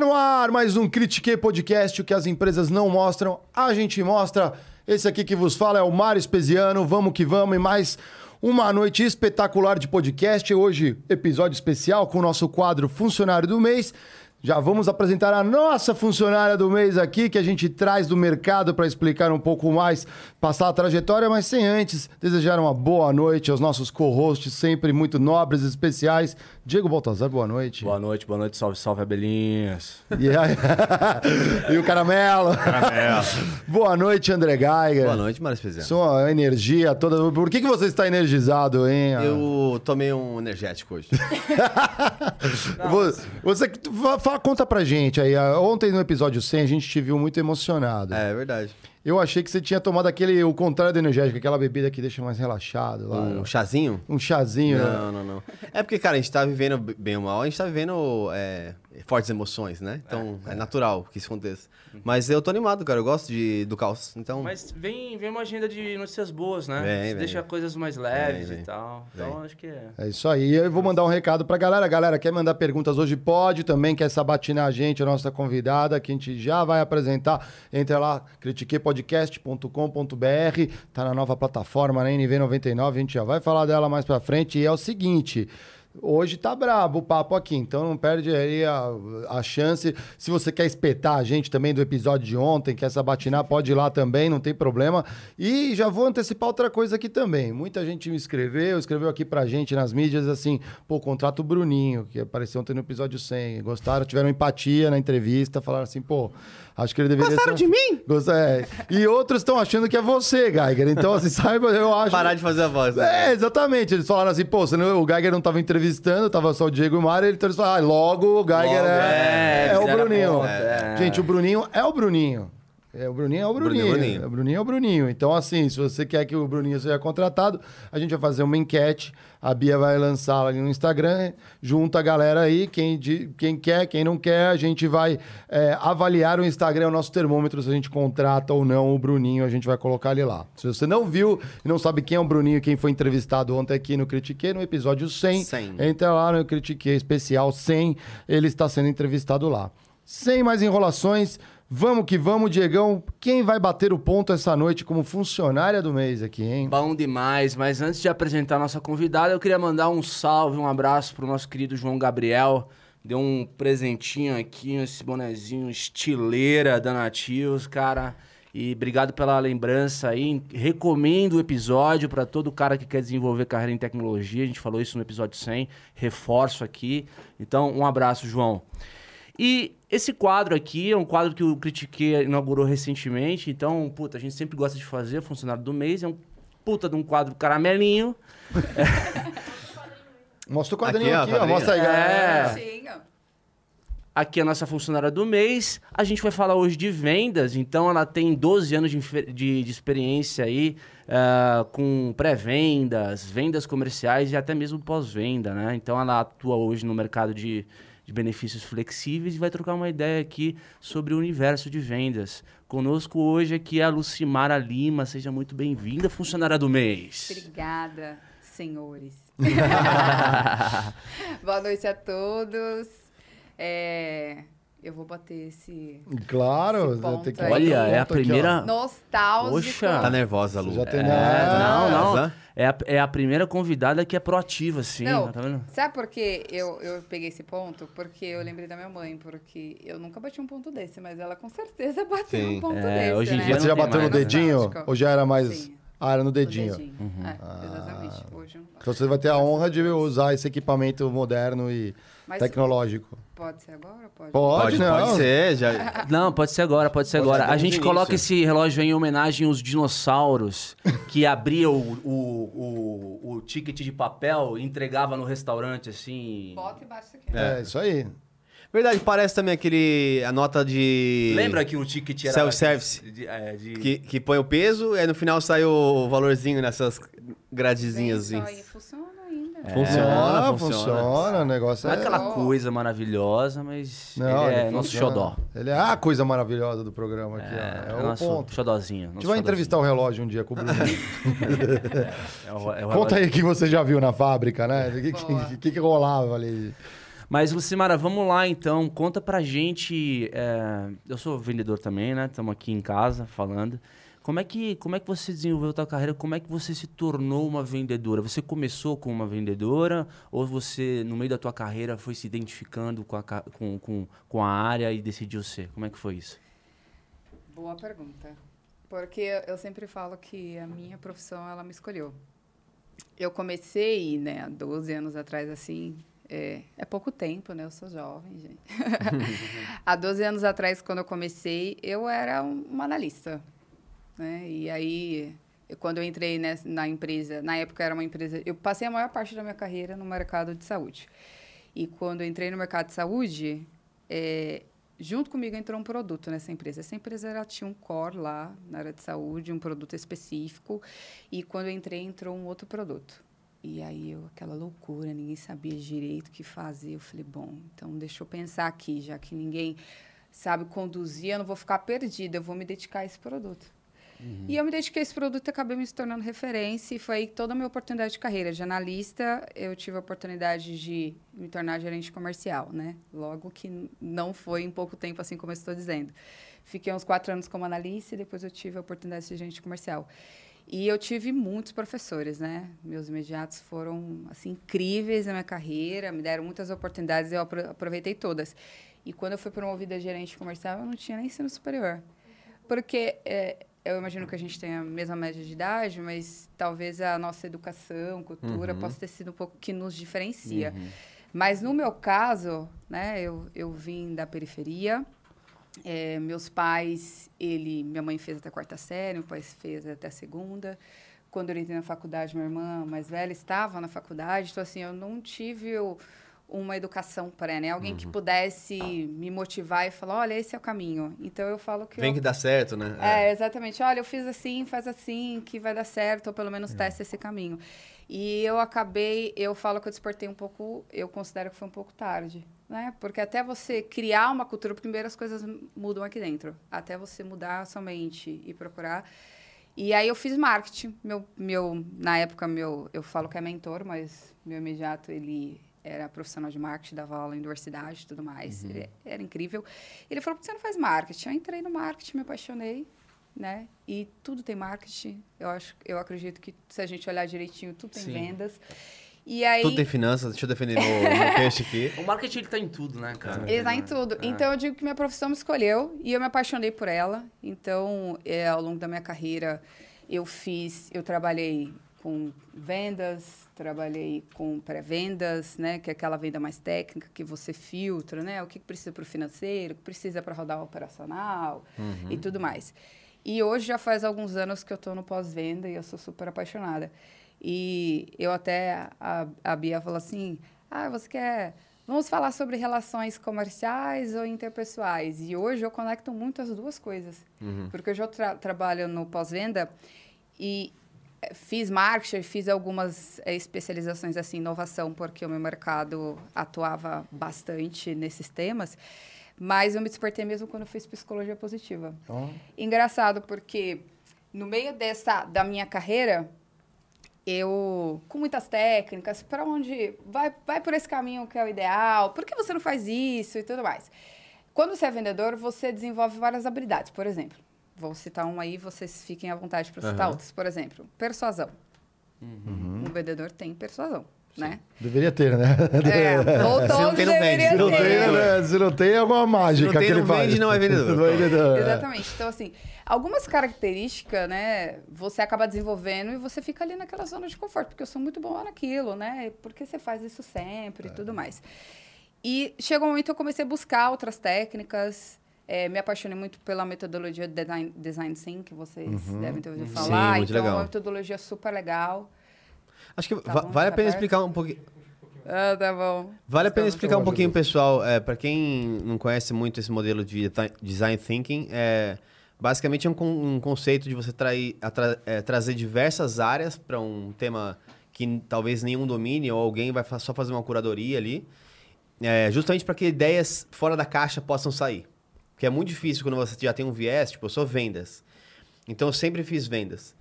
No ar mais um Critique Podcast, o que as empresas não mostram, a gente mostra. Esse aqui que vos fala é o Mário Espesiano, vamos que vamos, e mais uma noite espetacular de podcast. Hoje, episódio especial com o nosso quadro Funcionário do Mês. Já vamos apresentar a nossa funcionária do mês aqui, que a gente traz do mercado para explicar um pouco mais, passar a trajetória, mas sem antes desejar uma boa noite aos nossos co-hosts, sempre muito nobres e especiais. Diego Baltazar, boa noite. Boa noite, boa noite, salve, salve, abelhinhas. E, aí... e o Caramelo. Caramelo. boa noite, André Geiger. Boa noite, Mário Espesiano. Sua energia toda. Por que, que você está energizado, hein? Eu tomei um energético hoje. você fala, conta pra gente aí. Ontem no episódio 100 a gente te viu muito emocionado. É, é verdade. Eu achei que você tinha tomado aquele, o contrário do energético, aquela bebida que deixa mais relaxado. Lá. Um chazinho? Um chazinho, não, né? Não, não, não. É porque, cara, a gente tá vivendo bem ou mal, a gente tá vivendo é, fortes emoções, né? Então, é, é, natural que isso aconteça. Mas eu tô animado, cara. Eu gosto de, do caos. Então... Mas vem, vem uma agenda de notícias boas, né? Vem, vem. Deixa coisas mais leves vem, vem. e tal. Então, acho que é. É isso aí. Eu vou mandar um recado pra galera. Galera, quer mandar perguntas hoje? Pode também. Quer sabatinar a gente, a nossa convidada, que a gente já vai apresentar. Entra lá, critiquepodcast.com.br. Tá na nova plataforma, na NV99. A gente já vai falar dela mais pra frente. E é o seguinte. Hoje tá brabo o papo aqui, então não perde aí a, a chance. Se você quer espetar a gente também do episódio de ontem, quer sabatinar, pode ir lá também, não tem problema. E já vou antecipar outra coisa aqui também. Muita gente me escreveu, escreveu aqui pra gente nas mídias assim, pô, contrato Bruninho, que apareceu ontem no episódio 100. Gostaram, tiveram empatia na entrevista, falaram assim, pô, Acho que ele deveria Gostaram ser... de mim? Gosta... É. E outros estão achando que é você, Geiger. Então, assim, saiba, eu acho. Parar de fazer a voz. Né? É, exatamente. Eles falaram assim, pô, não... o Geiger não estava entrevistando, tava só o Diego e o Mário, então eles falaram, ah, logo o Geiger logo, é, é, é o Bruninho. É. Gente, o Bruninho é o Bruninho. É, o Bruninho é o Bruninho. Bruninho, Bruninho. O Bruninho é o Bruninho. Então, assim, se você quer que o Bruninho seja contratado, a gente vai fazer uma enquete. A Bia vai lançar ali no Instagram. Junta a galera aí. Quem, de, quem quer, quem não quer, a gente vai é, avaliar o Instagram, é o nosso termômetro, se a gente contrata ou não o Bruninho. A gente vai colocar ele lá. Se você não viu e não sabe quem é o Bruninho, quem foi entrevistado ontem aqui no Critique, no episódio 100, 100. entra lá no Critique especial 100. Ele está sendo entrevistado lá. Sem mais enrolações. Vamos que vamos, Diegão. Quem vai bater o ponto essa noite como funcionária do mês aqui, hein? Bom demais, mas antes de apresentar a nossa convidada, eu queria mandar um salve, um abraço pro nosso querido João Gabriel. Deu um presentinho aqui, esse bonezinho estileira da Nativos, cara. E obrigado pela lembrança aí. Recomendo o episódio para todo cara que quer desenvolver carreira em tecnologia. A gente falou isso no episódio 100. Reforço aqui. Então, um abraço, João. E esse quadro aqui é um quadro que o Critique inaugurou recentemente, então, puta, a gente sempre gosta de fazer, funcionário do mês, é um puta de um quadro caramelinho. Mostra o quadrinho aqui, aqui ó, mostra aí. É. Aqui é a nossa funcionária do mês. A gente vai falar hoje de vendas, então ela tem 12 anos de, de, de experiência aí uh, com pré-vendas, vendas comerciais e até mesmo pós-venda, né? Então ela atua hoje no mercado de de benefícios flexíveis e vai trocar uma ideia aqui sobre o universo de vendas. Conosco hoje aqui é a Lucimara Lima. Seja muito bem-vinda, funcionária do mês. Obrigada, senhores. Boa noite a todos. É, eu vou bater esse. Claro, esse ponto tem que Olha, é a primeira. Aqui, Nostálgico. Poxa. Tá nervosa, Lu. Já tem... É, não, não. É a, é a primeira convidada que é proativa, sim. Não, tá vendo? Sabe por que eu, eu peguei esse ponto? Porque eu lembrei da minha mãe, porque eu nunca bati um ponto desse, mas ela com certeza bateu sim. um ponto É, desse. hoje em né? dia Mas você já bateu no dedinho? Ou já era mais. Sim. Ah, era no O dedinho. Uhum. É, exatamente. Hoje eu não. Então você vai ter a honra de usar esse equipamento moderno e Mas tecnológico. pode ser agora? Pode. Pode, Pode, não. pode ser. Já... Não, pode ser agora, pode ser Pode agora. ser A gente o coloca início. esse relógio em homenagem aos dinossauros que abriam o, o, o, o ticket de papel e entregava no restaurante, assim. Bota e bate isso aqui. É, isso aí. Verdade, parece também aquele. A nota de. Lembra que o ticket era... Self-service. de- é, de- Que, que põe o peso e aí no final sai o valorzinho nessas gradezinhas. Isso aí funciona. Funciona, Ah, funciona. funciona, o negócio Não é é... aquela Oh. coisa maravilhosa, mas Não, ele é ele nosso funciona. xodó. Ele é a coisa maravilhosa do programa aqui, É, ó. É o nosso ponto. xodózinho. A gente vai entrevistar o relógio um dia com o Bruno. É o, é o Conta aí o que você já viu na fábrica, né? O que, que, que, que rolava ali? Mas, Lucimara, vamos lá então. Conta pra gente. é, Eu sou vendedor também, né? Estamos aqui em casa falando. Como é, que, como é que você desenvolveu a tua carreira? Como é que você se tornou uma vendedora? Você começou com uma vendedora ou você, no meio da tua carreira, foi se identificando com a, com, com, com a área e decidiu ser? Como é que foi isso? Boa pergunta. Porque eu sempre falo que a minha profissão, ela me escolheu. Eu comecei, né, há 12 anos atrás, assim, é, é pouco tempo, né? Eu sou jovem, gente. há 12 anos atrás, quando eu comecei, eu era um- uma analista, né? E aí, eu- quando eu entrei nessa- na empresa, na época era uma empresa... Eu passei a maior parte da minha carreira no mercado de saúde. E quando eu entrei no mercado de saúde, é, junto comigo entrou um produto nessa empresa. Essa empresa ela tinha um core lá na área de saúde, um produto específico. E quando eu entrei, entrou um outro produto. E aí, eu, aquela loucura, ninguém sabia direito o que fazer. Eu falei, bom, então deixa eu pensar aqui, já que ninguém sabe conduzir, eu não vou ficar perdida, eu vou me dedicar a esse produto. E eu me dediquei a esse produto e acabei me tornando referência. E foi aí toda a minha oportunidade de carreira. De analista, eu tive a oportunidade de me tornar gerente comercial, né? Logo que não foi em pouco tempo, assim como eu estou dizendo. Fiquei uns quatro anos como analista e depois eu tive a oportunidade de ser gerente comercial. E eu tive muitos professores, né? Meus imediatos foram, assim, incríveis na minha carreira, me deram muitas oportunidades eu apro- aproveitei todas. E quando eu fui promovida a gerente comercial, eu não tinha nem ensino superior. Porque é, eu imagino que a gente tem a mesma média de idade, mas talvez a nossa educação, cultura, possa ter sido um pouco que nos diferencia. Mas no meu caso, né, eu, eu vim da periferia. É, meus pais, ele, minha mãe fez até a quarta série, meu pai fez até a segunda. Quando eu entrei na faculdade, minha irmã mais velha estava na faculdade. Então, assim, eu não tive o- uma educação pré, né? Alguém que pudesse me motivar e falar, olha, esse é o caminho. Então, eu falo que... Vem eu... que dá certo, né? É, exatamente. Olha, eu fiz assim, faz assim, que vai dar certo, ou pelo menos testa esse caminho. E eu acabei, eu falo que eu despertei um pouco, eu considero que foi um pouco tarde, né? Porque até você criar uma cultura, primeiro as coisas mudam aqui dentro. Até você mudar a sua mente e procurar. E aí eu fiz marketing. Meu, meu, na época, meu, eu falo que é mentor, mas meu imediato, ele era profissional de marketing, dava aula em universidade e tudo mais. Ele era incrível. Ele falou, por que você não faz marketing? Eu entrei no marketing, me apaixonei, né? E tudo tem marketing. Eu acho, eu acredito que se a gente olhar direitinho, tudo tem Sim. vendas. E aí... Tudo tem finanças, deixa eu defender meu, meu peixe aqui. O marketing ele tá em tudo, né, cara? Ele tá em tudo. É. Então, eu digo que minha profissão me escolheu e eu me apaixonei por ela. Então, é, ao longo da minha carreira, eu fiz... Eu trabalhei com vendas, trabalhei com pré-vendas, né? Que é aquela venda mais técnica que você filtra, né? O que precisa para o financeiro, o que precisa para rodar o operacional e tudo mais. E hoje já faz alguns anos que eu estou no pós-venda e eu sou super apaixonada. E eu até, a, a Bia falou assim, ah, você quer... Vamos falar sobre relações comerciais ou interpessoais. E hoje eu conecto muito as duas coisas. Porque hoje eu tra trabalho no pós-venda e fiz marketing, fiz algumas eh, especializações assim, inovação, porque o meu mercado atuava bastante nesses temas. Mas eu me despertei mesmo quando fiz psicologia positiva. Engraçado, porque no meio dessa da minha carreira, eu com muitas técnicas, para onde vai vai por esse caminho que é o ideal? Por que você não faz isso e tudo mais? Quando você é vendedor, você desenvolve várias habilidades. Por exemplo, vou citar uma aí, vocês fiquem à vontade para citar Aham. outras. Por exemplo, persuasão. Um vendedor tem persuasão, né? Deveria ter, né? É, ou Se não tem, não vende. deveriam Se não ter. tem, né? Se não tem, é alguma mágica Se não tem, que ele não faz. vende, não é vendedor. Não é vendedor, é. Exatamente. Então, assim, algumas características, né, você acaba desenvolvendo e você fica ali naquela zona de conforto, porque eu sou muito boa naquilo, né? Porque você faz isso sempre e tudo mais. E chegou um momento que eu comecei a buscar outras técnicas. É, me apaixonei muito pela metodologia de design, design Thinking, que vocês devem ter ouvido Sim, falar. muito então, é legal. uma metodologia super legal. Acho que Tá va- bom, vale a tá pena perto? explicar um pouquinho. Ah, tá bom. Vale a pena explicar um pouquinho, pessoal, é, para quem não conhece muito esse modelo de design thinking, é, basicamente é um, con- um conceito de você trair, atra- é, trazer diversas áreas para um tema que talvez nenhum domine ou alguém vai fa- só fazer uma curadoria ali, é, justamente para que ideias fora da caixa possam sair. Porque é muito difícil quando você já tem um viés, tipo, eu sou vendas. Então eu sempre fiz vendas.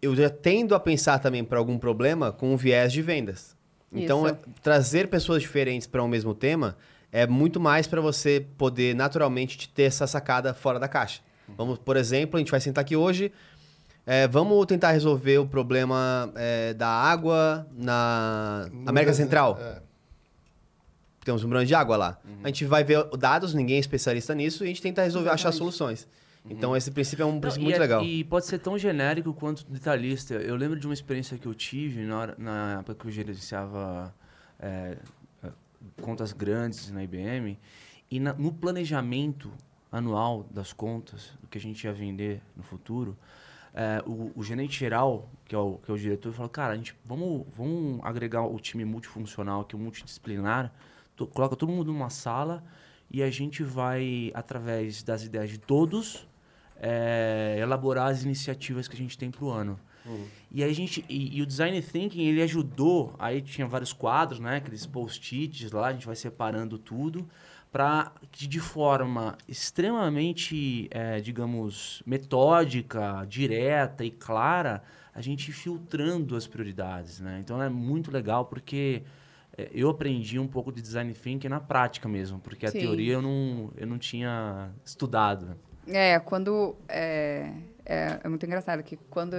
Eu já tendo a pensar também para algum problema com um viés de vendas. Então, é- trazer pessoas diferentes para um mesmo tema é muito mais para você poder naturalmente te ter essa sacada fora da caixa. Vamos, por exemplo, a gente vai sentar aqui hoje. é, vamos tentar resolver o problema é, da água na América Central. é. Temos um problema de água lá. A gente vai ver dados, ninguém é especialista nisso, e a gente tenta resolver, achar Exatamente. soluções. Então, esse princípio é um Não, princípio e muito é- legal. E pode ser tão genérico quanto detalhista. Eu lembro de uma experiência que eu tive na, hora- na época que eu gerenciava é, é, contas grandes na IBM. E na- no planejamento anual das contas, do que a gente ia vender no futuro, é, o, o gerente geral, que é o, que é o diretor, falou, cara, a gente, vamos, vamos agregar o time multifuncional aqui, o multidisciplinar, coloca todo mundo numa sala e a gente vai, através das ideias de todos, é, elaborar as iniciativas que a gente tem para o ano. E aí a gente e, e o design thinking ele ajudou. Aí tinha vários quadros, né? Aqueles post-its lá, a gente vai separando tudo para que de forma extremamente, é, digamos, metódica, direta e clara, a gente filtrando as prioridades, né? Então é muito legal porque eu aprendi um pouco de design thinking na prática mesmo, porque a Sim. teoria eu não, eu não tinha estudado. É, quando. É, é, é muito engraçado que quando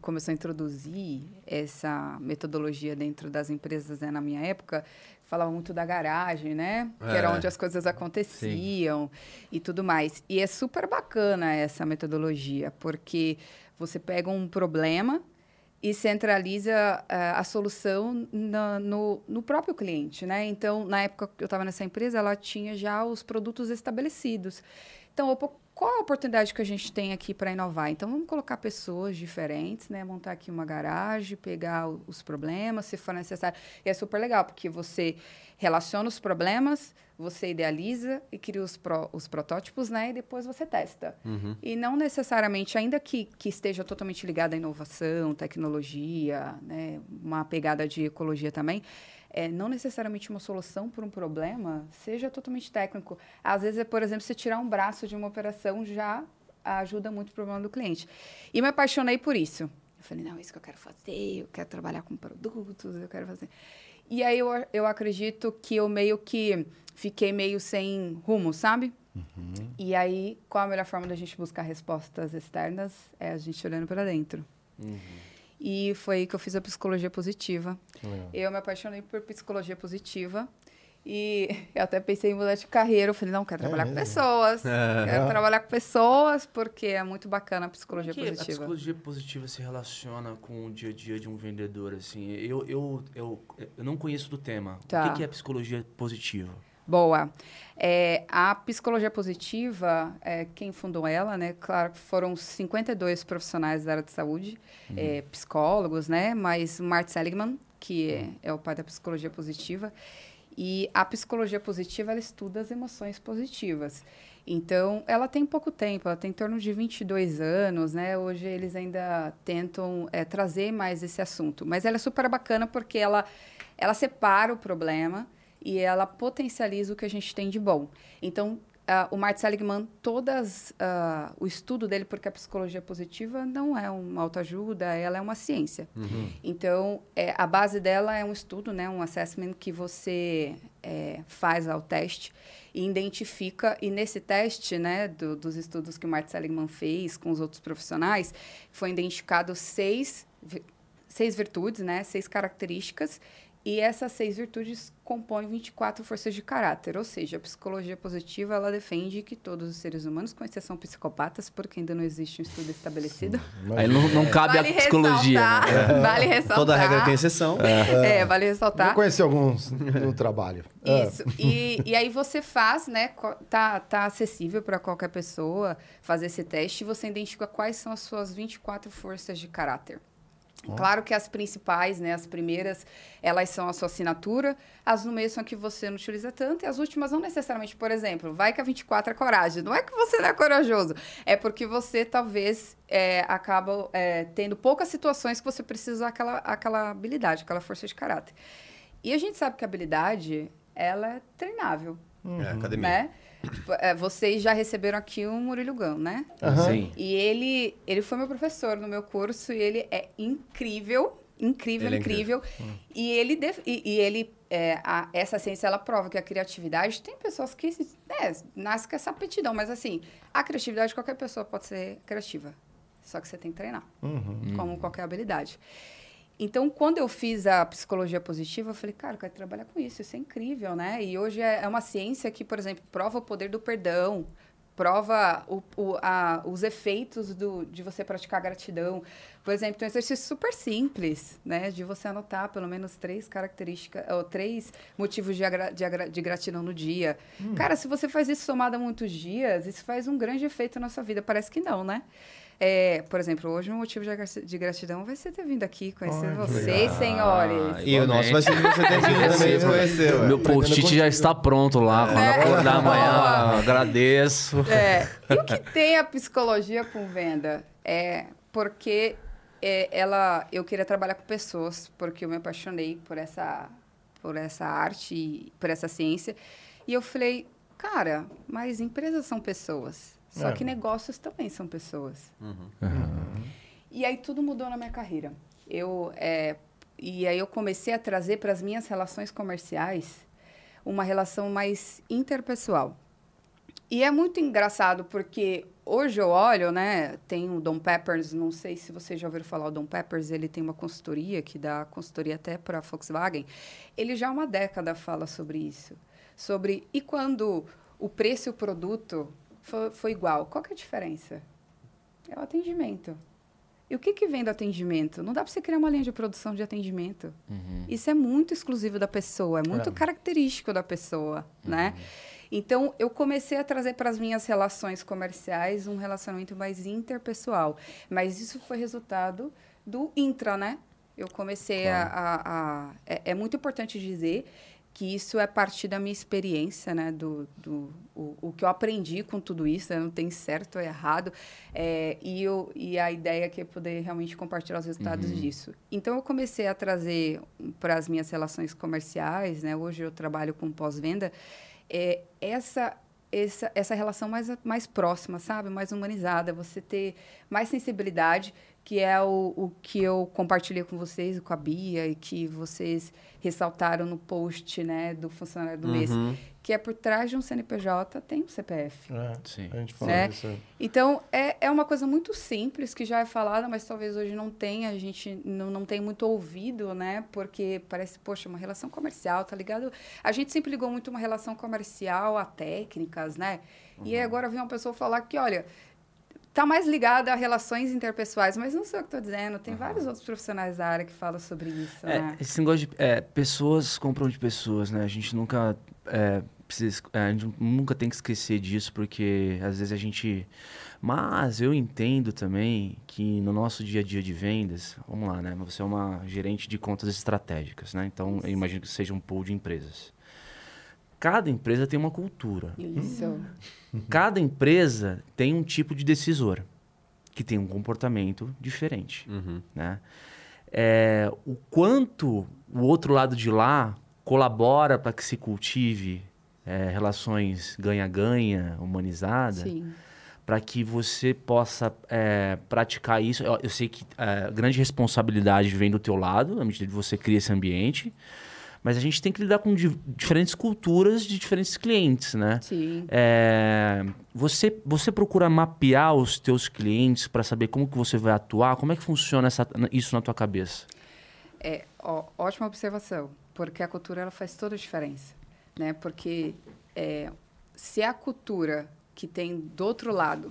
começou a introduzir essa metodologia dentro das empresas né, na minha época, falava muito da garagem, né? Que era É. onde as coisas aconteciam e tudo mais. E é super bacana essa metodologia, porque você pega um problema e centraliza eh, a solução na- no, no próprio cliente, né? Então, na época que eu estava nessa empresa, ela tinha já os produtos estabelecidos. Então, opa, qual a oportunidade que a gente tem aqui para inovar? Então, vamos colocar pessoas diferentes, né? Montar aqui uma garagem, pegar os problemas, se for necessário. E é super legal, porque você relaciona os problemas, você idealiza e cria os, pró- os protótipos, né? E depois você testa. E não necessariamente, ainda que, que esteja totalmente ligado à inovação, tecnologia, né? Uma pegada de ecologia também, é, não necessariamente uma solução para um problema seja totalmente técnico. Às vezes, é, por exemplo, você tirar um braço de uma operação já ajuda muito o problema do cliente. E me apaixonei por isso. Eu falei, não, é isso que eu quero fazer, eu quero trabalhar com produtos, eu quero fazer. E aí eu, eu acredito que eu meio que fiquei meio sem rumo, sabe? E aí, qual a melhor forma da gente buscar respostas externas? É a gente olhando para dentro. E foi aí que eu fiz a psicologia positiva. Legal. Eu me apaixonei por psicologia positiva. E eu até pensei em mudar de carreira. Eu falei, não, quero trabalhar com mesmo? pessoas. Quero trabalhar com pessoas, porque é muito bacana a psicologia Como que a positiva. psicologia positiva se relaciona com o dia a dia de um vendedor, assim? Eu, eu, eu, eu não conheço do tema. Tá. O que, que é psicologia positiva? Boa. É, a psicologia positiva, é, quem fundou ela, né? Claro que foram 52 profissionais da área de saúde, é, psicólogos, né? Mas Mart Seligman, que é, é o pai da psicologia positiva. E a psicologia positiva, ela estuda as emoções positivas. Então, ela tem pouco tempo, ela tem em torno de 22 anos, né? Hoje eles ainda tentam é, trazer mais esse assunto. Mas ela é super bacana porque ela, ela separa o problema e ela potencializa o que a gente tem de bom. Então, ah, o Mart Seligman, todas ah, o estudo dele, porque a psicologia positiva não é uma autoajuda, ela é uma ciência. Então, é, a base dela é um estudo, né, um assessment que você é, faz ao teste e identifica. E nesse teste, né, do- dos estudos que o Mart Seligman fez com os outros profissionais, foi identificado seis, seis virtudes, né, seis características e essas seis virtudes compõem 24 forças de caráter, ou seja, a psicologia positiva ela defende que todos os seres humanos, com exceção psicópatas, porque ainda não existe um estudo estabelecido, Aí não, não cabe vale a psicologia, né? ressaltar, vale ressaltar. Toda regra tem exceção. É, vale Vou ressaltar. conhecer alguns no trabalho. É. Isso. E, e aí você faz, né? Tá, tá acessível para qualquer pessoa fazer esse teste e você identifica quais são as suas 24 forças de caráter. Claro que as principais, né, as primeiras, elas são a sua assinatura, as no meio são que você não utiliza tanto, e as últimas não necessariamente, por exemplo, vai que a 24 é coragem. Não é que você não é corajoso, é porque você talvez é, acaba é, tendo poucas situações que você precisa usar aquela, aquela habilidade, aquela força de caráter. E a gente sabe que a habilidade, ela é treinável, É, academia. né? É, Vocês já receberam aqui o Murilo Gão, né? Aham. Sim. E ele, ele foi meu professor no meu curso e ele é incrível incrível, Ele é incrível. E ele, def- e, e ele é, a- essa ciência, ela prova que a criatividade, tem pessoas que né, nascem com essa aptidão, mas assim, a criatividade, qualquer pessoa pode ser criativa. Só que você tem que treinar, como qualquer habilidade. Então, quando eu fiz a psicologia positiva, eu falei, cara, eu quero trabalhar com isso, isso é incrível, né? E hoje é é uma ciência que, por exemplo, prova o poder do perdão, prova o- o- a- os efeitos do, de você praticar gratidão. Por exemplo, tem um exercício super simples, né? De você anotar pelo menos três características, ou três motivos de, agra- de, agra- de gratidão no dia. Cara, se você faz isso somado a muitos dias, isso faz um grande efeito na sua vida. Parece que não, né? É, por exemplo, hoje um motivo de gratidão vai ser ter vindo aqui conhecer vocês, senhores. E o nosso vai ser que você tem vindo também conhecer. Meu post-it já está pronto lá. Quando É. acordar amanhã, Boa. agradeço. É. E o que tem a psicologia com venda? É porque é, ela, eu queria trabalhar com pessoas, porque eu me apaixonei por essa, por essa arte, e por essa ciência. E eu falei, cara, mas empresas são pessoas. Só É. que negócios também são pessoas. E aí tudo mudou na minha carreira. Eu, é, e aí eu comecei a trazer para as minhas relações comerciais uma relação mais interpessoal. E é muito engraçado porque hoje eu olho, né? Tem o Dom Peppers, não sei se vocês já ouviram falar o Dom Peppers, ele tem uma consultoria que dá consultoria até para a Volkswagen. Ele já há uma década fala sobre isso, sobre e quando o preço e o produto foi, foi igual, qual que é a diferença? É o atendimento. E o que, que vem do atendimento? Não dá para você criar uma linha de produção de atendimento. Isso é muito exclusivo da pessoa, é muito É. característico da pessoa, né? Então, eu comecei a trazer para as minhas relações comerciais um relacionamento mais interpessoal. Mas isso foi resultado do intra, né? Eu comecei a... a- a- é, é muito importante dizer que isso é parte da minha experiência, né? Do, do, o, o que eu aprendi com tudo isso, né? não tem certo ou errado. É, e, eu, e a ideia aqui é poder realmente compartilhar os resultados disso. Então, eu comecei a trazer para as minhas relações comerciais, né? Hoje eu trabalho com pós-venda, é, essa, essa, essa relação mais, mais próxima, sabe? Mais humanizada, você ter mais sensibilidade, que é o, o que eu compartilhei com vocês, com a Bia, e que vocês ressaltaram no post né, do funcionário do mês, que é por trás de um CNPJ tem um CPF. É, Sim. A gente fala Né? disso. Então, é, é uma coisa muito simples que já é falada, mas talvez hoje não tenha, a gente não, não tem muito ouvido, né? Porque parece, poxa, uma relação comercial, tá ligado? A gente sempre ligou muito uma relação comercial a técnicas, né? E aí agora vem uma pessoa falar que, olha, tá mais ligada a relações interpessoais, mas não sei o que estou dizendo, tem vários outros profissionais da área que falam sobre isso, É, né? esse negócio de é, pessoas compram de pessoas, né? A gente nunca é, precisa, é, a gente nunca tem que esquecer disso, porque às vezes a gente. Mas eu entendo também que no nosso dia a dia de vendas, vamos lá, né? Você é uma gerente de contas estratégicas, né? Então eu imagino que seja um pool de empresas. Cada empresa tem uma cultura. Isso. Cada empresa tem um tipo de decisor que tem um comportamento diferente, né? É, o quanto o outro lado de lá colabora para que se cultive é, relações ganha-ganha, humanizadas, Sim. para que você possa é, praticar isso. Eu, eu sei que é, a grande responsabilidade vem do teu lado, na medida que você cria esse ambiente, mas a gente tem que lidar com di- diferentes culturas de diferentes clientes, né? Sim. É, você, você procura mapear os teus clientes para saber como que você vai atuar? Como é que funciona essa- isso na tua cabeça? É, ó, ótima observação, porque a cultura ela faz toda a diferença, né? Porque é, se a cultura que tem do outro lado,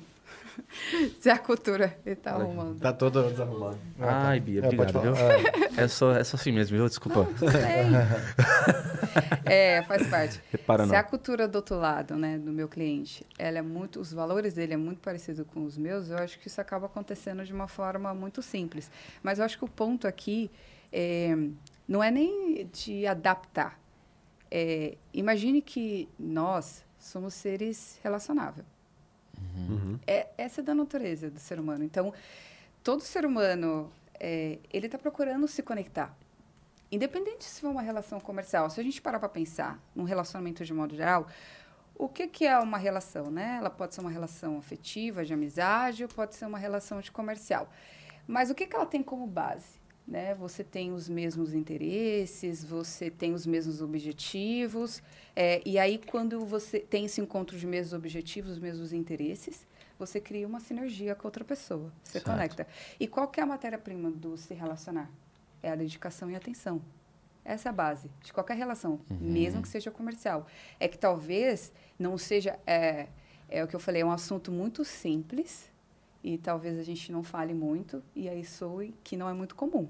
se a cultura ele tá arrumando, Tá todo desarrumado. Ai, Bia, É, obrigado, viu? É. É só, é só assim mesmo, viu? Desculpa. é, faz parte. Repara se não. a cultura do outro lado, né, do meu cliente, ela é muito, os valores dele é muito parecido com os meus, eu acho que isso acaba acontecendo de uma forma muito simples. Mas eu acho que o ponto aqui é, não é nem de adaptar. É, imagine que nós somos seres relacionáveis. É, essa é da natureza do ser humano. Então, todo ser humano, é, ele está procurando se conectar. Independente se for uma relação comercial, se a gente parar para pensar num relacionamento de modo geral, o que, que é uma relação, né? Ela pode ser uma relação afetiva, de amizade, ou pode ser uma relação de comercial. Mas o que, que ela tem como base? Né? Você tem os mesmos interesses, você tem os mesmos objetivos. É, e aí, quando você tem esse encontro de mesmos objetivos, os mesmos interesses, você cria uma sinergia com outra pessoa. Você Certo. conecta. E qual que é a matéria-prima do se relacionar? É a dedicação e a atenção. Essa é a base de qualquer relação, mesmo que seja comercial. É que talvez não seja. É, é o que eu falei, é um assunto muito simples e talvez a gente não fale muito e aí soe que não é muito comum.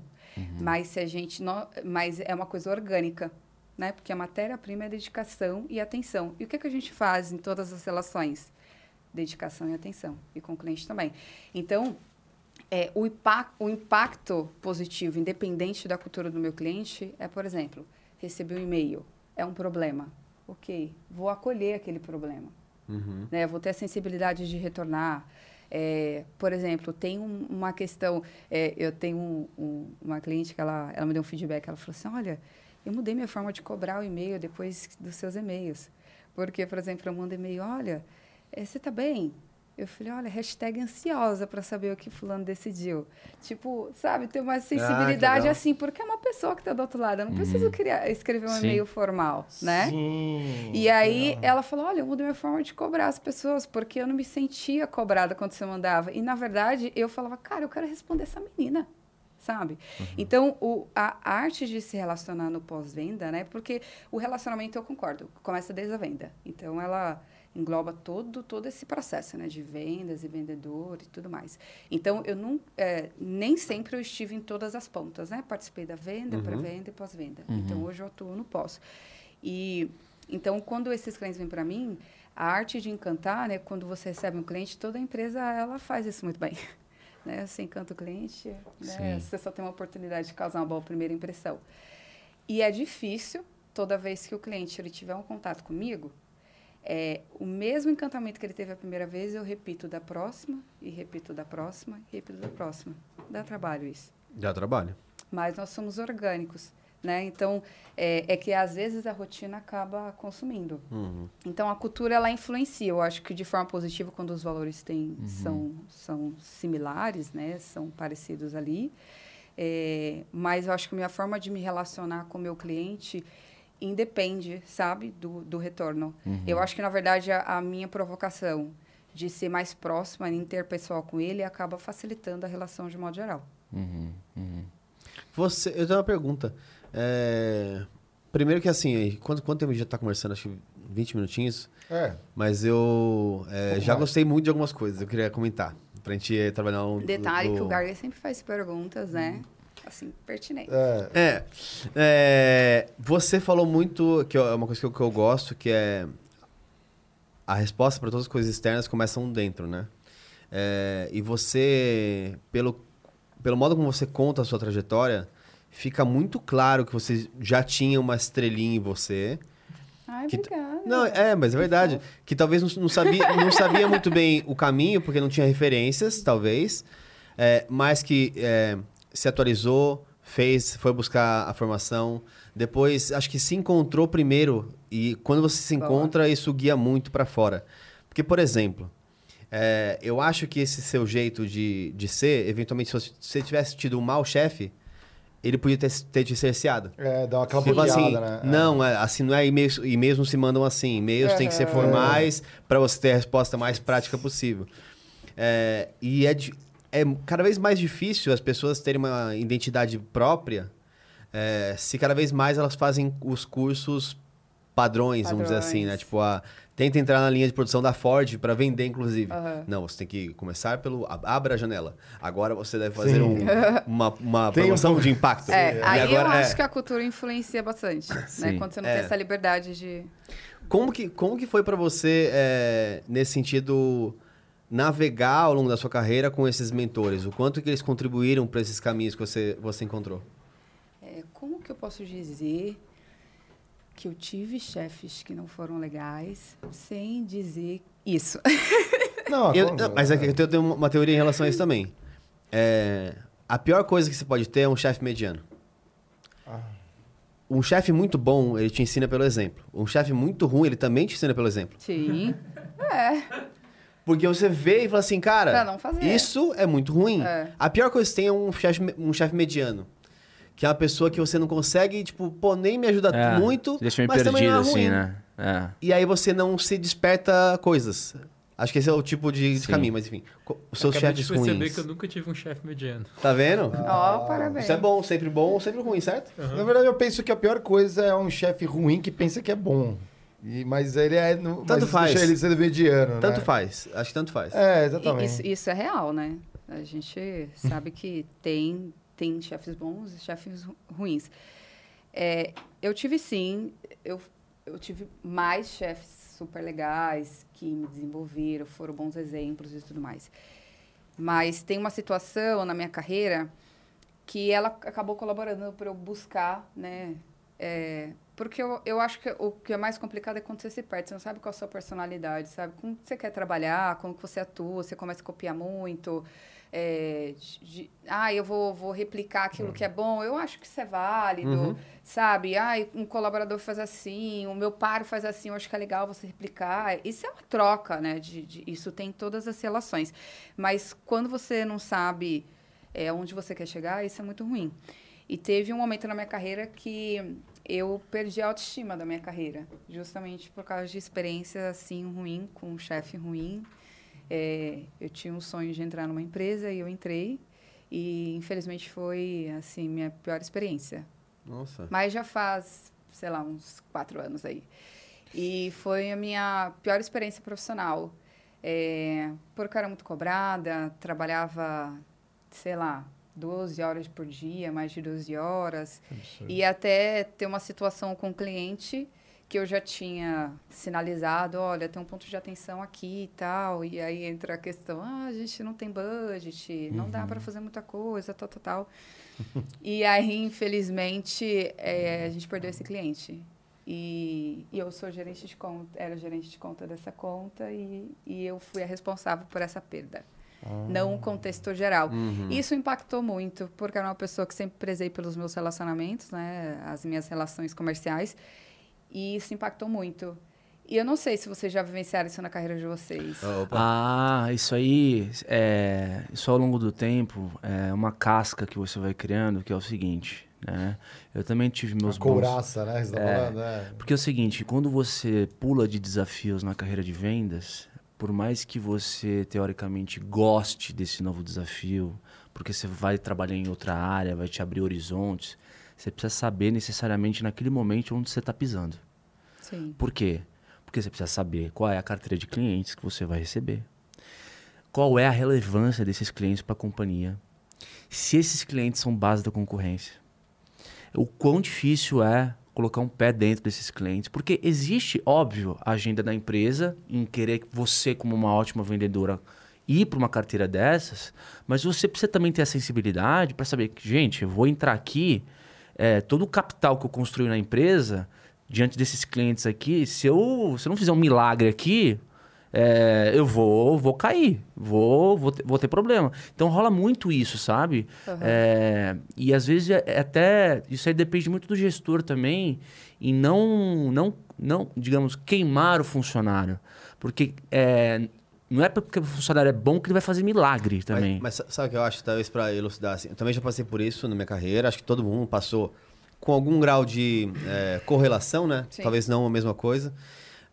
Mas se a gente não, mas é uma coisa orgânica, né? Porque a matéria-prima é dedicação e atenção. E o que, que a gente faz em todas as relações? Dedicação e atenção. E com o cliente também. Então, é, o, impact, o impacto positivo, independente da cultura do meu cliente, é, por exemplo, receber um e-mail, é um problema. Ok, vou acolher aquele problema. Uhum. Né? Vou ter a sensibilidade de retornar. É, por exemplo, tem um- uma questão. é, eu tenho um- um- uma cliente que ela, ela me deu um feedback. Ela falou assim: Olha, eu mudei minha forma de cobrar o e-mail depois dos seus e-mails. Porque, por exemplo, eu mando e-mail: Olha, eh, você está bem? Eu falei: Olha, hashtag ansiosa para saber o que Fulano decidiu. Tipo, sabe, ter uma sensibilidade legal. assim, porque é uma pessoa que está do outro lado. Eu não preciso criar, escrever um Sim. e-mail formal, né? Sim. E aí ela falou: Olha, eu mudei minha forma de cobrar as pessoas, porque eu não me sentia cobrada quando você mandava. E na verdade eu falava: Cara, eu quero responder essa menina. Sabe? Então, o, a arte de se relacionar no pós-venda, né? Porque o relacionamento, eu concordo, começa desde a venda. Então, ela engloba todo, todo esse processo, né? De vendas e vendedor e tudo mais. Então, eu não, é, nem sempre eu estive em todas as pontas, né? Participei da venda, pré-venda e pós-venda. Então, hoje eu atuo no pós. E então, quando esses clientes vêm para mim, a arte de encantar, né, quando você recebe um cliente, toda empresa ela faz isso muito bem. Né? Você encanta o cliente, né? Você só tem uma oportunidade de causar uma boa primeira impressão. E é difícil, toda vez que o cliente ele tiver um contato comigo, é, o mesmo encantamento que ele teve a primeira vez, eu repito da próxima, e repito da próxima, e repito da próxima. Dá trabalho isso Dá trabalho. mas nós somos orgânicos, né? Então, é, é que às vezes a rotina acaba consumindo. Uhum. Então, a cultura, ela influencia. Eu acho que de forma positiva, quando os valores têm, são, são similares, né? São parecidos ali. É, mas eu acho que a minha forma de me relacionar com o meu cliente independe, sabe, do, do retorno. Eu acho que, na verdade, a, a minha provocação de ser mais próxima, interpessoal com ele, acaba facilitando a relação de modo geral. Uhum, uhum. Você, eu tenho uma pergunta. É, Primeiro que assim, quanto, quanto tempo a gente já tá conversando? Acho que 20 minutinhos. É. Mas eu é, já mais. gostei muito de algumas coisas. Eu queria comentar. Pra gente eh, trabalhar um. Detalhe do- que o Garga sempre faz perguntas, né? Assim, pertinentes. É. É, é, você falou muito, que é uma coisa que eu, que eu gosto, que é a resposta para todas as coisas externas começam dentro, né? É, e você, pelo, pelo modo como você conta a sua trajetória, fica muito claro que você já tinha uma estrelinha em você. Ai, Que- obrigada. Não, é, mas é verdade. Que talvez não, não sabia, não sabia muito bem o caminho, porque não tinha referências, talvez. É, mas que é, se atualizou, fez, foi buscar a formação. Depois, acho que se encontrou primeiro. E quando você se encontra, isso guia muito pra fora. Porque, por exemplo, é, eu acho que esse seu jeito de, de ser, eventualmente, se você- se você tivesse tido um mau chefe, ele podia ter, ter te cerceado. É, dá aquela Tipo assim, né? É. não, é, assim não é e-mails, e-mails não se mandam assim, e-mails tem que ser Aham. formais para você ter a resposta mais prática possível. É, e é, é cada vez mais difícil as pessoas terem uma identidade própria é, se cada vez mais elas fazem os cursos padrões, vamos dizer assim, né? Padrões. Tipo, a, tenta entrar na linha de produção da Ford para vender, inclusive. Aham. Não, você tem que começar pelo. Abra a janela. Agora você deve fazer um- uma, uma Tem um promoção pouco- de impacto. É, E aí agora, eu é. acho que a cultura influencia bastante, né? Quando você não É. tem essa liberdade de... Como que, como que foi pra você, é, nesse sentido, navegar ao longo da sua carreira com esses mentores? O quanto que eles contribuíram para esses caminhos que você, você encontrou? é, como que eu posso dizer que eu tive chefes que não foram legais sem dizer isso? Não, Eu- não, mas é que eu tenho uma teoria em relação a isso também. É, a pior coisa que você pode ter é um chefe mediano. Ah. Um chefe muito bom, ele te ensina pelo exemplo. Um chefe muito ruim, ele também te ensina pelo exemplo. Sim. Porque você vê e fala assim, cara, Pra não fazer. isso é muito ruim. É. A pior coisa que tem é um chefe um chefe mediano. que é uma pessoa que você não consegue, tipo, pô, nem me ajuda É, muito, Deixa eu mas também perdido não é assim, ruim. né? É. E aí você não se desperta coisas. Acho que esse é o tipo de, de caminho, mas enfim. Os seus Acabei de chefes perceber ruins. que eu nunca tive um chefe mediano. Tá vendo? Ó, parabéns. Isso é bom, sempre bom ou sempre ruim, certo? Na verdade, eu penso que a pior coisa é um chefe ruim que pensa que é bom. E, mas ele é. no- Tanto mas faz. Deixa ele ser mediano. Tanto né? faz. Acho que tanto faz. É, exatamente. Isso, isso é real, né? A gente sabe que tem, tem chefes bons e chefes ru- ruins. É, eu tive sim, eu, eu tive mais chefes super legais que me desenvolveram, foram bons exemplos e tudo mais. Mas tem uma situação na minha carreira que ela acabou colaborando para eu buscar, né? É, porque eu, eu acho que o que é mais complicado é quando você se perde. Você não sabe qual é a sua personalidade, sabe? Como você quer trabalhar, como que você atua, você começa a copiar muito. é, de- ah, eu vou, vou replicar aquilo que é bom. Eu acho que isso é válido, Uhum. sabe? Ah, um colaborador faz assim, o meu par faz assim, eu acho que é legal você replicar. Isso é uma troca, né? De, de- isso tem em todas as relações. Mas quando você não sabe é, onde você quer chegar, isso é muito ruim. E teve um momento na minha carreira que eu perdi a autoestima da minha carreira, justamente por causa de experiência assim ruim com um chefe ruim. É, eu tinha um sonho de entrar numa empresa e eu entrei e infelizmente foi assim minha pior experiência. Nossa. Mas já faz, sei lá, uns quatro anos aí. E foi a minha pior experiência profissional. É, porque eu era muito cobrada, trabalhava, sei lá, 12 horas por dia, mais de 12 horas. E até ter uma situação com o cliente que eu já tinha sinalizado, olha, tem um ponto de atenção aqui e tal. E aí entra a questão, ah, a gente não tem budget, não dá para fazer muita coisa, tal, tal, tal. e aí, infelizmente, é, a gente perdeu esse cliente. E, e eu sou gerente de conta, era gerente de conta dessa conta e, e eu fui a responsável por essa perda. Não o contexto geral. Uhum. Isso impactou muito, porque era uma pessoa que sempre prezei pelos meus relacionamentos, né? As minhas relações comerciais. E isso impactou muito. E eu não sei se vocês já vivenciaram isso na carreira de vocês. Opa. Ah, isso aí, é, isso ao longo do tempo é uma casca que você vai criando, que é o seguinte, né? Eu também tive meus Uma bons... couraça, né? Você tá falando, é. Porque é o seguinte, quando você pula de desafios na carreira de vendas, por mais que você teoricamente goste desse novo desafio, porque você vai trabalhar em outra área, vai te abrir horizontes, você precisa saber necessariamente naquele momento onde você está pisando. Sim. Por quê? Porque você precisa saber qual é a carteira de clientes que você vai receber. Qual é a relevância desses clientes para a companhia. Se esses clientes são base da concorrência. O quão difícil é colocar um pé dentro desses clientes. Porque existe, óbvio, a agenda da empresa em querer que você, como uma ótima vendedora, ir para uma carteira dessas, mas você precisa também ter a sensibilidade para saber que, gente, eu vou entrar aqui, é, todo o capital que eu construí na empresa, diante desses clientes aqui, se eu, se eu não fizer um milagre aqui, é, eu vou, vou cair, vou, vou, ter, vou ter problema. Então rola muito isso, sabe? É, e às vezes é, é até isso aí depende muito do gestor também e não, não, não, digamos, queimar o funcionário, porque é, não é porque o funcionário é bom que ele vai fazer milagre também. Mas, mas sabe o que eu acho, talvez para elucidar assim? Eu também já passei por isso na minha carreira, acho que todo mundo passou com algum grau de é, correlação, né? Sim. Talvez não a mesma coisa.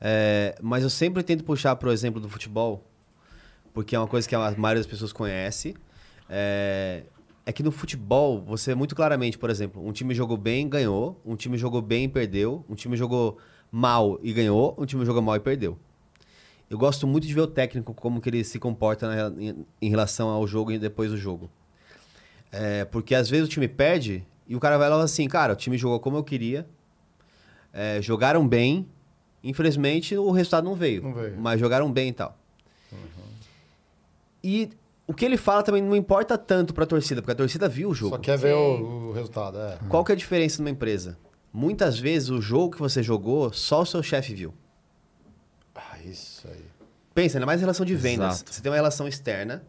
É, mas eu sempre tento puxar para o exemplo do futebol, porque é uma coisa que a maioria das pessoas conhece. É, é que no futebol, você muito claramente, por exemplo, um time jogou bem, ganhou, um time jogou bem e perdeu, um time jogou mal e ganhou, um time jogou mal e perdeu. Eu gosto muito de ver o técnico, como que ele se comporta na- em, em relação ao jogo e depois do jogo. É, porque às vezes o time perde e o cara vai lá assim, cara, o time jogou como eu queria, é, jogaram bem, infelizmente o resultado não veio, Não veio. mas jogaram bem e tal. E o que ele fala também não importa tanto pra torcida, porque a torcida viu o jogo. Só quer ver o, o resultado, é. Qual que é a diferença numa empresa? Muitas vezes o jogo que você jogou, só o seu chefe viu. Ah, isso aí. Pensa, ainda mais em relação de vendas. Exato. Você tem uma relação externa.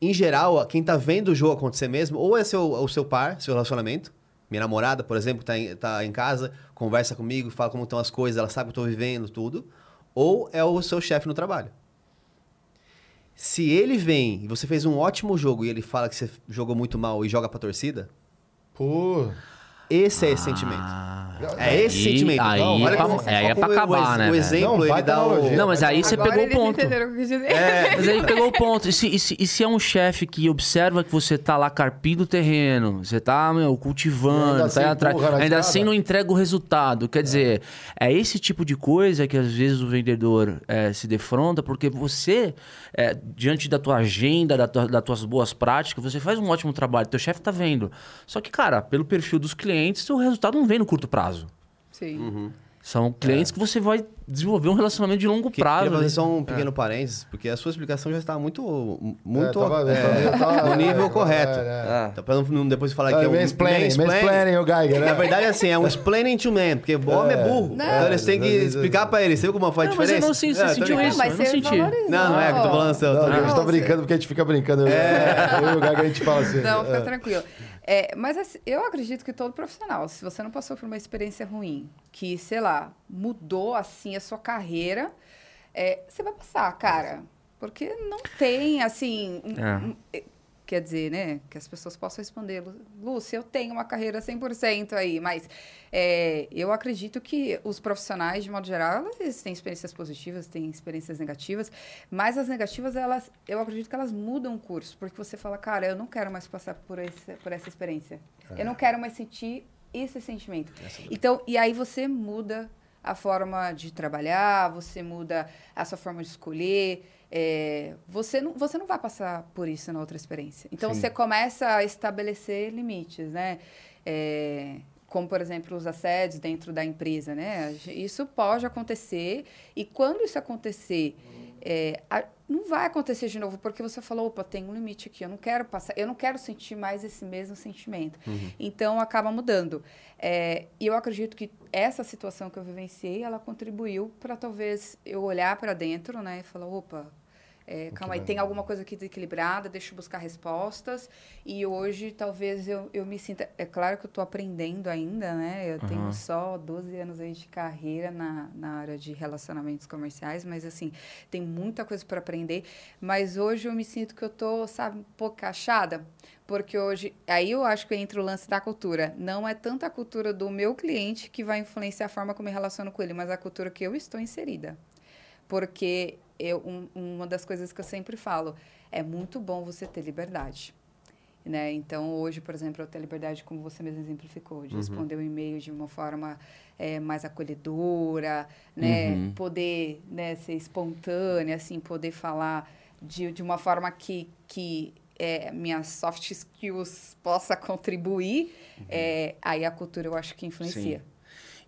Em geral, quem tá vendo o jogo acontecer mesmo, ou é seu, o seu par, seu relacionamento. Minha namorada, por exemplo, tá em, tá em casa, conversa comigo, fala como estão as coisas, ela sabe que eu tô vivendo, tudo. Ou é o seu chefe no trabalho. Se ele vem e você fez um ótimo jogo e ele fala que você jogou muito mal e joga pra torcida, Pô. Esse é esse sentimento. É esse Aí- sentimento. aí Não, é olha pra- como- aí é olha pra o acabar, ex- né, O exemplo, Não, ele dá o... Não, mas aí você Agora pegou o ponto. o dizer. Mas aí pegou o ponto. E se, e se- e se é um chefe que observa que você tá lá carpindo o terreno, você tá, meu, cultivando, ainda tá assim atrás, ainda assim não entrega o resultado. Quer dizer, é esse tipo de coisa que às vezes o vendedor é, se defronta, porque você, é, diante da tua agenda, da tua- das tuas boas práticas, você faz um ótimo trabalho, teu chefe tá vendo. Só que, cara, pelo perfil dos clientes, o resultado não vem no curto prazo. Sim. São clientes que você vai desenvolver um relacionamento de longo Que- prazo. Queria fazer né? só um pequeno parênteses, porque a sua explicação já está muito, muito É, tava- é, tava- no nível é, correto. é, é. Então, pra não, depois falar que É, é um mansplaining, mansplaining, o Geiger, né? Na verdade, é assim, é um explaining to man, porque o homem é burro. Não. Então eles têm que explicar pra ele. Você viu como faz Não, mas eu diferença? não É, você sentiu isso. mas eu não senti. Não, não é, que eu tô falando assim. eu Não, a gente tá brincando porque a gente fica brincando. É. Eu e o Geiger a gente fala assim. Não, fica é. tranquilo. É, mas assim, eu acredito que todo profissional, se você não passou por uma experiência ruim, que, sei lá, mudou assim a sua carreira, é, você vai passar, cara. Porque não tem, assim. É. um- quer dizer, né? Que as pessoas possam responder, "Lu- Lúcia, eu tenho uma carreira 100% aí, mas é, eu acredito que os profissionais, de modo geral, eles têm experiências positivas, têm experiências negativas, mas as negativas, elas, eu acredito que elas mudam o curso, porque você fala, cara, eu não quero mais passar por, esse, por essa experiência. Eu não quero mais sentir esse sentimento. Então, e aí você muda a forma de trabalhar, você muda a sua forma de escolher. É, você, não, você não vai passar por isso na outra experiência. Então, Sim. você começa a estabelecer limites, né? É, como, por exemplo, os assédios dentro da empresa, né? Isso pode acontecer e quando isso acontecer, é, a- não vai acontecer de novo porque você falou, opa, tem um limite aqui, eu não quero passar, eu não quero sentir mais esse mesmo sentimento. Então acaba mudando. É, e eu acredito que essa situação que eu vivenciei, ela contribuiu para talvez eu olhar para dentro, né, e falar, opa, é, calma aí, tem alguma coisa aqui desequilibrada, deixa eu buscar respostas. E hoje, talvez, eu, eu me sinta... É claro que eu estou aprendendo ainda, né? Eu tenho Aham. só 12 anos aí de carreira na, na área de relacionamentos comerciais, mas, assim, tem muita coisa para aprender. Mas hoje eu me sinto que eu estou, sabe, um pouco achada. Porque hoje... Aí eu acho que entra o lance da cultura. Não é tanto a cultura do meu cliente que vai influenciar a forma como eu me relaciono com ele, mas a cultura que eu estou inserida. Porque eu, um- uma das coisas que eu sempre falo é muito bom você ter liberdade. Né? Então, hoje, por exemplo, eu tenho liberdade, como você mesmo exemplificou, de responder o e-mail de uma forma eh, mais acolhedora, né? Uhum. poder né, ser espontânea, assim, poder falar de, de uma forma que, que eh, minhas soft skills possa contribuir. eh, aí a cultura eu acho que influencia.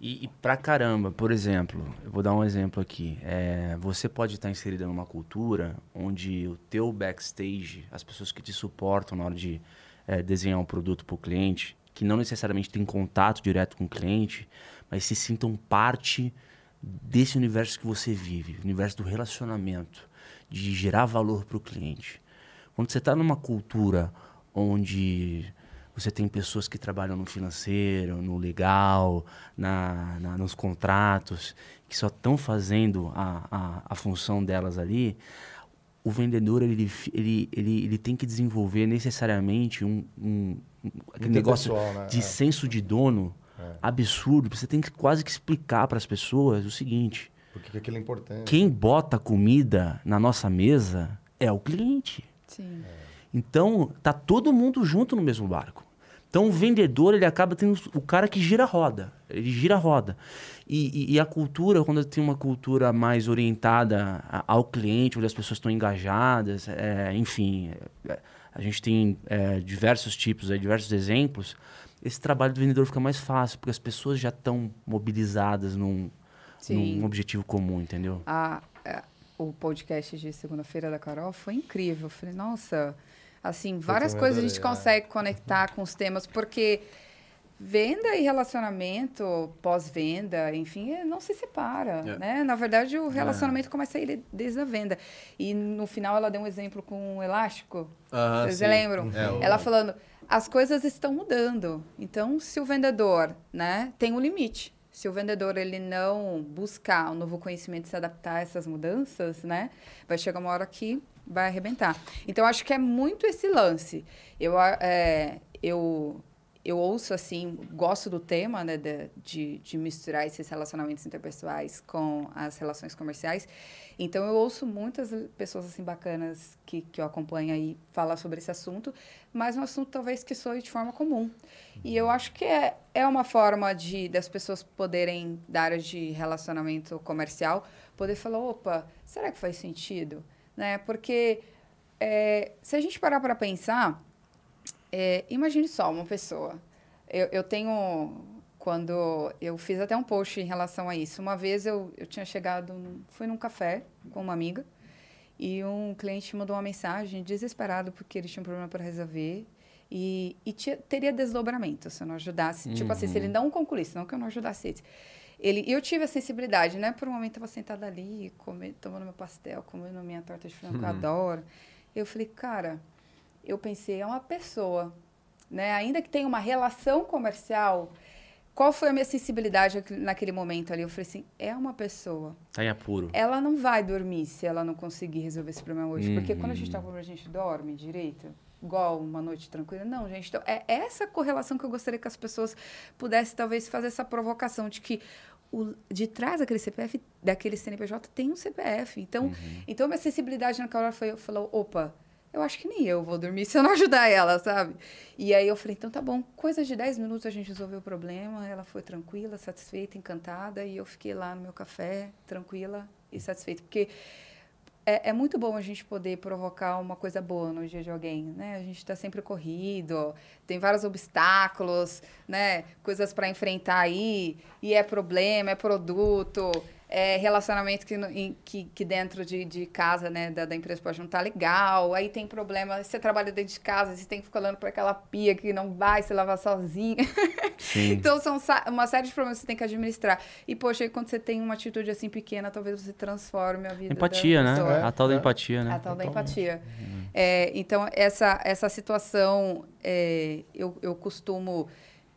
E, e pra caramba, por exemplo, eu vou dar um exemplo aqui. É, você pode estar inserida numa cultura onde o teu backstage, as pessoas que te suportam na hora de é, desenhar um produto para o cliente, que não necessariamente tem contato direto com o cliente, mas se sintam parte desse universo que você vive, universo do relacionamento, de gerar valor para o cliente. Quando você está numa cultura onde você tem pessoas que trabalham no financeiro, no legal, na, na- nos contratos, que só estão fazendo a, a, a função delas ali, o vendedor ele, ele, ele, ele tem que desenvolver necessariamente um, um, um- aquele negócio né? de É. senso de dono absurdo. Você tem que quase que explicar para as pessoas o seguinte: Porque aquilo é importante. quem bota comida na nossa mesa é o cliente. Sim. Então, tá todo mundo junto no mesmo barco. Então, o vendedor, ele acaba tendo o cara que gira a roda. Ele gira a roda. E, e- e a cultura, quando tem uma cultura mais orientada ao cliente, onde as pessoas estão engajadas, é, enfim, é, a gente tem é, diversos tipos, aí, diversos exemplos, esse trabalho do vendedor fica mais fácil, porque as pessoas já estão mobilizadas num, num objetivo comum, entendeu? a, a- o podcast de segunda-feira da Carol foi incrível. Eu falei, nossa, assim, várias coisas a gente é. consegue conectar com os temas, porque venda e relacionamento, pós-venda, enfim, é- não se separa, É. né? Na verdade, o relacionamento começa a ir desde a venda. E no final ela deu um exemplo com um elástico. Aham, Vocês sim. lembram? É, Ela falando, as coisas estão mudando. Então, se o vendedor, né, tem um limite. Se o vendedor ele não buscar um novo conhecimento e se adaptar a essas mudanças, né, vai chegar uma hora que vai arrebentar. Então, acho que é muito esse lance. Eu, é, eu, eu ouço assim, gosto do tema, né, de, de, de, misturar esses relacionamentos interpessoais com as relações comerciais. Então eu ouço muitas pessoas assim bacanas que, que eu acompanho aí falar sobre esse assunto, mas um assunto talvez que soe de forma comum. E eu acho que é, é uma forma de das pessoas poderem da área de relacionamento comercial poder falar, opa, será que faz sentido, né? Porque é, se a gente parar para pensar é, imagine só uma pessoa. Eu, eu tenho. Quando eu fiz até um post em relação a isso. Uma vez eu, eu tinha chegado. Fui num café com uma amiga. E um cliente mandou uma mensagem desesperado porque ele tinha um problema para resolver. E, e tinha, teria desdobramento se eu não ajudasse. Uhum. Tipo assim, se ele uhum. não concluísse, não que eu não ajudasse ele. Ele eu tive a sensibilidade, né? Por um momento eu estava sentada ali, comendo, tomando meu pastel, comendo minha torta de frango, uhum. que eu uhum. adoro. Eu falei, cara, eu pensei, é uma pessoa. Né? Ainda que tenha uma relação comercial, qual foi a minha sensibilidade naquele momento ali? Eu falei assim, é uma pessoa. Tá em apuro. Ela não vai dormir se ela não conseguir resolver esse problema hoje. Uhum. Porque quando a gente tá com problema, a gente dorme direito. Igual uma noite tranquila. Não, gente. Então, é essa correlação que eu gostaria que as pessoas pudessem, talvez, fazer essa provocação de que o, de trás daquele CPF, daquele CNPJ, tem um CPF. Então, uhum. então minha sensibilidade naquela hora foi, falei, opa, eu acho que nem eu vou dormir se eu não ajudar ela, sabe? E aí eu falei, então tá bom, coisa de 10 minutos a gente resolveu o problema, ela foi tranquila, satisfeita, encantada, e eu fiquei lá no meu café, tranquila e satisfeita. Porque é, é muito bom a gente poder provocar uma coisa boa no dia de alguém, né? A gente está sempre corrido, tem vários obstáculos, né? Coisas para enfrentar aí, e é problema, é produto é, relacionamento que, em, que, que, dentro de, de casa, né, da, da, empresa pode não estar tá legal, aí tem problema, você trabalha dentro de casa, você tem que ficar olhando para aquela pia que não vai se lavar sozinha. então, são uma série de problemas que você tem que administrar. E, poxa, aí, quando você tem uma atitude assim pequena, talvez você transforme a vida Empatia, né? É, a tal da empatia, né? A tal da empatia. Uhum. É, então, essa, essa situação, é, eu, eu costumo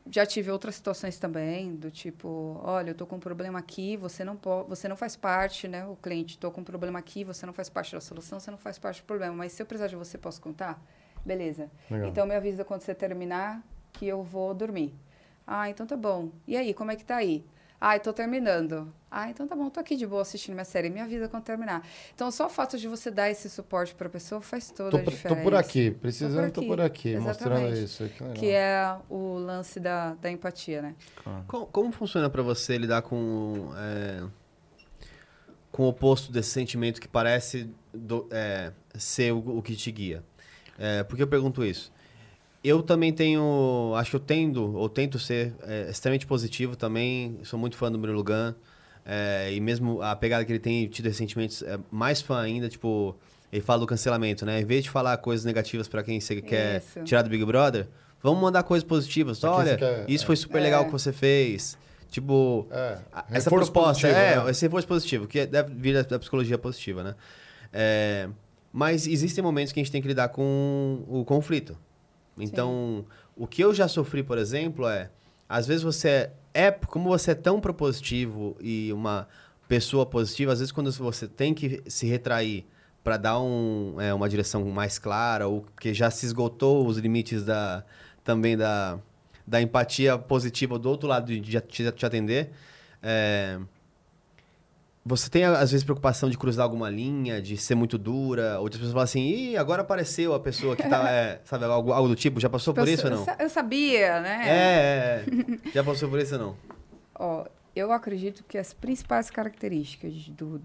já tive outras situações também, do tipo, olha, eu tô com um problema aqui, você não pode, você não faz parte, né? O cliente, tô com um problema aqui, você não faz parte da solução, você não faz parte do problema, mas se eu precisar de você, posso contar? Beleza. Legal. Então me avisa quando você terminar que eu vou dormir. Ah, então tá bom. E aí, como é que tá aí? Ai, tô terminando. Ah, então tá bom, tô aqui de boa assistindo minha série. Me avisa quando terminar. Então, só o fato de você dar esse suporte para a pessoa faz toda tô, a diferença. Tô por aqui, precisando, tô por aqui, tô por aqui mostrando isso. Que, que, é o lance da, da empatia, né? Claro. Como, como, funciona para você lidar com, é, com o oposto desse sentimento que parece do, é, ser o, o, que te guia? É, por que eu pergunto isso? Eu também tenho, acho que eu tendo, ou tento ser é, extremamente positivo também. Sou muito fã do Murilo Gun. É, e mesmo a pegada que ele tem tido recentemente, é mais fã ainda, tipo, ele fala do cancelamento, né? Em vez de falar coisas negativas para quem você quer isso. tirar do Big Brother, vamos mandar coisas positivas. Olha, quer, isso é. foi super legal é. que você fez. Tipo, é. essa proposta, é, né? esse reforço positivo, que deve vir da, da psicologia positiva, né? É, mas existem momentos que a gente tem que lidar com o conflito. Então, Sim. o que eu já sofri, por exemplo, é às vezes você é como você é tão propositivo e uma pessoa positiva, às vezes quando você tem que se retrair para dar um, é, uma direção mais clara ou que já se esgotou os limites da também da, da empatia positiva do outro lado de, de te atender, é, você tem, às vezes, preocupação de cruzar alguma linha, de ser muito dura? Outras pessoas falam assim, ih, agora apareceu a pessoa que tá, é, sabe, algo, algo, do tipo. Já passou por isso ou não? Eu sabia, né? É, é, é. Já passou por isso ou não? Ó, eu acredito que as principais características do...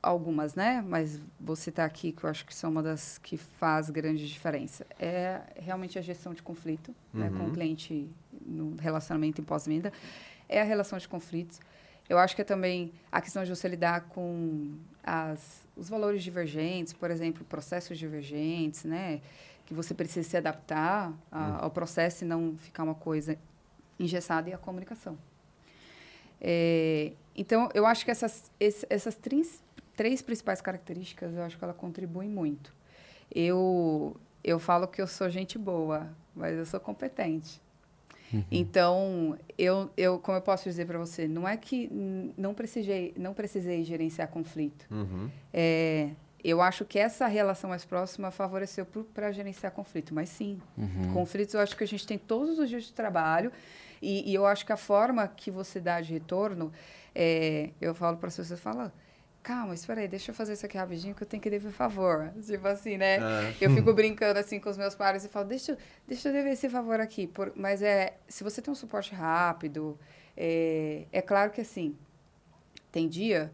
Algumas, né? Mas você tá aqui, que eu acho que são uma das que faz grande diferença. É realmente a gestão de conflito uhum. né, com o uhum. cliente no relacionamento em pós-venda. É a relação de conflitos eu acho que é também a questão de você lidar com as, os valores divergentes, por exemplo, processos divergentes, né? Que você precisa se adaptar a, hum. ao processo e não ficar uma coisa engessada e a comunicação. É, então, eu acho que essas, essas três, três principais características, eu acho que ela contribuem muito. Eu, eu falo que eu sou gente boa, mas eu sou competente. Uhum. Então, eu, eu, como eu posso dizer para você, não é que não precisei, não precisei gerenciar conflito. Uhum. É, eu acho que essa relação mais próxima favoreceu para gerenciar conflito. Mas sim, uhum. conflitos eu acho que a gente tem todos os dias de trabalho. E, e eu acho que a forma que você dá de retorno, é, eu falo para as pessoas, fala, calma, espera aí, deixa eu fazer isso aqui rapidinho que eu tenho que dever favor. Tipo assim, né? É. Eu fico brincando assim com os meus pares e falo, deixa, deixa eu dever esse favor aqui. Por, mas é, se você tem um suporte rápido, é, é claro que assim, tem dia,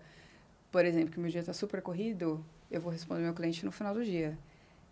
por exemplo, que meu dia está super corrido, eu vou responder meu cliente no final do dia.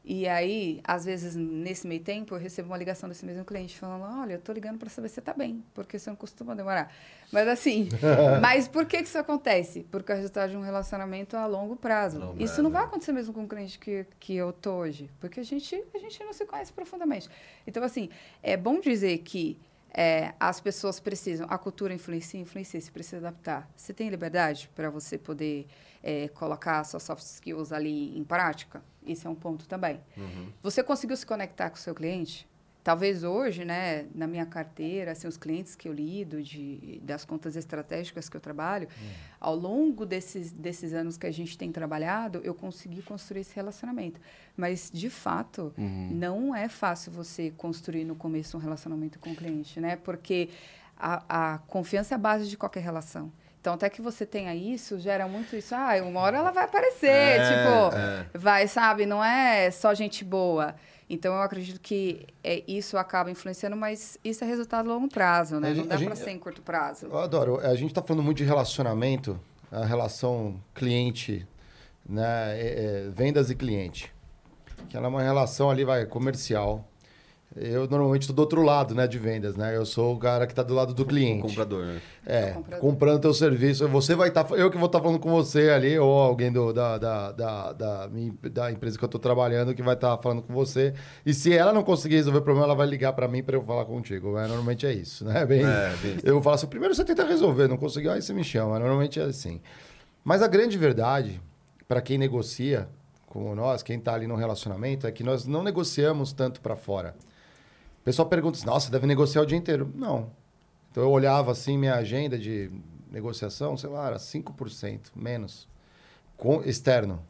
E aí, às vezes, nesse meio tempo, eu recebo uma ligação desse mesmo cliente falando: Olha, eu tô ligando para saber se você tá bem, porque você não costuma demorar. Mas assim, mas por que, que isso acontece? Porque é o resultado de um relacionamento a longo prazo. Longo isso não vai acontecer mesmo com o cliente que, que eu tô hoje, porque a gente, a gente não se conhece profundamente. Então, assim, é bom dizer que é, as pessoas precisam, a cultura influencia, influencia, se precisa adaptar. Você tem liberdade para você poder é, colocar suas soft skills ali em prática? Isso é um ponto também. Uhum. Você conseguiu se conectar com o seu cliente? Talvez hoje, né, na minha carteira, assim, os clientes que eu lido, de, das contas estratégicas que eu trabalho, uhum. ao longo desses, desses anos que a gente tem trabalhado, eu consegui construir esse relacionamento. Mas, de fato, uhum. não é fácil você construir no começo um relacionamento com o cliente, né? Porque a, a confiança é a base de qualquer relação. Então, até que você tenha isso, gera muito isso. Ah, uma hora ela vai aparecer, é, tipo, é. vai, sabe? Não é só gente boa. Então, eu acredito que é, isso acaba influenciando, mas isso é resultado a longo prazo, né? Gente, Não dá para ser em curto prazo. Eu adoro. A gente está falando muito de relacionamento, a relação cliente, né? É, é, vendas e cliente. Que ela é uma relação ali, vai, comercial eu normalmente estou do outro lado, né, de vendas, né? Eu sou o cara que está do lado do cliente. O comprador, né? É, comprando teu serviço. Você vai estar... Tá, eu que vou estar tá falando com você ali, ou alguém do, da, da, da, da, da empresa que eu estou trabalhando que vai estar tá falando com você. E se ela não conseguir resolver o problema, ela vai ligar para mim para eu falar contigo. É, normalmente é isso, né? Bem, é, bem... Eu vou falar assim, primeiro você tenta resolver, não conseguiu, aí você me chama. Normalmente é assim. Mas a grande verdade, para quem negocia como nós, quem está ali no relacionamento, é que nós não negociamos tanto para fora. O pessoal pergunta assim, nossa, deve negociar o dia inteiro. Não. Então eu olhava assim minha agenda de negociação, sei lá, era 5% menos. Com, externo.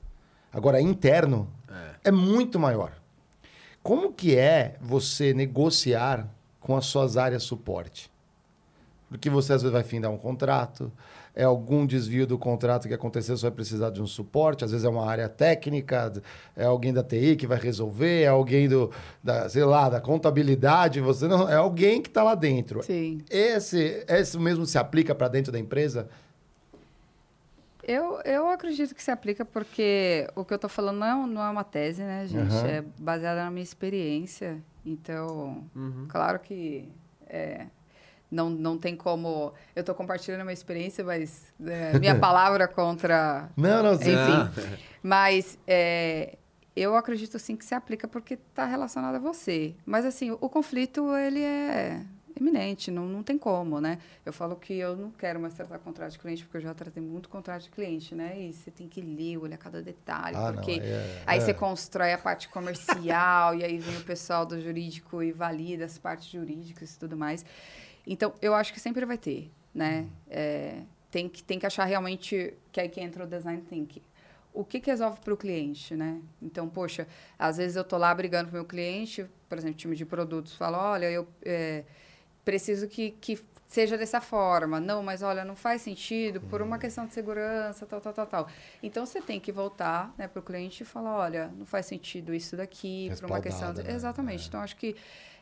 Agora, interno é. é muito maior. Como que é você negociar com as suas áreas suporte? Porque você às vezes vai findar um contrato, é algum desvio do contrato que aconteceu, você vai precisar de um suporte, às vezes é uma área técnica, é alguém da TI que vai resolver, é alguém do, da, sei lá, da contabilidade, você não, é alguém que está lá dentro. Sim. Esse, esse mesmo se aplica para dentro da empresa? Eu, eu acredito que se aplica porque o que eu estou falando não é, não é uma tese, né, gente? Uhum. É baseada na minha experiência. Então, uhum. claro que é, não, não tem como. Eu estou compartilhando uma experiência, mas é, minha palavra contra. Não, não, sei. Enfim. Mas é, eu acredito sim que se aplica porque está relacionado a você. Mas assim, o, o conflito ele é iminente, não, não tem como, né? Eu falo que eu não quero mais tratar contrato de cliente, porque eu já tratei muito contrato de cliente, né? E você tem que ler, olhar cada detalhe, ah, porque não, é, aí é. você constrói a parte comercial, e aí vem o pessoal do jurídico e valida as partes jurídicas e tudo mais. Então, eu acho que sempre vai ter, né? É, tem, que, tem que achar realmente que é aí que entra o design thinking. O que, que resolve para o cliente, né? Então, poxa, às vezes eu tô lá brigando com o meu cliente, por exemplo, time de produtos, fala, olha, eu é, preciso que, que seja dessa forma. Não, mas olha, não faz sentido por uma questão de segurança, tal, tal, tal, tal. Então você tem que voltar né, para o cliente e falar, olha, não faz sentido isso daqui, por uma questão de... Né? Exatamente. É. Então acho que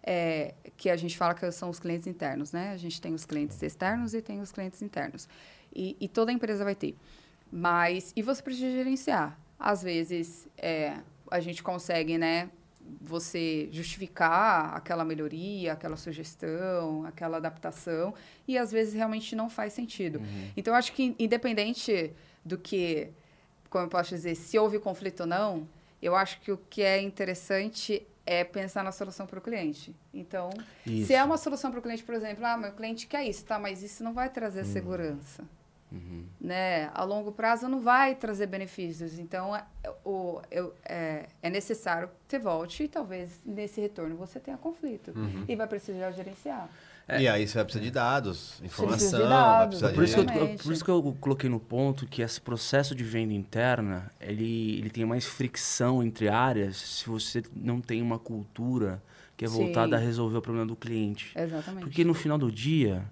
é, que a gente fala que são os clientes internos, né? A gente tem os clientes externos e tem os clientes internos. E, e toda empresa vai ter. Mas, e você precisa gerenciar. Às vezes, é, a gente consegue, né? Você justificar aquela melhoria, aquela sugestão, aquela adaptação, e às vezes realmente não faz sentido. Uhum. Então, acho que, independente do que, como eu posso dizer, se houve conflito ou não, eu acho que o que é interessante é pensar na solução para o cliente. Então, isso. se é uma solução para o cliente, por exemplo, ah, meu cliente quer isso, tá, mas isso não vai trazer hum. segurança. Uhum. Né? A longo prazo não vai trazer benefícios. Então, é, o, eu, é, é necessário que você volte e talvez nesse retorno você tenha conflito. Uhum. E vai precisar gerenciar. É. E aí você vai precisar de dados, informação, de dados, vai precisar por, de... isso eu, por isso que eu coloquei no ponto que esse processo de venda interna, ele, ele tem mais fricção entre áreas se você não tem uma cultura que é voltada Sim. a resolver o problema do cliente. Exatamente. Porque no final do dia,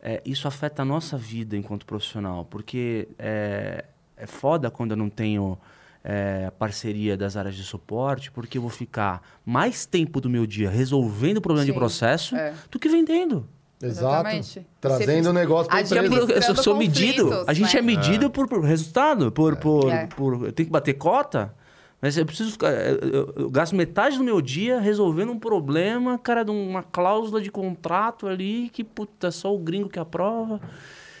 é, isso afeta a nossa vida enquanto profissional. Porque é, é foda quando eu não tenho é, parceria das áreas de suporte, porque eu vou ficar mais tempo do meu dia resolvendo o problema Sim, de processo é. do que vendendo. Exato. Exatamente. Trazendo o negócio para empresa. Eu sou, medido. A gente é medido é. por, por, resultado, por, por, é. por, por. Tem que bater cota. Mas eu preciso ficar. Eu, eu, gasto metade do meu dia resolvendo um problema, cara, de uma cláusula de contrato ali que, puta, só o gringo que aprova.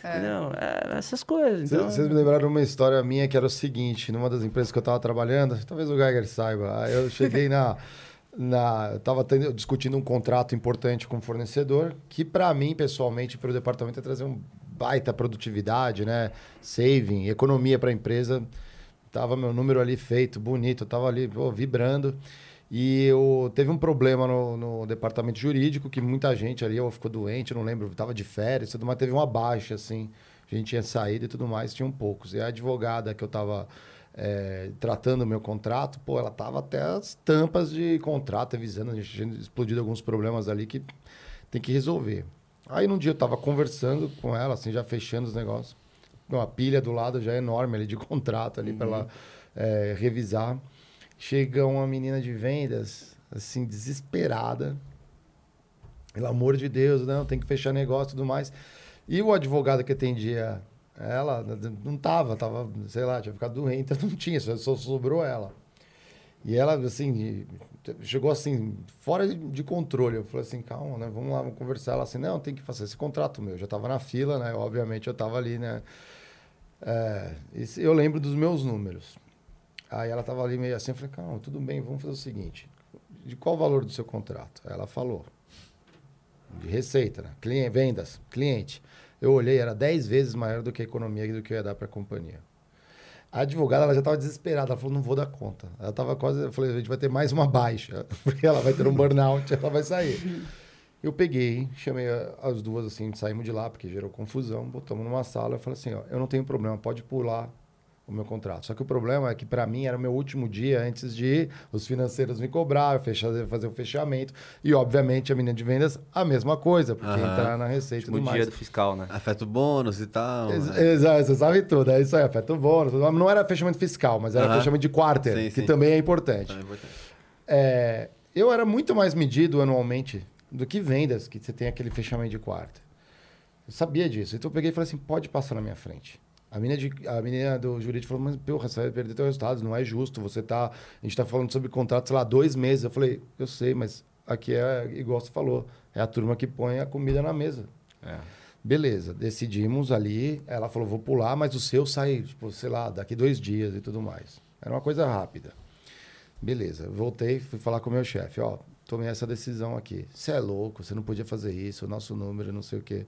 É. Entendeu? É, essas coisas. Então... Vocês me lembraram uma história minha que era o seguinte: numa das empresas que eu estava trabalhando, talvez o Geiger saiba, eu cheguei na. na eu estava discutindo um contrato importante com um fornecedor, que para mim, pessoalmente, para o departamento, é trazer um baita produtividade, né? Saving, economia para a empresa Tava meu número ali feito, bonito, tava ali pô, vibrando. E eu, teve um problema no, no, departamento jurídico, que muita gente ali ou ficou doente, não lembro, estava de férias, tudo, mas teve uma baixa, assim. A gente tinha saído e tudo mais, tinham poucos. E a advogada que eu estava é, tratando o meu contrato, pô, ela tava até as tampas de contrato avisando, a gente tinha explodido alguns problemas ali que tem que resolver. Aí num dia eu estava conversando com ela, assim, já fechando os negócios uma pilha do lado já é enorme ali de contrato ali uhum. para ela é, revisar. Chega uma menina de vendas, assim, desesperada. Pelo amor de Deus, não, tem que fechar negócio e tudo mais. E o advogado que atendia ela não tava, tava, sei lá, tinha ficado doente, não tinha, só sobrou ela. E ela, assim, chegou assim, fora de controle. Eu falei assim, calma, né? Vamos lá, vamos conversar. Ela assim, não, tem que fazer esse contrato meu. Eu já estava na fila, né? Obviamente eu estava ali, né? É, eu lembro dos meus números. Aí ela estava ali meio assim, eu falei, calma, tudo bem, vamos fazer o seguinte. De qual o valor do seu contrato? Ela falou. De receita, né? Cliente, vendas, cliente. Eu olhei, era 10 vezes maior do que a economia do que eu ia dar para a companhia. A advogada ela já estava desesperada, ela falou, não vou dar conta. Ela estava quase, eu falei, a gente vai ter mais uma baixa, porque ela vai ter um burnout, ela vai sair. Eu peguei, chamei as duas assim, saímos de lá, porque gerou confusão, botamos numa sala. Eu falei assim: ó, eu não tenho problema, pode pular o meu contrato. Só que o problema é que para mim era o meu último dia antes de ir, os financeiros me cobraram, fechar, fazer o fechamento. E, obviamente, a menina de vendas, a mesma coisa, porque uhum. entrar na receita tipo mais. dia do fiscal, né? Afeta o bônus e tal. Ex né? Exato, você sabe tudo. É isso aí, afeta o bônus. Não era fechamento fiscal, mas era uhum. fechamento de quarter, sim, que sim. também é importante. É importante. É, eu era muito mais medido anualmente do que vendas, que você tem aquele fechamento de quarta. Eu sabia disso. Então eu peguei e falei assim: pode passar na minha frente. A menina, de, a menina do jurídico falou, mas, porra, você vai perder seus resultados, não é justo. Você tá. A gente está falando sobre contrato, sei lá, dois meses. Eu falei, eu sei, mas aqui é igual você falou, é a turma que põe a comida na mesa. É. Beleza, decidimos ali. Ela falou, vou pular, mas o seu sai, tipo, sei lá, daqui dois dias e tudo mais. Era uma coisa rápida. Beleza, voltei, fui falar com o meu chefe, ó, tomei essa decisão aqui. Você é louco, você não podia fazer isso, o nosso número, não sei o quê.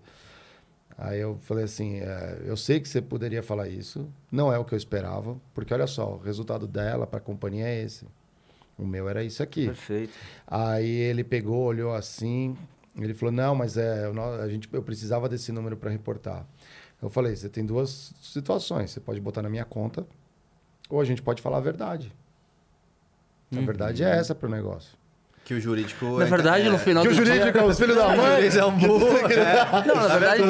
Aí eu falei assim, é, eu sei que você poderia falar isso, não é o que eu esperava, porque olha só, o resultado dela para a companhia é esse. O meu era isso aqui. Perfeito. Aí ele pegou, olhou assim, ele falou, não, mas é, a gente, eu precisava desse número para reportar. Eu falei, você tem duas situações, você pode botar na minha conta, ou a gente pode falar a verdade. A uhum. verdade é essa para o negócio. Que o jurídico. Na verdade, é... no final que do o jurídico dia... é os filhos da mãe. é um burro. É. Não, na verdade.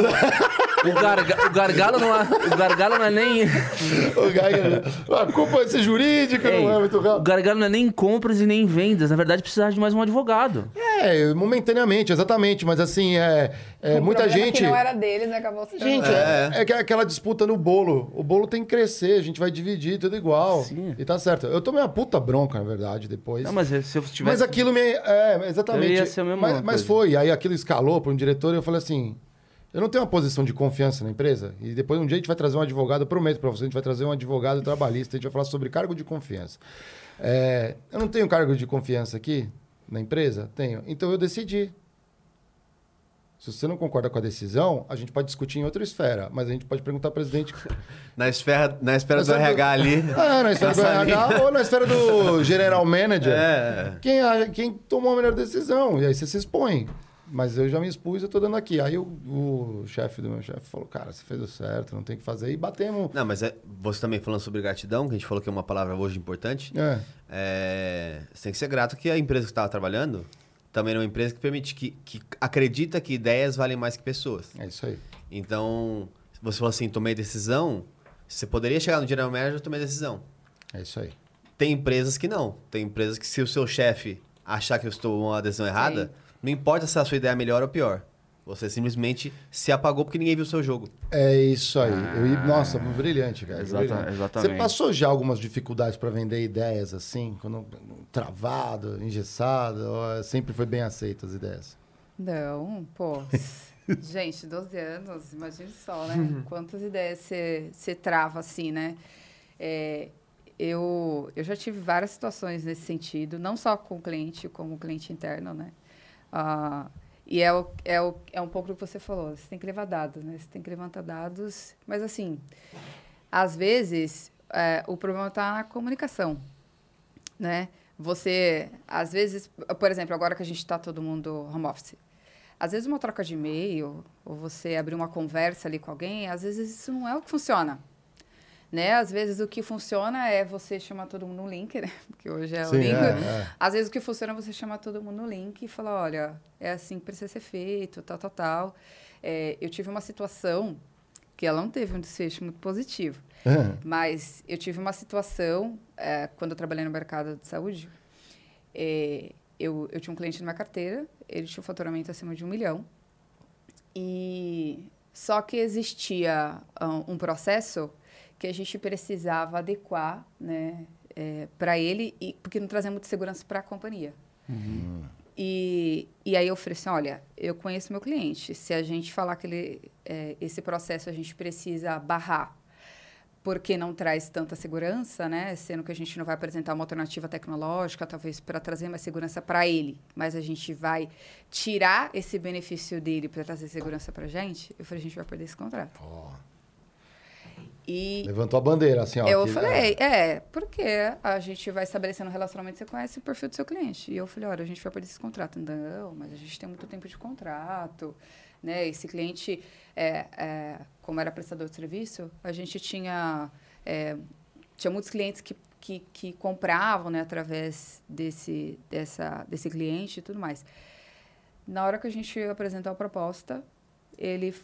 O, garga, o, gargalo não é, o gargalo não é nem. o gargalo, a culpa é ser jurídica, Ei, não é muito real. O gargalo não é nem compras e nem vendas. Na verdade, precisava de mais um advogado. É, momentaneamente, exatamente. Mas assim, é, é muita gente. Que não era deles, né? Acabou sendo. Gente, é. é, é aquela disputa no bolo. O bolo tem que crescer, a gente vai dividir tudo igual. Sim. E tá certo. Eu tomei uma puta bronca, na verdade, depois. Não, mas se eu tivesse. Mas aquilo me. É, exatamente. Eu ia ser a mesma mas, mas foi. Aí aquilo escalou para um diretor e eu falei assim. Eu não tenho uma posição de confiança na empresa. E depois um dia a gente vai trazer um advogado, eu prometo para você, a gente vai trazer um advogado trabalhista, a gente vai falar sobre cargo de confiança. É, eu não tenho cargo de confiança aqui na empresa? Tenho. Então eu decidi. Se você não concorda com a decisão, a gente pode discutir em outra esfera, mas a gente pode perguntar ao presidente. Na esfera, na esfera Na do RH ali. Ah, na esfera do RH ou na esfera do general manager. É. Quem, quem tomou a melhor decisão? E aí você se expõe. Mas eu já me expus, eu tô dando aqui. Aí o, o chefe do meu chefe falou, cara, você fez o certo, não tem o que fazer. E batemos. Não, mas é, você também falando sobre gratidão, que a gente falou que é uma palavra hoje importante. É. É, você tem que ser grato que a empresa que estava trabalhando também é uma empresa que permite, que, que acredita que ideias valem mais que pessoas. É isso aí. Então, você falou assim, tomei decisão, você poderia chegar no general manager e tomei decisão. É isso aí. Tem empresas que não. Tem empresas que se o seu chefe achar que eu estou uma decisão errada, não importa se a sua ideia é melhor ou pior. Você simplesmente se apagou porque ninguém viu o seu jogo. É isso aí. Eu ia- nossa, brilhante, cara. Exata- brilhante. exatamente. Você passou já algumas dificuldades para vender ideias assim? Quando travado, engessado? Ou é- sempre foi bem aceito as ideias? Não, pô. Gente, 12 anos, imagine só, né? Quantas ideias você você trava assim, né? É, eu, eu já tive várias situações nesse sentido, não só com o cliente, como o cliente interno, né? Ah, e é, o, é, o, é um pouco do que você falou, você tem que levar dados, né? Você tem que levantar dados, mas assim, às vezes, é, o problema está na comunicação, né? Você, às vezes, por exemplo, agora que a gente está todo mundo home office, às vezes uma troca de e-mail, ou você abrir uma conversa ali com alguém, às vezes isso não é o que funciona. Né? Às vezes o que funciona é você chamar todo mundo no link, né? Porque hoje é o Sim, link. é, é. Às vezes o que funciona é você chamar todo mundo no link e falar, olha, é assim que precisa ser feito, tal, tal, tal. É, eu tive uma situação que ela não teve um desfecho muito positivo. Mas eu tive uma situação, é, quando eu trabalhei no mercado de saúde, é, eu, eu tinha um cliente na minha carteira, ele tinha um faturamento acima de um milhão, e só que existia ah, um processo que a gente precisava adequar né, para ele, e, porque não trazia muita segurança para a companhia. E, e aí eu falei assim, olha, eu conheço meu cliente, se a gente falar que ele, é, esse processo a gente precisa barrar porque não traz tanta segurança, né? Sendo que a gente não vai apresentar uma alternativa tecnológica, talvez para trazer mais segurança para ele, mas a gente vai tirar esse benefício dele para trazer segurança para a gente. Eu falei, a gente vai perder esse contrato. Ó, E levantou a bandeira, assim, ó. eu que- falei, é, porque a gente vai estabelecendo um relacionamento, você conhece o perfil do seu cliente. E eu falei, olha, a gente vai perder esse contrato. Não, mas a gente tem muito tempo de contrato, né? Esse cliente, é, é, como era prestador de serviço, a gente tinha, é, tinha muitos clientes que, que, que compravam, né, através desse, dessa, desse cliente e tudo mais. Na hora que a gente apresentou a proposta, ele,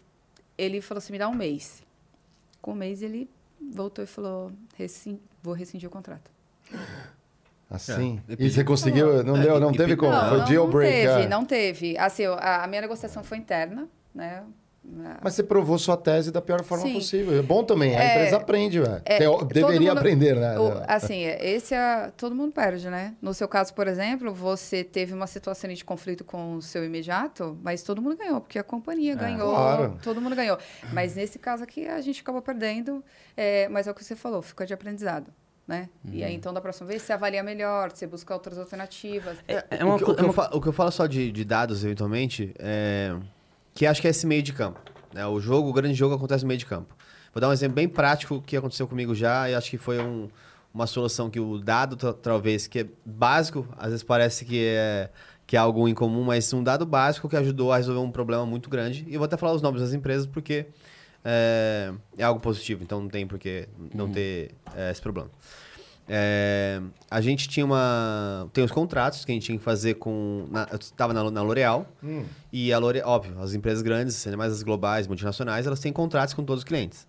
ele falou assim, me dá um mês. Com um mês, ele voltou e falou, "Rescin- vou rescindir o contrato. Assim. É, E você conseguiu? Não deu, não teve como? Não, Foi não, deal não break. teve, não teve. Assim, a minha negociação foi interna, né? Mas você provou sua tese da pior forma Sim. possível. É bom também, a É, empresa aprende, velho. é, Deveria mundo- aprender, né? O- assim, esse é. Todo mundo perde, né? No seu caso, por exemplo, você teve uma situação de conflito com o seu imediato, mas todo mundo ganhou, porque a companhia ganhou, Claro. todo mundo ganhou. Mas nesse caso aqui, a gente acabou perdendo, é, mas é o que você falou, fica de aprendizado. Né? E aí, então, da próxima vez, você avalia melhor, você busca outras alternativas. É, é uma o, que, o que é eu uma- fa- o que eu falo só de, de dados, eventualmente, é que acho que é esse meio de campo. né? O jogo, o grande jogo acontece no meio de campo. Vou dar um exemplo bem prático que aconteceu comigo já e acho que foi um- uma solução que o dado, ta- talvez, que é básico, às vezes parece que é, que é algo incomum, mas um dado básico que ajudou a resolver um problema muito grande. E eu vou até falar os nomes das empresas porque é, é algo positivo, então não tem por que não ter é, esse problema. É, a gente tinha uma. Tem os contratos que a gente tinha que fazer com. Na, eu estava na, na L'Oréal. Hum. E a L'Oréal, óbvio, as empresas grandes, mais as globais, multinacionais, elas têm contratos com todos os clientes.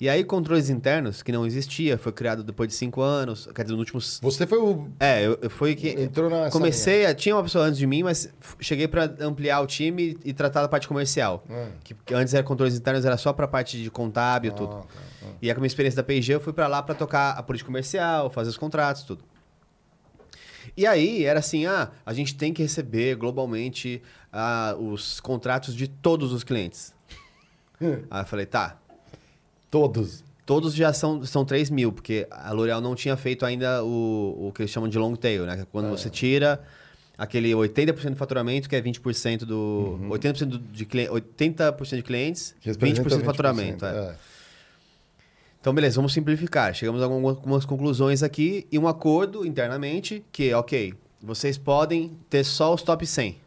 E aí, controles internos, que não existia, foi criado depois de cinco anos, quer dizer, nos últimos. Você foi o. É, eu, eu fui que. Entrou nessa Comecei, a, tinha uma pessoa antes de mim, mas cheguei para ampliar o time e, tratar da parte comercial. linha. Que, que antes era controles internos, era só para a parte de contábil e Ah, tudo. cara, ah. E aí, com a minha experiência da P&G, eu fui pra lá pra tocar a política comercial, fazer os contratos, tudo. E aí, era assim, ah, a gente tem que receber globalmente ah, os contratos de todos os clientes. aí eu falei, tá, Todos. todos já são, são 3 mil, porque a L'Oréal não tinha feito ainda o, o que eles chamam de long tail, né? Que é Quando você tira aquele 80% do faturamento, que é 20% do. 80% do, de, cli- 80% de clientes, Que representa 20% do faturamento. é. é. Então, beleza, vamos simplificar. Chegamos a algumas, conclusões aqui e um acordo internamente que, ok, vocês podem ter só os top 100.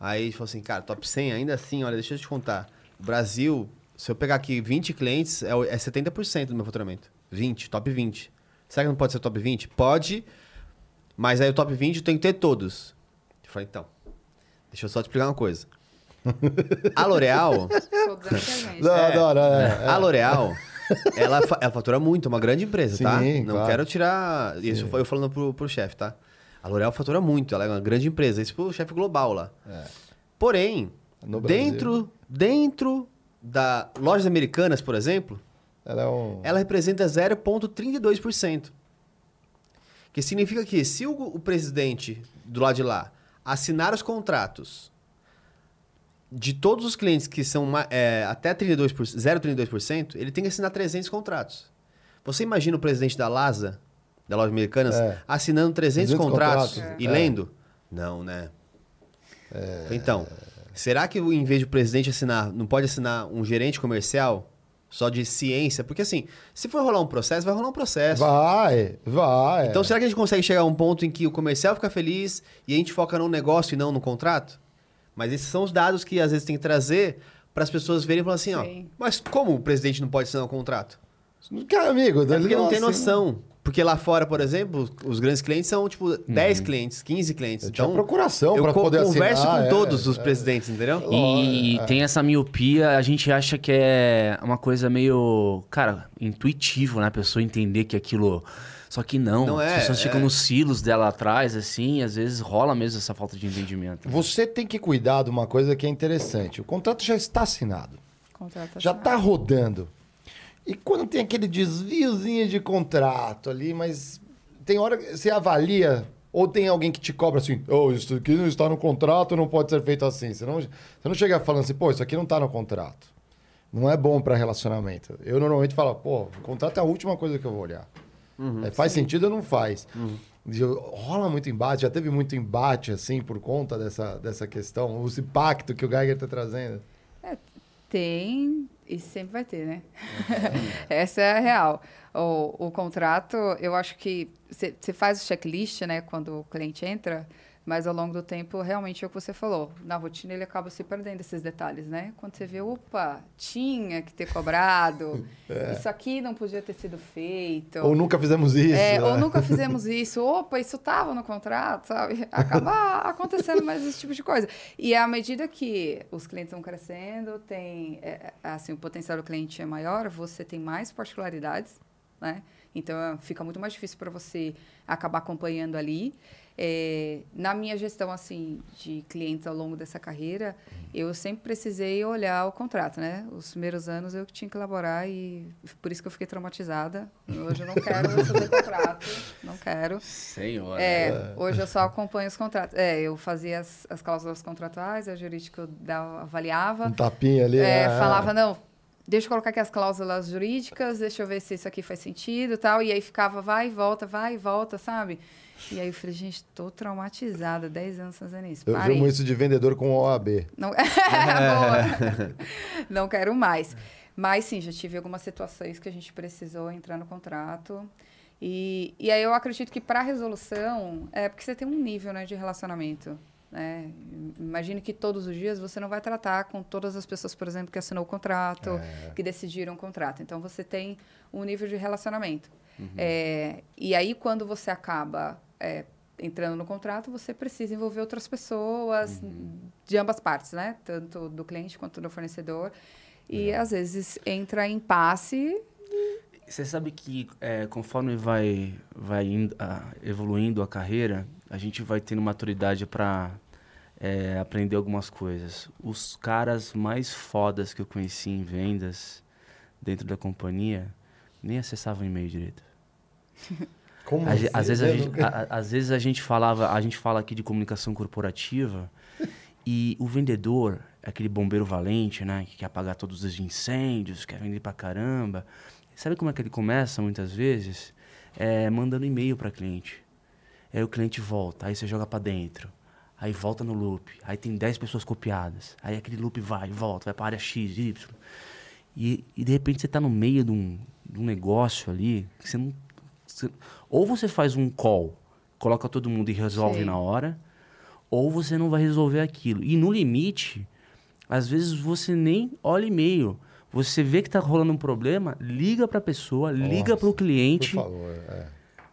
Aí a gente falou assim, cara, top 100 ainda assim, olha, deixa eu te contar. O Brasil, se eu pegar aqui 20 clientes, é, o- é 70% do meu faturamento. 20, top 20. Será que não pode ser top 20? Pode, mas aí o top 20 tem que ter todos. Eu falei, então, deixa eu só te explicar uma coisa. A L'Oréal... Gente. Não, É. não, não, é, A L'Oréal, ela, fa- ela fatura muito, é uma grande empresa, tá? Sim, Não claro. quero tirar. Isso foi eu falando pro, pro chefe, tá? A L'Oréal fatura muito, ela é uma grande empresa. Isso pro chefe global lá. Porém, No Brasil. dentro, dentro da lojas americanas, por exemplo, Ela é um. ela representa 0,32%. Que significa que se o, o presidente do lado de lá assinar os contratos de todos os clientes que são é, até 32%, 0,32%, ele tem que assinar 300 contratos. Você imagina o presidente da LASA, da loja Americanas, É. assinando 300, 300 contratos, contratos, e é. lendo? Não, né? Então, será que em vez de o presidente assinar, não pode assinar um gerente comercial só de ciência? Porque assim, se for rolar um processo, vai rolar um processo. Vai, vai. Então, será que a gente consegue chegar a um ponto em que o comercial fica feliz e a gente foca no negócio e não no contrato? Mas esses são os dados que às vezes tem que trazer para as pessoas verem e falar assim, ó, Sim. mas como o presidente não pode assinar um contrato? Cara, amigo, É porque não tem assim, noção. Porque lá fora, por exemplo, os grandes clientes são tipo 10 clientes, 15 clientes. Eu Então, procuração eu pra co- poder converso assinar, com é, todos os é. presidentes, entendeu? E tem essa miopia, a gente acha que é uma coisa meio, cara, intuitivo, né? A pessoa entender que aquilo. Só que não. Não As é, pessoas é. ficam nos silos dela atrás, assim, e às vezes rola mesmo essa falta de entendimento. Você tem que cuidar de uma coisa que é interessante. O contrato já está assinado. Contrato Já está rodando. E quando tem aquele desviozinho de contrato ali, mas tem hora que você avalia, ou tem alguém que te cobra assim, oh, isso aqui não está no contrato, não pode ser feito assim. Você não, você não chega falando assim, pô, isso aqui não está no contrato. Não é bom para relacionamento. Eu normalmente falo, pô, o contrato é a última coisa que eu vou olhar. É, faz sentido ou não faz? Eu- Rola muito embate, já teve muito embate, assim, por conta dessa, dessa questão, esse pacto que o Geiger está trazendo. Tem e sempre vai ter, né? Essa é a real. O, o contrato, eu acho que você faz o checklist, né, quando o cliente entra, mas ao longo do tempo, realmente é o que você falou. Na rotina, ele acaba se perdendo esses detalhes, né? Quando você vê, opa, tinha que ter cobrado, isso aqui não podia ter sido feito. Ou nunca fizemos isso. É, né? ou nunca fizemos isso, opa, isso estava no contrato, sabe? Acaba acontecendo mais esse tipo de coisa. E à medida que os clientes vão crescendo, tem, é, assim, o potencial do cliente é maior, você tem mais particularidades, né? Então, é, fica muito mais difícil para você acabar acompanhando ali. É, na minha gestão, assim, de clientes ao longo dessa carreira, eu sempre precisei olhar o contrato, né? Os primeiros anos eu que tinha que elaborar e por isso que eu fiquei traumatizada. Hoje eu não quero fazer contrato, não quero. Senhora. É, hoje eu só acompanho os contratos. É, eu fazia as, as cláusulas contratuais, a jurídica eu dava, avaliava. Um tapinha ali. É, é. falava, não, deixa eu colocar aqui as cláusulas jurídicas, deixa eu ver se isso aqui faz sentido e tal. E aí ficava, vai e volta, vai e volta, sabe? E aí eu falei, gente, tô traumatizada, 10 anos fazendo isso. Eu Parei. chamo isso de vendedor com OAB. Não... Boa. não quero mais. Mas sim, já tive algumas situações que a gente precisou entrar no contrato. E, e aí eu acredito que para resolução, é porque você tem um nível né, de relacionamento. Né? Imagine que todos os dias você não vai tratar com todas as pessoas, por exemplo, que assinou o contrato, que decidiram o contrato. Então você tem um nível de relacionamento. É, e aí, quando você acaba é, entrando no contrato, você precisa envolver outras pessoas de ambas partes, né? Tanto do cliente quanto do fornecedor. E às vezes entra em impasse. Você sabe que é, conforme vai, vai indo- ah, evoluindo a carreira, a gente vai tendo maturidade para aprender algumas coisas. Os caras mais fodas que eu conheci em vendas dentro da companhia nem acessavam e-mail direito. Como A ge- assim? às, vezes a gente, a- às vezes a gente falava, a gente fala aqui de comunicação corporativa e o vendedor, aquele bombeiro valente, né, que quer apagar todos os incêndios, quer vender pra caramba. Sabe como é que ele começa muitas vezes? É, mandando e-mail para cliente. Aí o cliente volta, aí você joga para dentro. Aí volta no loop. Aí tem 10 pessoas copiadas. Aí aquele loop vai, volta, vai para área X, Y. E, e de repente você está no meio de um, de um negócio ali que você não. Ou você faz um call, coloca todo mundo e resolve Sim. na hora, ou você não vai resolver aquilo. E no limite, às vezes você nem olha e-mail. Você vê que está rolando um problema, liga para a pessoa, Nossa, liga para o cliente. Por favor, é.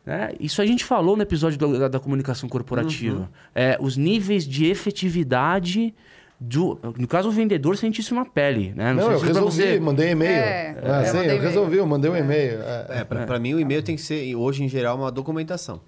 É, isso a gente falou no episódio da, da comunicação corporativa. Uhum. É, os níveis de efetividade do, no caso, o vendedor sente isso na pele, né? Não, não eu resolvi, você... mandei e-mail. É, é, sim, eu resolvi, eu mandei um e-mail. É, é para mim o e-mail tem que ser, hoje em geral, uma documentação.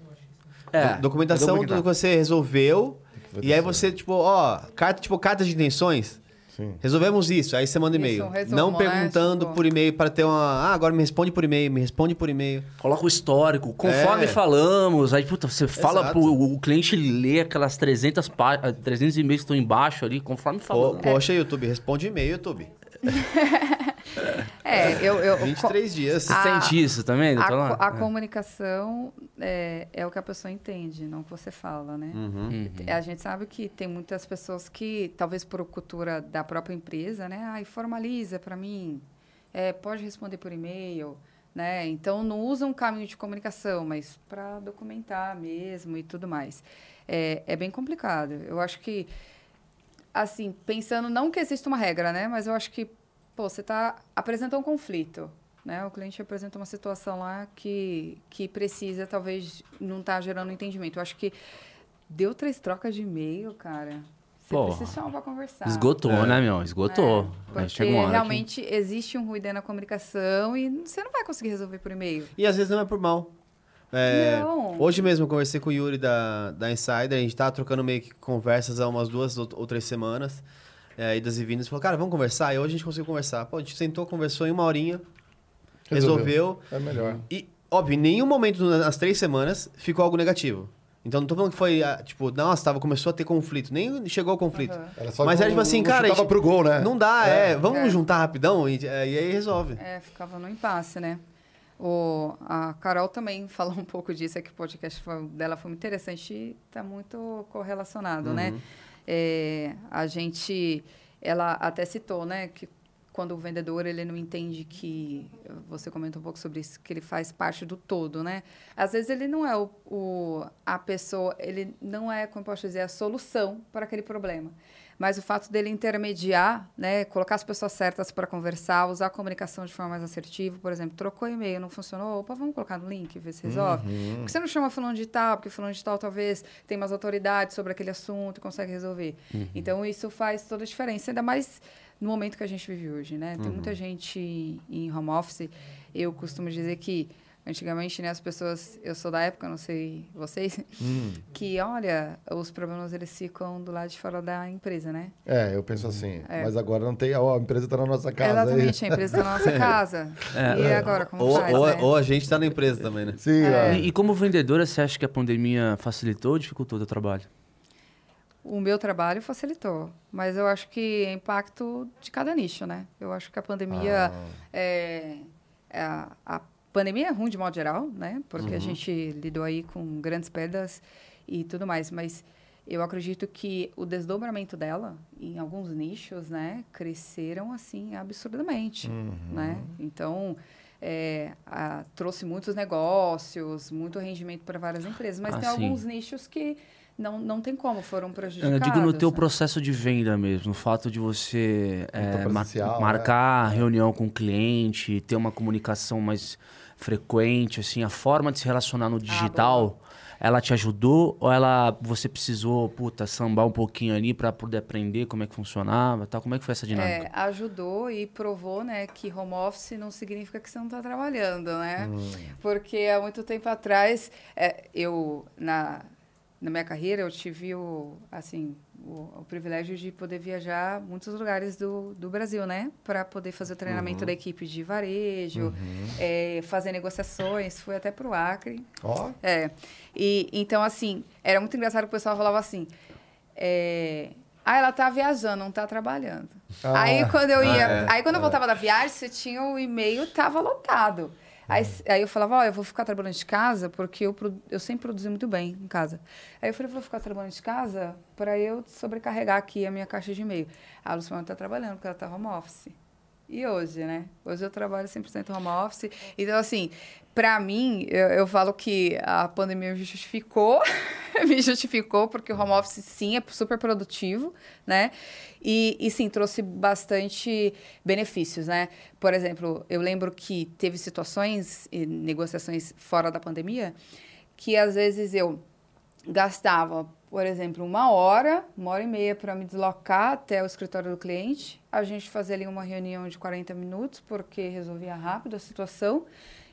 É, documentação do que você resolveu, e aí você, tipo, ó, carta, tipo, carta de intenções. Sim. Resolvemos isso, aí você manda e-mail. Não perguntando né? por e-mail para ter uma. Ah, agora me responde por e-mail, me responde por e-mail. Coloca o histórico, conforme é. falamos. Aí, puta, você fala Exato. pro o cliente ler aquelas 300, pá, 300 e-mails que estão embaixo ali, conforme falamos. Poxa, YouTube, responde e-mail, YouTube. é, eu, eu, 23 dias. Você sente isso também, doutor? A, a é. comunicação é, é, o que a pessoa entende, não o que você fala, né? Uhum. Uhum. A gente sabe que tem muitas pessoas que, talvez por cultura da própria empresa, né? Ah, formaliza para mim, é, pode responder por e-mail, né? Então, não usa um caminho de comunicação, mas para documentar mesmo e tudo mais. É, é bem complicado. Eu acho que assim, pensando não que exista uma regra, né? Mas eu acho que, pô, você está apresentando um conflito, né? O cliente apresenta uma situação lá que, que precisa, talvez, não tá gerando entendimento. Eu acho que deu três trocas de e-mail, cara. Você Pô, precisa chamar para conversar. Esgotou, é. né, meu? Esgotou. É, porque realmente que... existe um ruído na comunicação e você não vai conseguir resolver por e-mail. E às vezes não é por mal. É, hoje mesmo eu conversei com o Yuri da, da Insider, a gente tá trocando meio que conversas há umas duas ou, três semanas, é, idas e vindas, falou, cara, vamos conversar? E hoje a gente conseguiu conversar. Pô, a gente sentou, conversou em uma horinha, resolveu. resolveu é melhor. E, óbvio, em nenhum momento nas três semanas ficou algo negativo. Então não tô falando que foi, ah, tipo, nossa, tava, começou a ter conflito. Nem chegou ao conflito. Uhum. Era Mas era tipo assim, cara. Tava pro gol, né? Não dá, é. é vamos é. juntar rapidão e, e aí resolve. É, ficava no impasse, né? O, a Carol também falou um pouco disso, é que o podcast dela foi muito interessante e está muito correlacionado, né? uhum. né? É, a gente, ela até citou, né, que quando o vendedor ele não entende que você comentou um pouco sobre isso que ele faz parte do todo né? Às vezes ele não é o, o a pessoa ele não é como posso dizer a solução para aquele problema mas o fato dele intermediar, né, colocar as pessoas certas para conversar, usar a comunicação de forma mais assertiva, por exemplo, trocou e-mail, não funcionou, opa, vamos colocar no link, ver se resolve. Uhum. Porque você não chama fulano de tal, porque fulano de tal talvez tem mais autoridade sobre aquele assunto e consegue resolver. Uhum. Então, isso faz toda a diferença, ainda mais no momento que a gente vive hoje, né? Tem uhum. muita gente em home office, eu costumo dizer que Antigamente, né, as pessoas, eu sou da época, não sei vocês, hum. que, olha, os problemas eles ficam do lado de fora da empresa, né? É, eu penso assim, é. mas agora não tem, ó, a empresa está na nossa casa. Exatamente, aí. a empresa está na nossa casa. É, e é. agora, como ou, faz, ou, né? ou, a gente está na empresa também, né? Sim, é. e, e, como vendedora, você acha que a pandemia facilitou ou dificultou o teu trabalho? O meu trabalho facilitou, mas eu acho que é impacto de cada nicho, né? Eu acho que a pandemia, ah. é, a, a pandemia é ruim de modo geral, né? Porque uhum. a gente lidou aí com grandes perdas e tudo mais, mas eu acredito que o desdobramento dela em alguns nichos, né, cresceram assim absurdamente, uhum. né? Então é, a, trouxe muitos negócios, muito rendimento para várias empresas, mas ah, tem sim. alguns nichos que não, não tem como, foram prejudicados. Eu digo no teu né? processo de venda mesmo, o fato de você é, mar marcar né? reunião com o cliente, ter uma comunicação mais frequente, assim, a forma de se relacionar no ah, digital, ah, ela te ajudou ou ela você precisou, puta, sambar um pouquinho ali para poder aprender como é que funcionava, tal? Como é que foi essa dinâmica? É, ajudou e provou, né, que home office não significa que você não está trabalhando, né? Hum. Porque há muito tempo atrás, é, eu na na minha carreira eu tive o assim o, o, privilégio de poder viajar muitos lugares do, do Brasil, né? Para poder fazer o treinamento uhum. da equipe de varejo, uhum. é, fazer negociações. Fui até para o Acre. Ó. Oh. É. E, então, assim, era muito engraçado que o pessoal falava assim... É, ah, ela tá viajando, não tá trabalhando. Ah. Aí quando eu ia, ah, é. aí quando eu voltava da viagem, você tinha o e-mail, tava lotado. Aí, aí eu falava, ó, eu vou ficar trabalhando de casa porque eu, eu sempre produzi muito bem em casa. Aí eu falei, vou ficar trabalhando de casa para eu sobrecarregar aqui a minha caixa de e-mail. A Luciana está trabalhando porque ela está home office. E hoje, né? Hoje eu trabalho 100% home office. Então, assim, para mim, eu, eu falo que a pandemia me justificou, me justificou, porque o home office, sim, é super produtivo, né? E, e, sim, trouxe bastante benefícios, né? Por exemplo, eu lembro que teve situações e negociações fora da pandemia que, às vezes, eu gastava, por exemplo, uma hora, uma hora e meia para me deslocar até o escritório do cliente, a gente fazia ali uma reunião de 40 minutos, porque resolvia rápido a situação,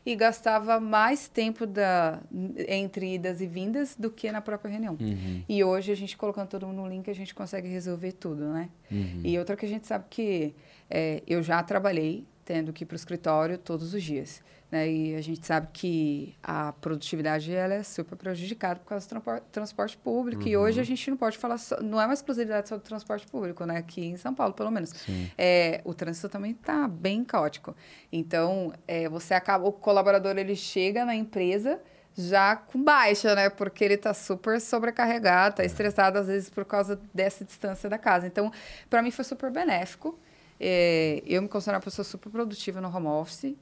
e gastava mais tempo da, entre idas e vindas do que na própria reunião. Uhum. E hoje, a gente colocando todo mundo no link, a gente consegue resolver tudo, né? Uhum. E outra que a gente sabe que é, eu já trabalhei tendo que ir para o escritório todos os dias. Né? E a gente sabe que a produtividade ela é super prejudicada por causa do transpor- transporte público. E hoje a gente não pode falar, só, não é uma exclusividade só do transporte público, né? aqui em São Paulo, pelo menos. É, o trânsito também está bem caótico. Então, é, você acaba, o colaborador ele chega na empresa já com baixa, né? Porque ele está super sobrecarregado, está estressado às vezes por causa dessa distância da casa. Então, para mim foi super benéfico. É, eu me considero uma pessoa super produtiva no home office.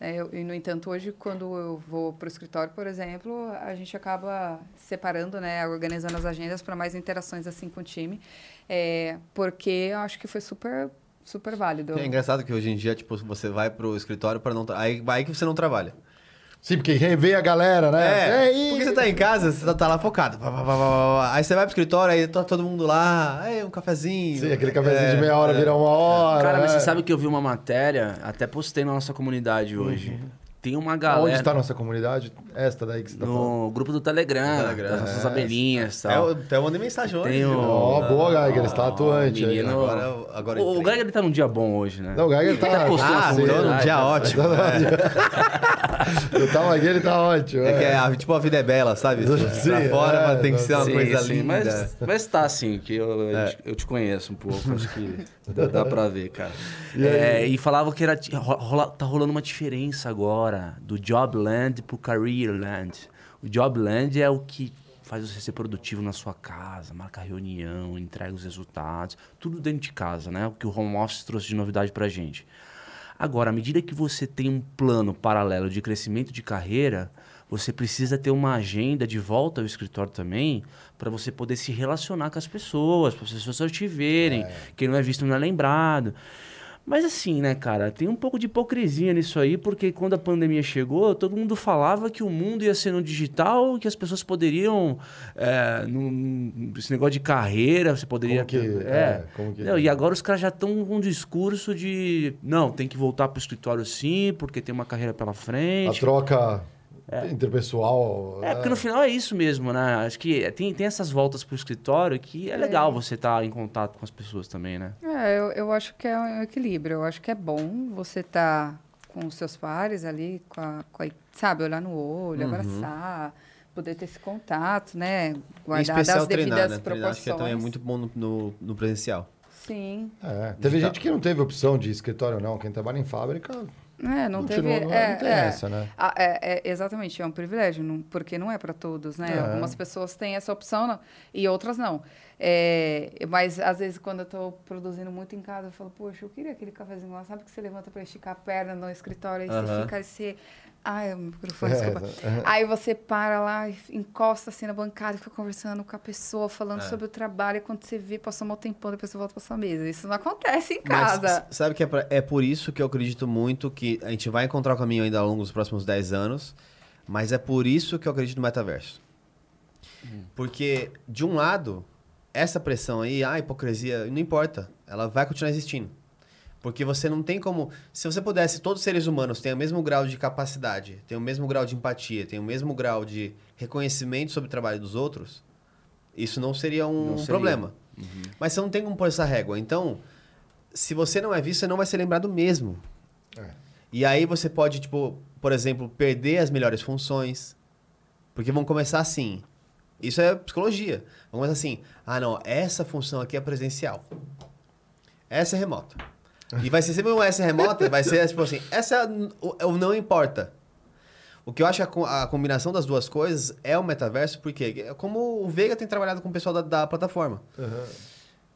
né? Eu- e, no entanto, hoje, quando eu vou para o escritório, por exemplo, a gente acaba separando, né, organizando as agendas para mais interações assim com o time, é, porque eu acho que foi super, super válido. É engraçado que hoje em dia, tipo, você vai pro escritório para não... Aí, aí que você não trabalha. Sim, porque revê a galera, né? É, Ei, porque você tá em casa, você tá lá focado. Pá, pá, pá. Aí você vai pro escritório, aí tá todo mundo lá, aí um cafezinho. Sim, aquele cafezinho É, de meia hora é. vira uma hora. Cara, mas né? você sabe que eu vi uma matéria, até postei na nossa comunidade hoje. Tem uma galera Onde está a nossa comunidade? Esta daí que você tá falando. no grupo do Telegram, Telegram, das nossas é. abelhinhas e É, tal. eu até mandei mensagem hoje. Tem o- Ó, boa, Geiger, está Ó, atuante aí. menino. Agora, agora o, o. Geiger tá num dia bom hoje, né? Não, o Geiger tá... Ele tá postando Ah, na então comunidade, um dia tá- ótimo. Eu tava aqui, ele tá ótimo. É que é. é, a- tipo, a vida é bela, sabe? Tipo, Sim, pra fora, é, mas tem que ser uma Sim, coisa sim, linda. Mas, mas tá assim, que eu, É. eu te conheço um pouco, acho que dá, dá pra ver, cara. É, e falavam que era, rola- tá rolando uma diferença agora do Jobland pro Careerland. O Jobland é o que faz você ser produtivo na sua casa, marca reunião, entrega os resultados, tudo dentro de casa, né? O que o home office trouxe de novidade pra gente. Agora, à medida que você tem um plano paralelo de crescimento de carreira, você precisa ter uma agenda de volta ao escritório também, para você poder se relacionar com as pessoas, para as pessoas te verem. Quem não é visto não é lembrado. Mas assim, né, cara, tem um pouco de hipocrisia nisso aí, porque quando a pandemia chegou, todo mundo falava que o mundo ia ser no digital, que as pessoas poderiam. É, num- esse negócio de carreira, você poderia. Como que- é, como que- Não, e agora os caras já estão com um discurso de. Não, tem que voltar pro escritório sim, porque tem uma carreira pela A frente. Troca interpessoal. É, porque no final é isso mesmo, né? Acho que tem, tem essas voltas pro escritório que é legal você estar em contato com as pessoas também, né? É, eu, eu acho que é um equilíbrio. Eu acho que é bom você estar com os seus pares ali, com a, com a- sabe, olhar no olho, abraçar, poder ter esse contato, né? Guardar das devidas treinar, né? Proporções. acho que também é muito bom no, no, no presencial. Sim. É, teve gente que não teve opção de escritório, não. Quem trabalha em fábrica É, não teve. não, é, não tem é. essa, né? Ah, é, é, exatamente, é um privilégio, não- porque não é para todos, né? É. Algumas pessoas têm essa opção não, e outras não. É, mas às vezes quando eu estou produzindo muito em casa, eu falo, poxa, eu queria aquele cafezinho lá, sabe que você levanta para esticar a perna no escritório, aí você Aham. fica, aí você... Ai, o microfone, É, desculpa. é. Aí você para lá, encosta assim na bancada e fica conversando com a pessoa, falando É. sobre o trabalho, e quando você vê, passou um tempão, depois você volta para sua mesa. Isso não acontece em Mas casa. s- sabe que é, pra- é por isso que eu acredito muito que a gente vai encontrar o caminho ainda ao longo dos próximos 10 anos, mas é por isso que eu acredito no metaverso. Porque, de um lado, essa pressão aí, a hipocrisia, não importa, ela vai continuar existindo. Porque você não tem como. Se você pudesse, todos os seres humanos têm o mesmo grau de capacidade, têm o mesmo grau de empatia, têm o mesmo grau de reconhecimento sobre o trabalho dos outros, isso não seria um Não seria. problema. Mas você não tem como pôr essa régua. Então, se você não é visto, você não vai ser lembrado mesmo. É. E aí você pode, tipo, por exemplo, perder as melhores funções. Porque vão começar assim. Isso é psicologia. Vão começar assim. Ah, não, essa função aqui é presencial. Essa é remota. E vai ser sempre uma essa remota, vai ser tipo assim, essa é o, o não importa. O que eu acho que a, a combinação das duas coisas é o metaverso, porque é como o Veiga tem trabalhado com o pessoal da, da plataforma.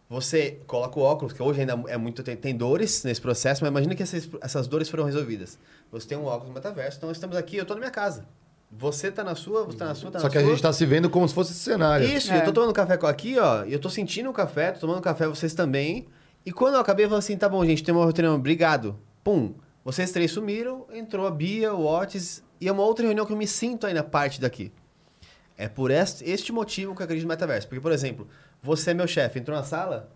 Você coloca o óculos, que hoje ainda é muito. Tem, tem dores nesse processo, mas imagina que essas, essas dores foram resolvidas. Você tem um óculos no metaverso, então estamos aqui, eu estou na minha casa. Você está na sua, você está na sua, tá Só na que a gente tá se vendo como se fosse esse cenário. Isso, É. eu tô tomando café aqui, ó, e eu tô sentindo o café, tô tomando café, vocês também. E quando eu acabei, eu falei assim, tá bom, gente, tem uma reunião, obrigado. Pum, vocês três sumiram, entrou a Bia, o Otis, e é uma outra reunião que eu me sinto ainda parte daqui. É por este, este motivo que eu acredito no metaverso. Porque, por exemplo, você é meu chefe, entrou na sala,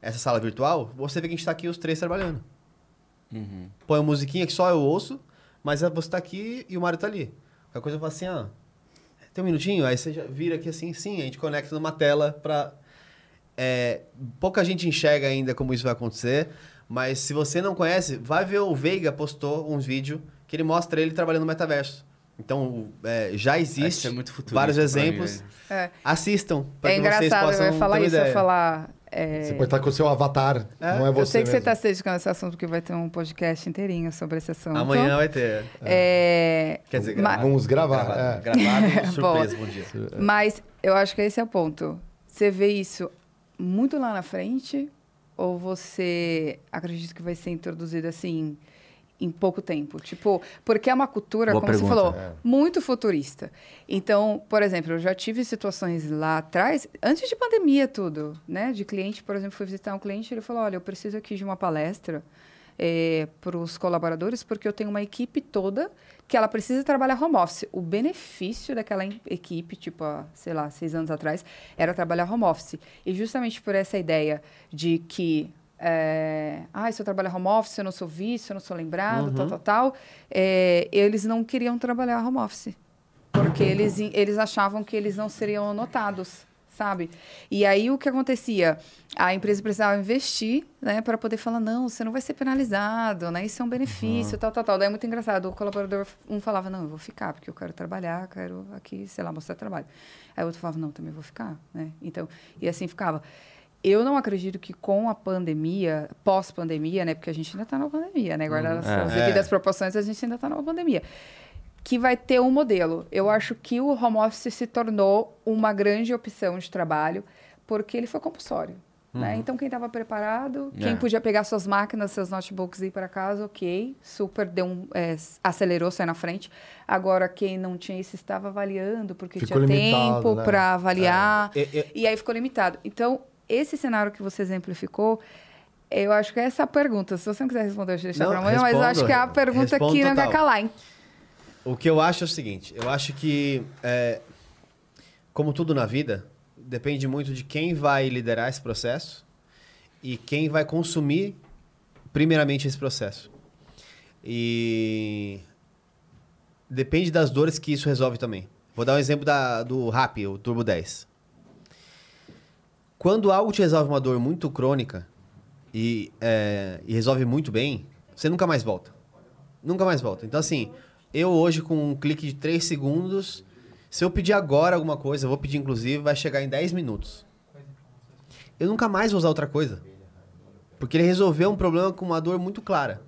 essa sala virtual, você vê que a gente tá aqui os três trabalhando. Põe uma musiquinha que só eu ouço, mas você tá aqui e o Mário tá ali. Qualquer coisa eu falo assim, ah, tem um minutinho? Aí você vira aqui assim, sim, a gente conecta numa tela pra... é, pouca gente enxerga ainda como isso vai acontecer, mas se você não conhece, vai ver o Veiga postou um vídeo que ele mostra ele trabalhando no metaverso. Então, é, já existe é muito futurista vários exemplos. mim, É, Assistam, para é que vocês engraçado, possam eu ia falar isso, eu ia falar. é, Você pode estar com o seu avatar, não é você eu sei que você mesmo. está se dedicando a esse assunto, porque vai ter um podcast inteirinho sobre esse assunto. Amanhã vai ter. É, Quer dizer, ma- gravado. Vamos gravar, Gravado, é. gravado surpresa, bom dia. Mas eu acho que esse é o ponto. Você vê isso muito lá na frente ou você acredita que vai ser introduzido assim em pouco tempo? Tipo, porque é uma cultura, Boa como pergunta, você falou, é. muito futurista. Então, por exemplo, eu já tive situações lá atrás, antes de pandemia tudo, né? De cliente, por exemplo, fui visitar um cliente, ele falou, olha, eu preciso aqui de uma palestra para os colaboradores, porque eu tenho uma equipe toda que ela precisa trabalhar home office. O benefício daquela equipe, tipo, há, sei lá, seis anos atrás, era trabalhar home office. E justamente por essa ideia de que, é, ah, se eu trabalhar home office, eu não sou visto, eu não sou lembrado, tal, tal, tal, é, eles não queriam trabalhar home office. Porque eles, eles achavam que eles não seriam notados, sabe? E aí o que acontecia? A empresa precisava investir, né, para poder falar, não, você não vai ser penalizado, né? Isso é um benefício, tal, tal, tal. Daí é muito engraçado. O colaborador, um falava, não, eu vou ficar, porque eu quero trabalhar, quero aqui, sei lá, mostrar trabalho. Aí o outro falava, não, também vou ficar, né? Então, e assim ficava. Eu não acredito que com a pandemia, pós-pandemia, né? Porque a gente ainda está na pandemia, né? Guardadas as É. devidas proporções, a gente ainda está na pandemia que vai ter um modelo. Eu acho que o home office se tornou uma grande opção de trabalho, porque ele foi compulsório. Né? Então, quem estava preparado, quem É. podia pegar suas máquinas, seus notebooks e ir para casa, ok, super, deu um, é, acelerou, saiu na frente. Agora, quem não tinha isso estava avaliando, porque Ficou tinha limitado, tempo né? para avaliar, É, e aí ficou limitado. Então, esse cenário que você exemplificou, eu acho que é essa pergunta. Se você não quiser responder, eu deixar Não, para amanhã, mas eu acho que é a pergunta respondo que não vai calar, hein? O que eu acho é o seguinte, eu acho que, é, como tudo na vida, depende muito de quem vai liderar esse processo e quem vai consumir primeiramente esse processo. E depende das dores que isso resolve também. Vou dar um exemplo da, do RAP, o Turbo 10. Quando algo te resolve uma dor muito crônica e, é, e resolve muito bem, você nunca mais volta. Nunca mais volta. Então, assim, eu hoje, com um clique de 3 segundos, se eu pedir agora alguma coisa, eu vou pedir inclusive, vai chegar em 10 minutos. Eu nunca mais vou usar outra coisa. Porque ele resolveu um problema com uma dor muito clara.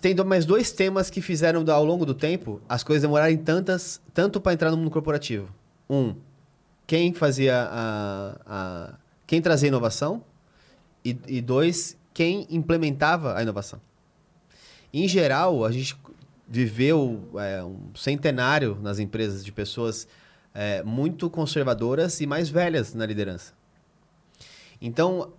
Tem mais dois temas que fizeram ao longo do tempo as coisas demorarem tantas, tanto para entrar no mundo corporativo. Um, quem fazia a, a quem trazia inovação e, e dois, quem implementava a inovação. Em geral, a gente viveu é, um centenário nas empresas de pessoas é, muito conservadoras e mais velhas na liderança. Então,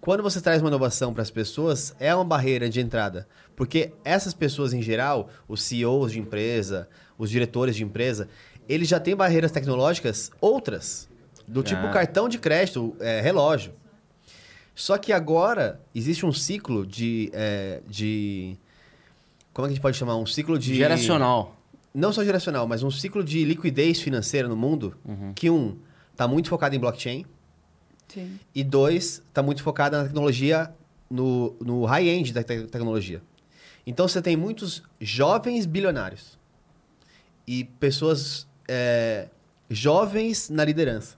quando você traz uma inovação para as pessoas, é uma barreira de entrada. Porque essas pessoas, em geral, os CEOs de empresa, os diretores de empresa, eles já têm barreiras tecnológicas outras. Do tipo Ah. cartão de crédito, é, relógio. Só que agora existe um ciclo de, é, de. Como é que a gente pode chamar? Um ciclo de. Geracional. Não só geracional, mas um ciclo de liquidez financeira no mundo. Que, um, está muito focado em blockchain. Sim. E dois, está muito focado na tecnologia, no, no high-end da te- tecnologia. Então você tem muitos jovens bilionários e pessoas é, jovens na liderança.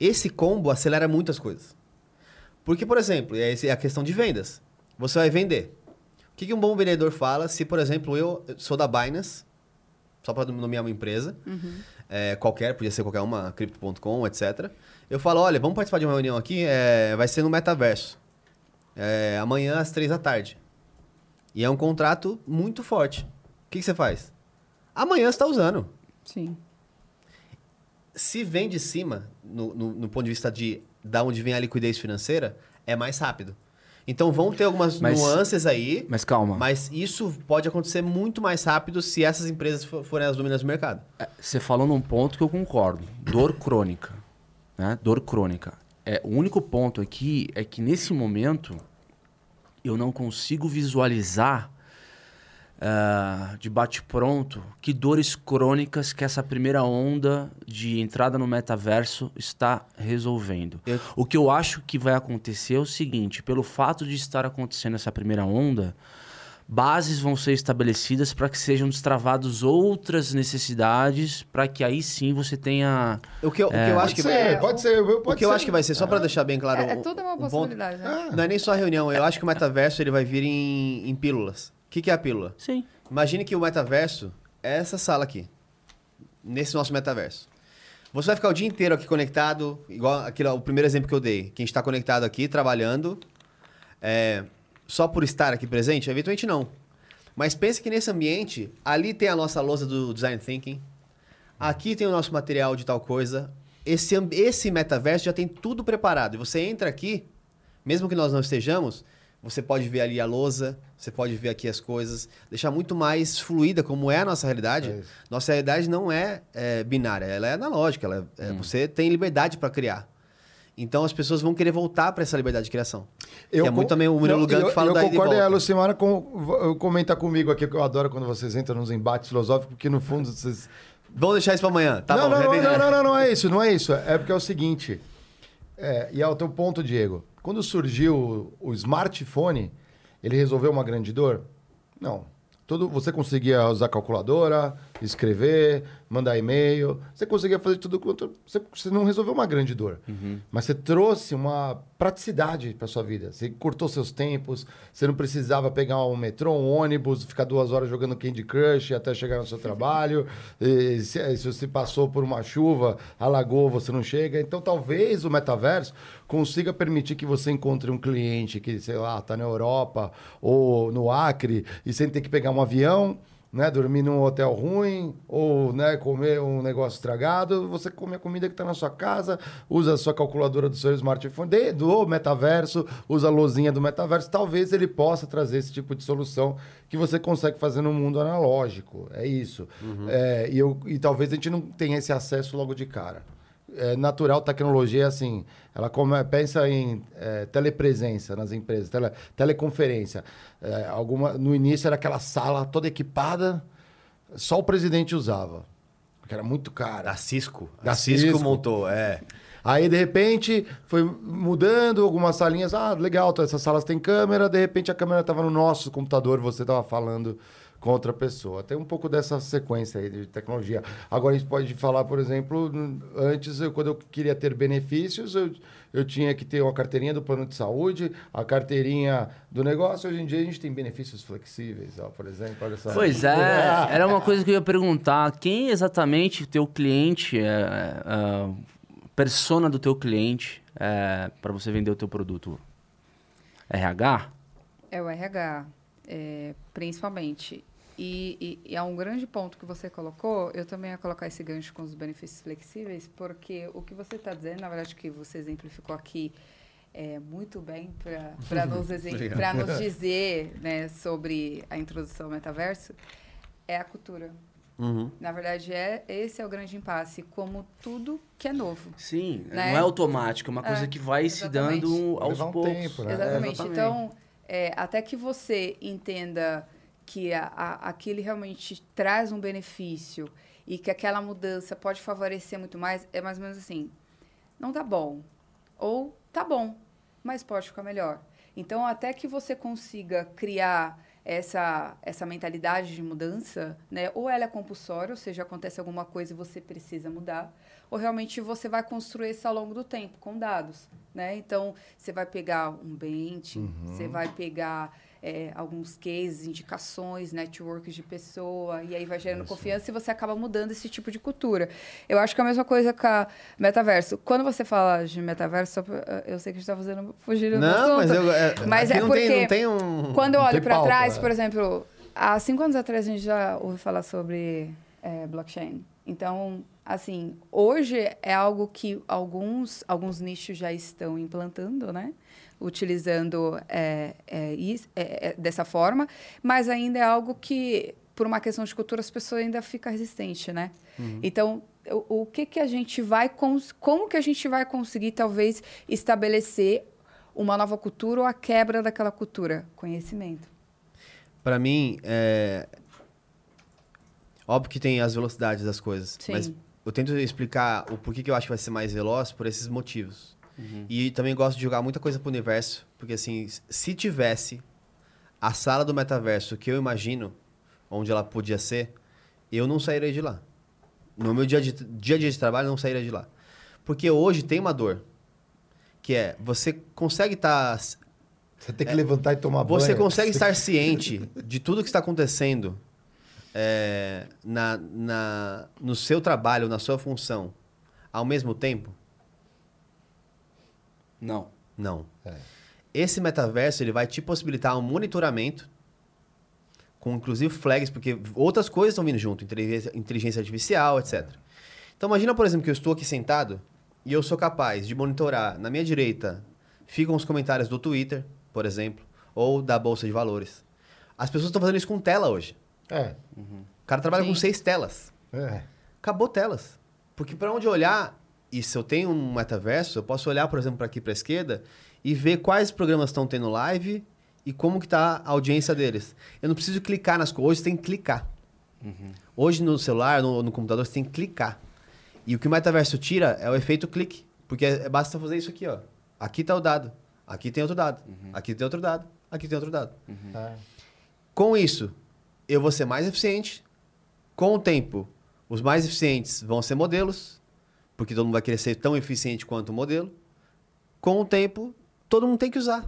Esse combo acelera muitas coisas. Porque, por exemplo, é é a questão de vendas. Você vai vender. O que, que um bom vendedor fala se, por exemplo, eu sou da Binance, só para nomear uma empresa, é, qualquer, podia ser qualquer uma, Crypto.com, etc. Eu falo, olha, vamos participar de uma reunião aqui, é, vai ser no metaverso. É, amanhã às três da tarde. E é um contrato muito forte. O que, que você faz? Amanhã você está usando. Sim. Se vem de cima, no, no, no ponto de vista de da onde vem a liquidez financeira, é mais rápido. Então vão ter algumas Mas- nuances aí, Mas calma. mas isso pode acontecer muito mais rápido se essas empresas fo- forem as dominantes do mercado. É, Você falou num ponto que eu concordo. Dor crônica. Né? Dor crônica. É, o único ponto aqui é que nesse momento eu não consigo visualizar ah, de bate-pronto que dores crônicas que essa primeira onda de entrada no metaverso está resolvendo. Eu- O que eu acho que vai acontecer é o seguinte: pelo fato de estar acontecendo essa primeira onda, bases vão ser estabelecidas para que sejam destravadas outras necessidades, para que aí sim você tenha. O que eu, o que eu Pode acho que ser, vai, pode ser. o Pode que eu ser. acho que vai ser só para deixar bem claro, É, é tudo uma um ponto- possibilidade, né? não é nem só a reunião. Eu acho que o metaverso ele vai vir em, em pílulas. O que, que é a pílula? Sim. Imagine que o metaverso é essa sala aqui. Nesse nosso metaverso. Você vai ficar o dia inteiro aqui conectado, igual aquele, o primeiro exemplo que eu dei. Que a gente está conectado aqui, trabalhando. é, só por estar aqui presente? Eventualmente não. Mas pense que nesse ambiente, ali tem a nossa lousa do Design Thinking. Aqui tem o nosso material de tal coisa. Esse, esse metaverso já tem tudo preparado. E você entra aqui, mesmo que nós não estejamos, você pode ver ali a lousa, você pode ver aqui as coisas, deixar muito mais fluida como é a nossa realidade. É nossa realidade não é, é, binária, ela é analógica. Ela é- é- Você tem liberdade para criar. Então as pessoas vão querer voltar para essa liberdade de criação. que é muito também o Gun eu, que fala eu da ida e concordo, e a. Lucimara com, comenta comigo aqui, que eu adoro quando vocês entram nos embates filosóficos, porque no fundo vocês Vamos deixar isso para amanhã. Tá não, bom, não, não, não, não, não é isso, não é isso. É porque é o seguinte. é, e é o teu ponto, Diego. Quando surgiu o, smartphone, ele resolveu uma grande dor? Não. Todo, você conseguia usar calculadora, escrever, mandar e-mail. Você conseguia fazer tudo quanto. Você, você não resolveu uma grande dor. Mas você trouxe uma praticidade para sua vida. Você cortou seus tempos, você não precisava pegar um metrô, um ônibus, ficar duas horas jogando Candy Crush até chegar no seu trabalho. E se, se você passou por uma chuva, alagou, você não chega. Então talvez o metaverso consiga permitir que você encontre um cliente que, sei lá, está na Europa ou no Acre e sem ter que pegar um avião né, dormir num hotel ruim ou né, comer um negócio estragado, você come a comida que está na sua casa, usa a sua calculadora do seu smartphone, de- do metaverso, usa a lozinha do metaverso, talvez ele possa trazer esse tipo de solução que você consegue fazer no mundo analógico. É isso. É, e, eu, e talvez a gente não tenha esse acesso logo de cara. É natural, tecnologia é assim. Ela come, pensa em é, telepresença nas empresas, tele, teleconferência. É, alguma, no início era aquela sala toda equipada, só o presidente usava. Porque era muito caro. Da Cisco. Da a Cisco, Cisco. montou, é. Aí, de repente, foi mudando algumas salinhas. Ah, legal, essas salas têm câmera. De repente, a câmera estava no nosso computador, você estava falando com outra pessoa. Tem um pouco dessa sequência aí de tecnologia. Agora, a gente pode falar, por exemplo, antes, eu, quando eu queria ter benefícios, eu, eu tinha que ter uma carteirinha do plano de saúde, a carteirinha do negócio. Hoje em dia, a gente tem benefícios flexíveis, ó, por exemplo. Olha só. Pois é, era uma coisa que eu ia perguntar. Quem exatamente o teu cliente, é, é, a persona do teu cliente é, para você vender o teu produto? RH? É o RH, é, principalmente. E, e, e há um grande ponto que você colocou, eu também ia colocar esse gancho com os benefícios flexíveis, porque o que você está dizendo, na verdade, que você exemplificou aqui é, muito bem para nos, nos dizer né, sobre a introdução ao metaverso, é a cultura. Uhum. Na verdade, é esse é o grande impasse, como tudo que é novo. Sim, Né? não é automático, é uma coisa É, que vai se exatamente. dando aos um poucos. tempo, né? Exatamente. É, Então, é, até que você entenda que a, a, aquele realmente traz um benefício e que aquela mudança pode favorecer muito mais, é mais ou menos assim: não tá bom. Ou tá bom, mas pode ficar melhor. Então, até que você consiga criar essa, essa mentalidade de mudança, né? Ou ela é compulsória, ou seja, acontece alguma coisa e você precisa mudar, ou realmente você vai construir isso ao longo do tempo, com dados, né? Então, você vai pegar um bench, você vai pegar é, alguns cases, indicações, networks de pessoa, e aí vai gerando confiança e você acaba mudando esse tipo de cultura. Eu acho que é a mesma coisa com a metaverso. Quando você fala de metaverso, pra- eu sei que a gente está fazendo fugir do Não, assunto, mas eu. É, mas é não porque Tem, não tem um. quando eu olho para trás, é. por exemplo, há cinco anos atrás a gente já ouviu falar sobre é, blockchain. Então, assim, hoje é algo que alguns, alguns nichos já estão implantando, né? Utilizando é, é, is- é, é, dessa forma, mas ainda é algo que, por uma questão de cultura, as pessoas ainda ficam resistentes, né? Então, o, o que que a gente vai... Como que a gente vai conseguir, talvez, estabelecer uma nova cultura ou a quebra daquela cultura? Conhecimento. Pra mim, é. Óbvio que tem as velocidades das coisas. Sim. Mas eu tento explicar o porquê que eu acho que vai ser mais veloz por esses motivos. E também gosto de jogar muita coisa pro universo. Porque, assim, se tivesse a sala do metaverso que eu imagino, onde ela podia ser, eu não sairia de lá. No meu dia, de, dia a dia de trabalho, eu não sairia de lá. Porque hoje tem uma dor. Que é, você consegue estar Você tem que levantar e tomar banho. você consegue estar ciente de tudo que está acontecendo é, na, na, no seu trabalho, na sua função, ao mesmo tempo? Não. Não. É. Esse metaverso ele vai te possibilitar um monitoramento com inclusive flags, porque outras coisas estão vindo junto, inteligência, artificial, etc. Então imagina, por exemplo, que eu estou aqui sentado e eu sou capaz de monitorar na minha direita ficam os comentários do Twitter, por exemplo, ou da bolsa de valores. As pessoas estão fazendo isso com tela hoje. É. O cara trabalha Sim. com seis telas. É. Acabou telas. Porque para onde olhar, e se eu tenho um metaverso, eu posso olhar, por exemplo, para aqui para a esquerda e ver quais programas estão tendo live e como que tá a audiência deles. Eu não preciso clicar nas coisas, hoje tem que clicar. Hoje no celular, no, no computador, você tem que clicar. E o que o metaverso tira é o efeito clique. Porque é- basta fazer isso aqui, ó. Aqui tá o dado. Aqui tem outro dado. Aqui tem outro dado. Aqui tem outro dado. É. Com isso, eu vou ser mais eficiente. Com o tempo, os mais eficientes vão ser modelos, porque todo mundo vai querer ser tão eficiente quanto o modelo. Com o tempo, todo mundo tem que usar.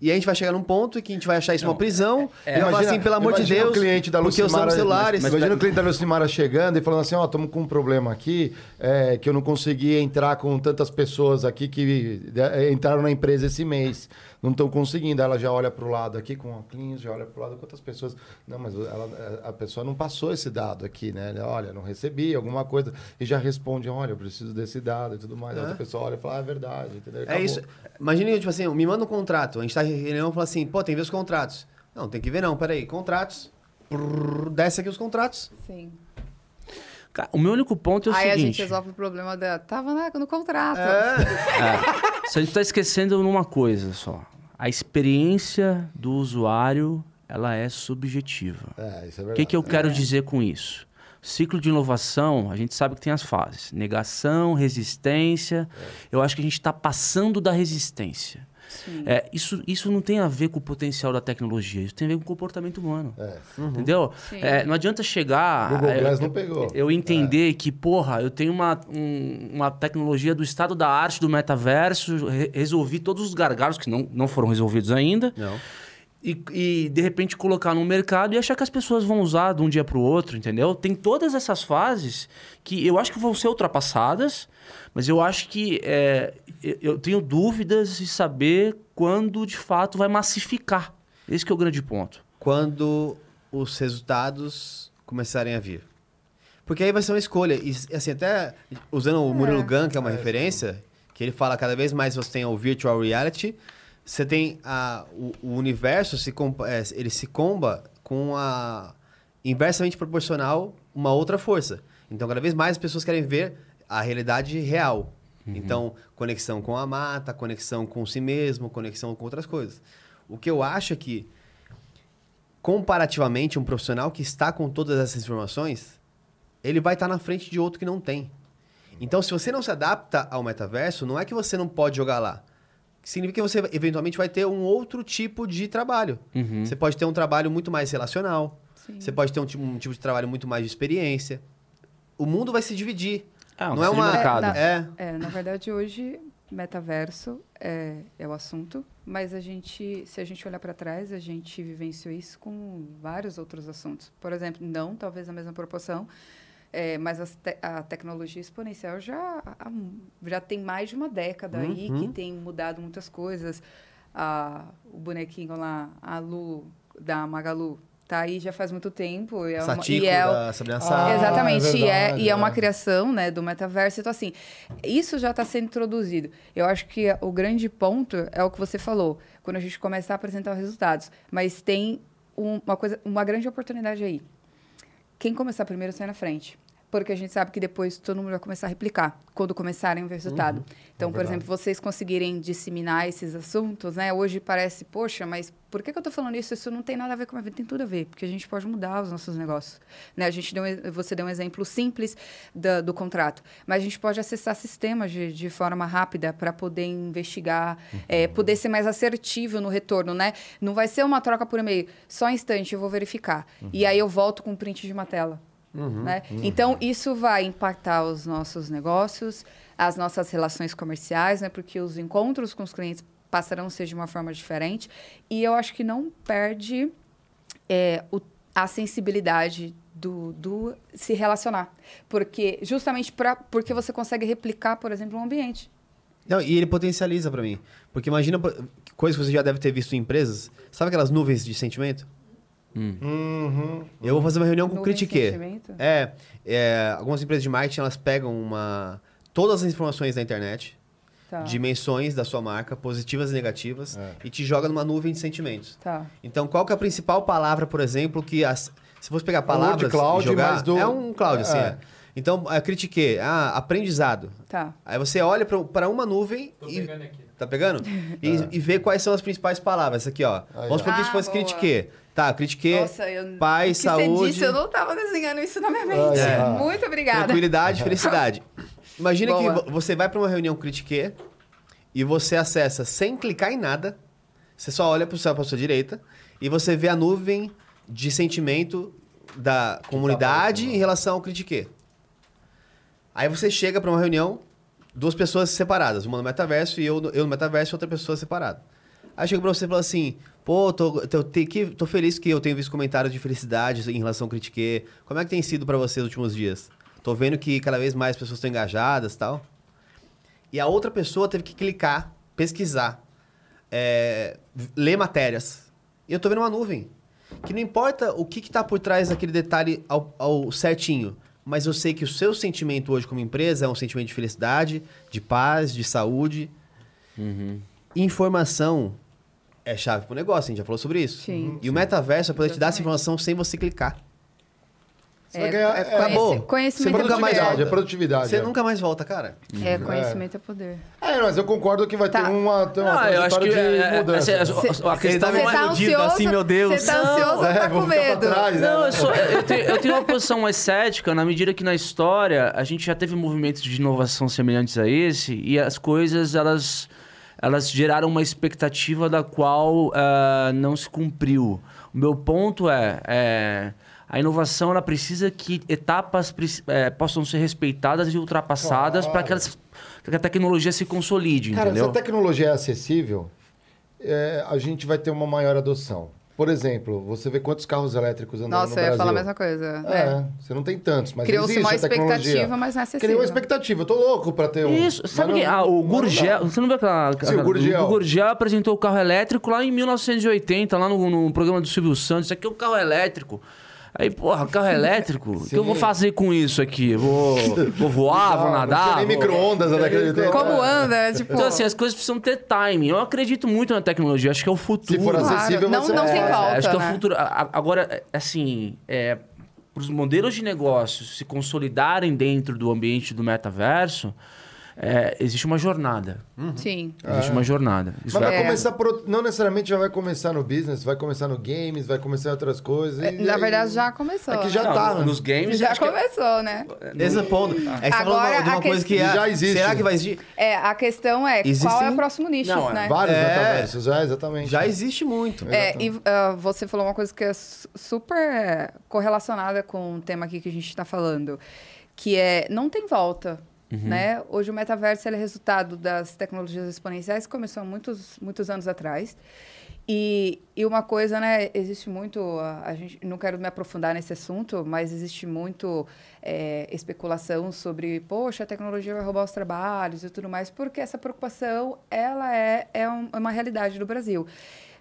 E aí a gente vai chegar num ponto que a gente vai achar isso uma prisão. e vai falar assim, pelo amor de imagina Deus, o cliente da porque Lucimara, usamos celulares. Mas, imagina o cliente da Lucimara chegando e falando assim, ó, estamos com um problema aqui, é, que eu não consegui entrar com tantas pessoas aqui que é, entraram na empresa esse mês. Não estão conseguindo. Ela já olha para o lado aqui com óculos, já olha para o lado quantas pessoas. Não, mas ela- a pessoa não passou esse dado aqui, né? Ela, olha, não recebi alguma coisa. E já responde, olha, eu preciso desse dado e tudo mais. A outra pessoa olha e fala, ah, é verdade, entendeu? É Acabou. isso. Imagina, tipo assim, me manda um contrato. A gente tá em reunião e fala assim, pô, tem que ver os contratos. Não, tem que ver não, peraí. Contratos. Prrr, desce aqui os contratos. Sim. O meu único ponto é o Aí a gente seguinte. resolve o problema da. Tava na- no contrato. É, Você está esquecendo numa coisa só. A experiência do usuário, ela é subjetiva. É, isso é O verdade. que, que eu quero dizer com isso? Ciclo de inovação, a gente sabe que tem as fases. Negação, resistência. Eu acho que a gente está passando da resistência. É, isso, isso não tem a ver com o potencial da tecnologia, isso tem a ver com o comportamento humano. É. Entendeu? Sim. É, não adianta chegar. Google Glass eu- não pegou. Eu entender que, porra, eu tenho uma, um- uma tecnologia do estado da arte do metaverso, re- resolvi todos os gargalos que não, não foram resolvidos ainda, Não. e, e, de repente colocar no mercado e achar que as pessoas vão usar de um dia para o outro, entendeu? Tem todas essas fases que eu acho que vão ser ultrapassadas, mas eu acho que é, eu- tenho dúvidas de saber quando de fato vai massificar. Esse que é o grande ponto. Quando os resultados começarem a vir. Porque aí vai ser uma escolha. E, assim, até usando o Murilo Gun, que é uma referência, que ele fala cada vez mais você tem o virtual reality, você tem a, o, o universo, se, é, ele se comba com a inversamente proporcional uma outra força. Então, cada vez mais as pessoas querem ver a realidade real. Então, conexão com a mata, conexão com si mesmo, conexão com outras coisas. O que eu acho é que comparativamente, um profissional que está com todas essas informações, ele vai estar na frente de outro que não tem. Então, se você não se adapta ao metaverso, não é que você não pode jogar lá. Significa que você eventualmente vai ter um outro tipo de trabalho. Uhum. Você pode ter um trabalho muito mais relacional. Sim. Você pode ter um, um tipo de trabalho muito mais de experiência. O mundo vai se dividir. É, um não é uma. mercado. na- É. É, na verdade, hoje, metaverso é, é o assunto, mas a gente, se a gente olhar para trás, a gente vivenciou isso com vários outros assuntos. Por exemplo, não talvez na mesma proporção, é, mas te a tecnologia exponencial já, já tem mais de uma década uhum. aí que uhum. tem mudado muitas coisas. A, o bonequinho lá, a Lu, da Magalu, tá aí já faz muito tempo. E é uma, e é, da Sabrina ah, exatamente, é verdade, e, é, e é uma criação né, do metaverso. Então, assim, isso já está sendo introduzido. Eu acho que o grande ponto é o que você falou, quando a gente começar a apresentar os resultados. Mas tem um, uma, coisa, uma grande oportunidade aí. Quem começar primeiro sai na frente porque a gente sabe que depois todo mundo vai começar a replicar quando começarem o resultado. Uhum, então, é por exemplo, vocês conseguirem disseminar esses assuntos, né? Hoje parece, poxa, mas por que, que eu estou falando isso? Isso não tem nada a ver com a vida, tem tudo a ver, porque a gente pode mudar os nossos negócios. Né? A gente deu, você deu um exemplo simples do, do contrato, mas a gente pode acessar sistemas de, de forma rápida para poder investigar, uhum. é, poder ser mais assertivo no retorno, né? Não vai ser uma troca por e-mail, só um instante, eu vou verificar. Uhum. E aí eu volto com um print de uma tela. Uhum, né? Uhum. Então, isso vai impactar os nossos negócios, as nossas relações comerciais, né? porque os encontros com os clientes passarão a ser de uma forma diferente. E eu acho que não perde é, o, a sensibilidade do, do se relacionar. Porque justamente pra, porque você consegue replicar, por exemplo, um ambiente. Não, e ele potencializa para mim. Porque imagina coisa que você já deve ter visto em empresas. Sabe aquelas nuvens de sentimento? Hum. Uhum. Eu vou fazer uma reunião com o Critique. É, é, algumas empresas de marketing elas pegam uma todas as informações da internet, tá. dimensões da sua marca, positivas e negativas, é. e te joga numa nuvem de sentimentos. Tá. Então, qual que é a principal palavra, por exemplo, que as, se fosse pegar palavras cloud, jogar, do... é um cloud assim. É. é. Então, é, critique, ah, aprendizado. Tá. Aí você olha para uma nuvem Tô e pegando aqui. Tá pegando? E, é. e vê quais são as principais palavras. Aqui, ó. Aí, Vamos supor que isso fosse ah, critique. Tá, critiquei. Nossa, eu, pai, saúde. Você disse, eu não tava desenhando isso na minha mente. É. Muito obrigada. Tranquilidade, felicidade. Imagina Boa. que você vai para uma reunião critiquei e você acessa sem clicar em nada. Você só olha para o céu para sua direita e você vê a nuvem de sentimento da tá comunidade tá em relação ao critiquei. Aí você chega para uma reunião, duas pessoas separadas, uma no metaverso e eu, eu no metaverso e outra pessoa separada. Aí chega pra você e fala assim: pô, tô, tô, tô, tô feliz que eu tenho visto comentários de felicidade em relação ao Critique. Como é que tem sido para você nos últimos dias? Tô vendo que cada vez mais pessoas estão engajadas e tal. E a outra pessoa teve que clicar, pesquisar, é, ler matérias. E eu tô vendo uma nuvem. Que não importa o que, que tá por trás daquele detalhe ao, ao certinho, mas eu sei que o seu sentimento hoje como empresa é um sentimento de felicidade, de paz, de saúde. Uhum. Informação é chave pro negócio, a gente já falou sobre isso. Sim. E o metaverso é poder te dar essa informação sem você clicar. Você é, vai ganhar. É, acabou. Conhecimento você nunca mais volta. É produtividade. Você é. nunca mais volta, cara. É, conhecimento é, poder. É, mas eu concordo que vai tá. ter uma, ter uma ah, eu acho que de é, mudança. É, a, a questão é tá ansioso, assim, meu Deus. Você tá ansioso ou tá com medo? Trás, né? não, eu, sou, eu, tenho, eu, tenho, uma posição mais cética na medida que na história a gente já teve movimentos de inovação semelhantes a esse e as coisas, elas elas geraram uma expectativa da qual uh, não se cumpriu. O meu ponto é, é a inovação ela precisa que etapas é, possam ser respeitadas e ultrapassadas claro. para que, que, a tecnologia se consolide, Cara, entendeu? se a tecnologia é acessível, é, a gente vai ter uma maior adoção. Por exemplo, você vê quantos carros elétricos andam Nossa, no Brasil. Nossa, eu ia falar a mesma coisa. É, é. você não tem tantos, mas Criou-se uma expectativa, mas não é acessível. Criou uma expectativa. Eu tô louco pra ter um... Isso. Sabe que ah, o Gurgel... Você não viu aquela... Sim, o Gurgel. O Gurgel apresentou o carro elétrico lá em 1980, lá no, no programa do Silvio Santos. Isso aqui é o carro elétrico. Aí, porra, carro elétrico? O que eu vou fazer com isso aqui? Vou, vou voar, não, vou nadar? Não nem micro-ondas naquele tempo. Como anda? Tipo... Então, assim, as coisas precisam ter timing. Eu acredito muito na tecnologia, acho que é o futuro. Se for acessível, claro. não, não tem volta, Acho que é o né? futuro. Agora, assim, é, para os modelos de negócios se consolidarem dentro do ambiente do metaverso é, existe uma jornada. Uhum. Sim. Existe é. uma jornada. Isso Mas vai é. começar por, não necessariamente já vai começar no business, vai começar no games, vai começar em outras coisas. É, na verdade já começou. É que já né? tá. Não, nos games já começou, né? Esse é ponto. É que Agora, você falou de uma coisa que, já existe. Será que vai existir? É, a questão é Existem... qual é o próximo nicho, não, né? Vários é... metaversos, já, exatamente. Já existe muito. É, e uh, você falou uma coisa que é super correlacionada com o tema aqui que a gente está falando, que é não tem volta Né? Hoje o metaverso é resultado das tecnologias exponenciais que começou muitos, muitos anos atrás. E, e uma coisa, né, existe muito, a gente, não quero me aprofundar nesse assunto, mas existe muito é, especulação sobre, poxa, a tecnologia vai roubar os trabalhos e tudo mais, porque essa preocupação, ela é, é, um, é uma realidade do Brasil.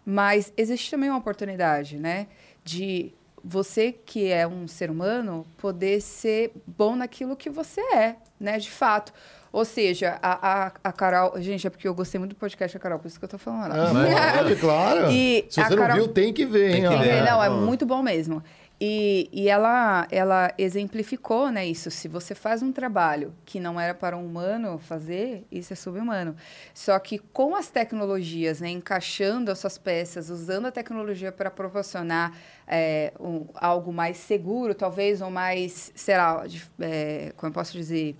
Mas existe também uma oportunidade, né, de você que é um ser humano poder ser bom naquilo que você é, né, de fato. Ou seja, a, a, a Carol. Gente, é porque eu gostei muito do podcast da Carol, por isso que eu tô falando. Ah, claro. E Se você não Carol- viu, tem que ver, hein? Tem que ver. não, é muito bom mesmo. E, e ela, ela exemplificou né, isso. Se você faz um trabalho que não era para um humano fazer, isso é subhumano. Só que com as tecnologias, né, encaixando as suas peças, usando a tecnologia para proporcionar é, um- algo mais seguro, talvez, ou mais, sei lá, de- é, como eu posso dizer,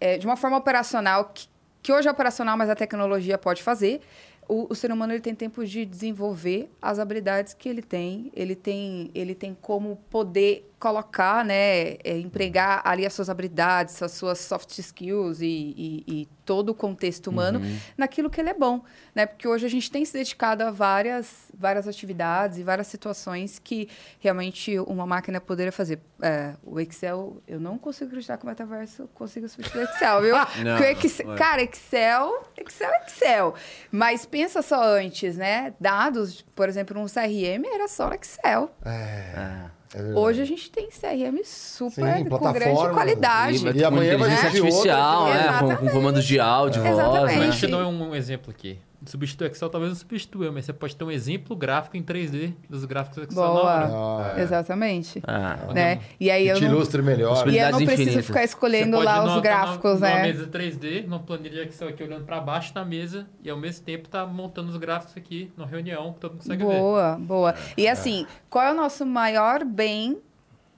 é, de uma forma operacional, que, que hoje é operacional, mas a tecnologia pode fazer. O, o ser humano ele tem tempo de desenvolver as habilidades que ele tem. Ele tem, ele tem como poder colocar, né, é, empregar ali as suas habilidades, as suas soft skills e, e- e todo o contexto humano naquilo que ele é bom, né? Porque hoje a gente tem se dedicado a várias, várias atividades e várias situações que realmente uma máquina poderia fazer. É, o Excel, eu não consigo acreditar que o metaverso consiga substituir o Excel, viu? Não, Porque o Excel- é. cara, Excel, Excel é Excel. Mas pensa só antes, né? Dados, por exemplo, um CRM era só no Excel. É verdade. Hoje a gente tem CRM super Sim, com grande qualidade. E amanhã vai inteligência existir outra artificial, né? Com, comandos de áudio, voz, Exatamente. né? Mas deixa eu dar um, um exemplo aqui. Substituir o Excel talvez não substitua, mas você pode ter um exemplo gráfico em 3D dos gráficos Excel na hora. Boa. Ah, é. Exatamente. Ah, Né? E aí Que eu te não, ilustre melhor. e eu não preciso infinitas. ficar escolhendo lá os gráficos, numa, né? Numa mesa 3D, numa planilha Excel aqui olhando para baixo na mesa e ao mesmo tempo tá montando os gráficos aqui numa reunião que todo mundo consegue ver. Boa, boa. E assim, qual é o nosso maior bem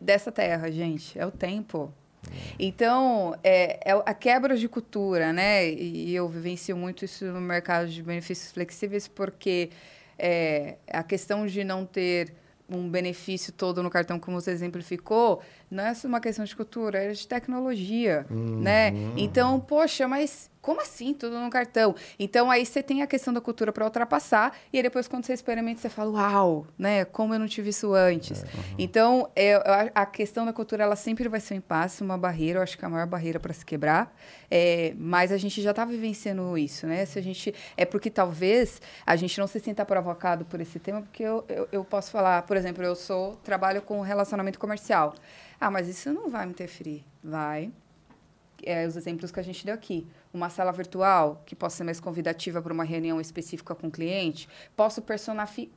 dessa terra, gente? É o tempo. Então, é, é a quebra de cultura, né? E eu vivencio muito isso no mercado de benefícios flexíveis, porque é, a questão de não ter um benefício todo no cartão, como você exemplificou, não é só uma questão de cultura, é de tecnologia, né? Então, poxa, mas como assim tudo no cartão? Então, aí você tem a questão da cultura para ultrapassar, e aí depois, quando você experimenta, você fala, uau, né? Como eu não tive isso antes. Então, é, eu a- a questão da cultura, ela sempre vai ser um impasse, uma barreira, eu acho que é a maior barreira para se quebrar, é, mas a gente já está vivenciando isso, né? Se a gente, é porque talvez a gente não se sinta provocado por esse tema, porque eu, eu, eu posso falar, por exemplo, eu sou, trabalho com relacionamento comercial. Ah, mas isso não vai me interferir. Vai, é, os exemplos que a gente deu aqui. Uma sala virtual, que possa ser mais convidativa para uma reunião específica com o cliente. Posso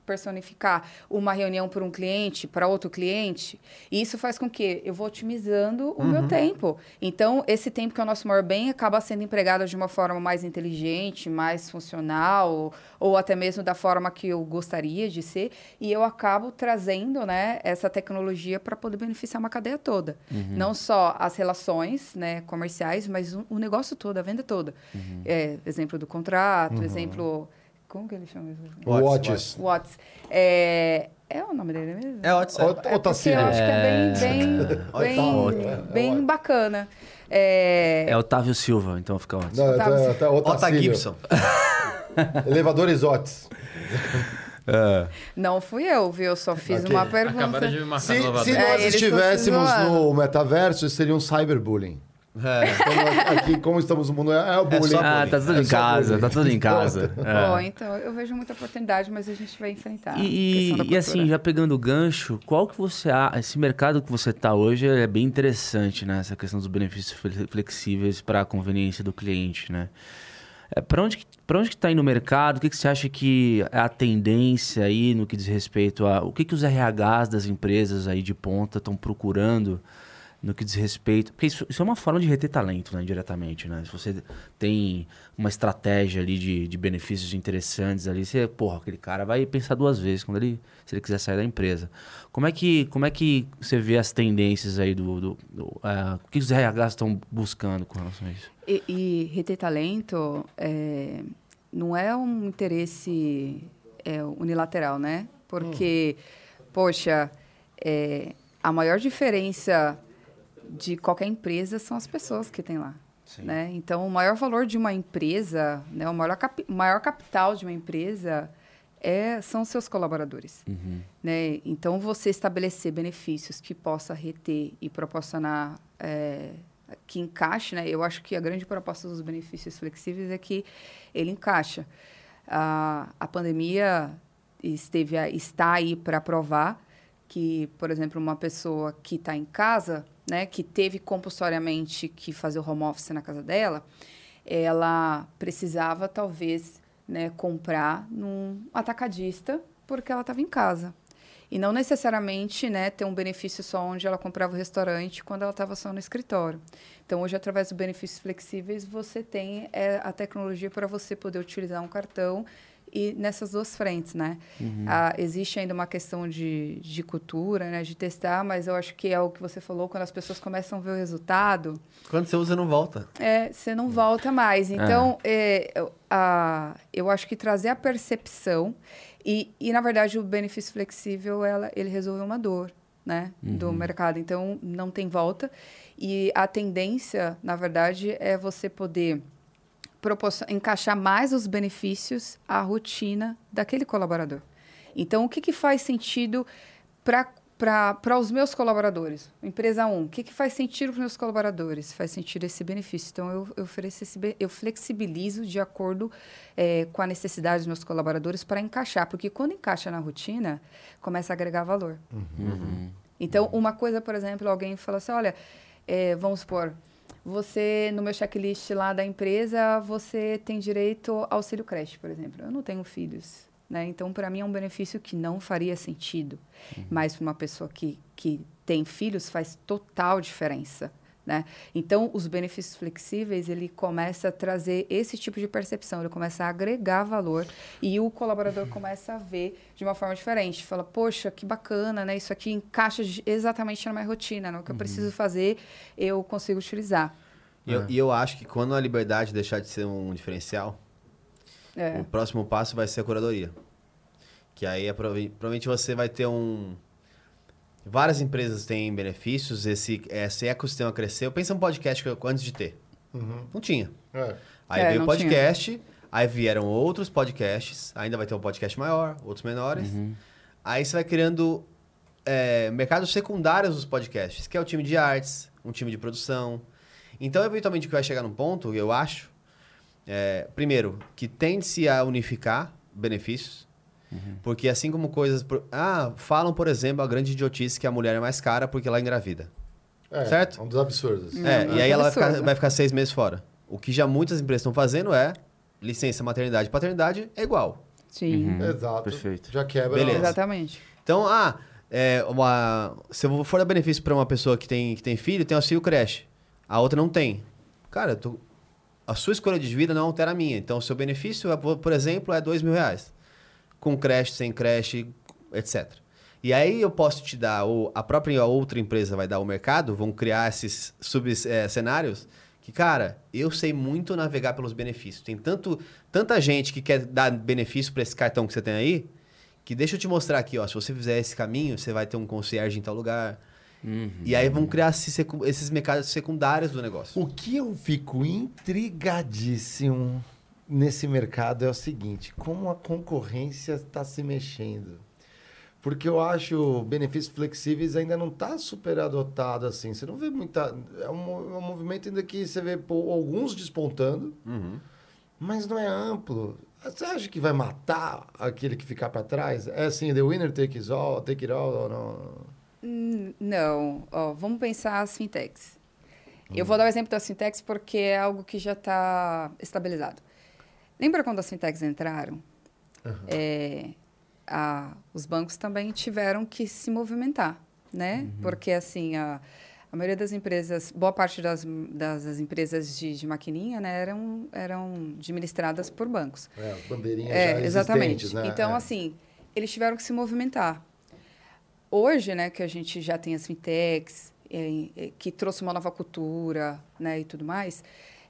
personificar uma reunião para um cliente, para outro cliente. E isso faz com que eu vou otimizando o meu tempo. Então, esse tempo que é o nosso maior bem acaba sendo empregado de uma forma mais inteligente, mais funcional, ou, ou até mesmo da forma que eu gostaria de ser. E eu acabo trazendo né, essa tecnologia para poder beneficiar uma cadeia toda. Não só as relações né, comerciais, mas o, o negócio todo, a venda toda. É, exemplo do contrato, exemplo. Como que ele chama isso? Watches. Watts. É, é o nome dele mesmo? É. Ó, É porque Tassilo. eu acho que é bem, bem, Olha, tá é, bem, é bem bacana. É, É Otávio Silva, então fica ótimo. Não, Otávio. tá, tá, Ota Otacílio. Gibson. Elevadores Otis. não fui eu, viu? Eu só fiz Ok. uma pergunta. Acabaram de me marcar Se, no se elevador. É, nós estão estivéssemos no metaverso, seria um cyberbullying. É. Então, aqui, como estamos no mundo, é, é o bullying. só Ah, tá tudo É em casa, bullying. tá tudo em casa. Bom, É. então eu vejo muita oportunidade, mas a gente vai enfrentar. E, e, assim, já pegando o gancho, qual que você acha? Esse mercado que você está hoje é bem interessante, né? Essa questão dos benefícios fle- flexíveis para a conveniência do cliente, né? É, para onde, que- pra onde que está indo o mercado? O que, que você acha que é a tendência aí no que diz respeito a... O que, que os RHs das empresas aí de ponta estão procurando no que diz respeito... Porque isso, isso é uma forma de reter talento, né? Diretamente, né? Se você tem uma estratégia ali de, de benefícios interessantes ali, você... Porra, aquele cara vai pensar duas vezes quando ele... Se ele quiser sair da empresa. Como é que, como é que você vê as tendências aí do... do, do ah, o que os RHs estão buscando com relação a isso? E, e reter talento é, não é um interesse é, unilateral, né? Porque, poxa, é, a maior diferença de qualquer empresa são as pessoas que tem lá. Né? Então, o maior valor de uma empresa, né, o maior, cap maior capital de uma empresa é, são seus colaboradores. Uhum. Né? Então, você estabelecer benefícios que possa reter e proporcionar é, que encaixe, né? Eu acho que a grande proposta dos benefícios flexíveis é que ele encaixa. A, a pandemia esteve, está aí para provar que, por exemplo, uma pessoa que está em casa, né, que teve compulsoriamente que fazer o home office na casa dela, ela precisava talvez né, comprar num atacadista porque ela estava em casa. E não necessariamente né, ter um benefício só onde ela comprava o restaurante quando ela estava só no escritório. Então, hoje, através dos benefícios flexíveis, você tem é, a tecnologia para você poder utilizar um cartão e nessas duas frentes, né? Uhum. Ah, existe ainda uma questão de, de cultura, né? De testar, mas eu acho que é o que você falou, quando as pessoas começam a ver o resultado... Quando você usa, não volta. É, você não volta mais. Então, é. É, a, eu acho que trazer a percepção... E, e, na verdade, o benefício flexível, ela, ele resolve uma dor, né? Uhum. Do mercado. Então, não tem volta. E a tendência, na verdade, é você poder encaixar mais os benefícios à rotina daquele colaborador. Então, o que, que faz sentido para os meus colaboradores? Empresa 1, o que, que faz sentido para os meus colaboradores? Faz sentido esse benefício. Então, eu, eu ofereço esse, eu flexibilizo de acordo é, com a necessidade dos meus colaboradores para encaixar, porque quando encaixa na rotina, começa a agregar valor. Uhum. Então, uma coisa, por exemplo, alguém fala assim, olha, é, vamos supor, você, no meu checklist lá da empresa, você tem direito ao auxílio creche, por exemplo. Eu não tenho filhos, né? Então, para mim, é um benefício que não faria sentido. Uhum. Mas para uma pessoa que, que tem filhos, faz total diferença. Né? Então, os benefícios flexíveis, ele começa a trazer esse tipo de percepção, ele começa a agregar valor e o colaborador começa a ver de uma forma diferente. Fala, poxa, que bacana, né? Isso aqui encaixa exatamente na minha rotina, no que eu uhum. preciso fazer, eu consigo utilizar. E eu, é. eu acho que quando a liberdade deixar de ser um diferencial, é. o próximo passo vai ser a curadoria. Que aí, provavelmente, você vai ter um Várias empresas têm benefícios, esse, esse ecossistema cresceu. Pensa um podcast que eu, antes de ter. Uhum. Não tinha. É. Aí é, veio o podcast, tinha. aí vieram outros podcasts, ainda vai ter um podcast maior, outros menores. Uhum. Aí você vai criando é, mercados secundários dos podcasts, que é o time de artes, um time de produção. Então, eventualmente, o que vai chegar num ponto, eu acho, é, primeiro, que tende-se a unificar benefícios. Uhum. Porque assim como coisas. Ah, falam, por exemplo, a grande idiotice que a mulher é mais cara porque ela engravida. É, certo? É um dos absurdos. É, é, e aí ela vai ficar, vai ficar, seis meses fora. O que já muitas empresas estão fazendo é licença maternidade e paternidade é igual. Sim. Uhum. Exato. Perfeito. Já quebra. Beleza. Exatamente. Então, ah, é uma, se eu for dar benefício para uma pessoa que tem, que tem filho, tem auxílio creche. A outra não tem. Cara, tu, a sua escolha de vida não altera a minha. Então, o seu benefício, é, por exemplo, é dois mil reais com creche, sem creche, etc. E aí eu posso te dar, ou a própria outra empresa vai dar o mercado, vão criar esses sub-cenários é, que, cara, eu sei muito navegar pelos benefícios. Tem tanto, tanta gente que quer dar benefício para esse cartão que você tem aí, que deixa eu te mostrar aqui, ó, se você fizer esse caminho, você vai ter um concierge em tal lugar. Uhum. E aí vão criar esses mercados secundários do negócio. O que eu fico intrigadíssimo nesse mercado é o seguinte: como a concorrência está se mexendo. Porque eu acho benefícios flexíveis ainda não está super adotado assim. Você não vê muita. É um, é um movimento ainda que você vê pô, alguns despontando, uhum. mas não é amplo. Você acha que vai matar aquele que ficar para trás? É assim, the winner takes all, take it all ou não? Não. Ó, vamos pensar as fintechs. Hum. Eu vou dar o exemplo das fintechs porque é algo que já está estabilizado. Lembra quando as fintechs entraram? Uhum. É, a, os bancos também tiveram que se movimentar, né? Uhum. Porque, assim, a, a maioria das empresas, boa parte das, das, das empresas de, de, maquininha, né, eram, eram administradas por bancos. É, as bandeirinhas é, já Exatamente. Né? Então, é. assim, eles tiveram que se movimentar. Hoje, né, que a gente já tem as fintechs, é, é, que trouxe uma nova cultura, né, e tudo mais,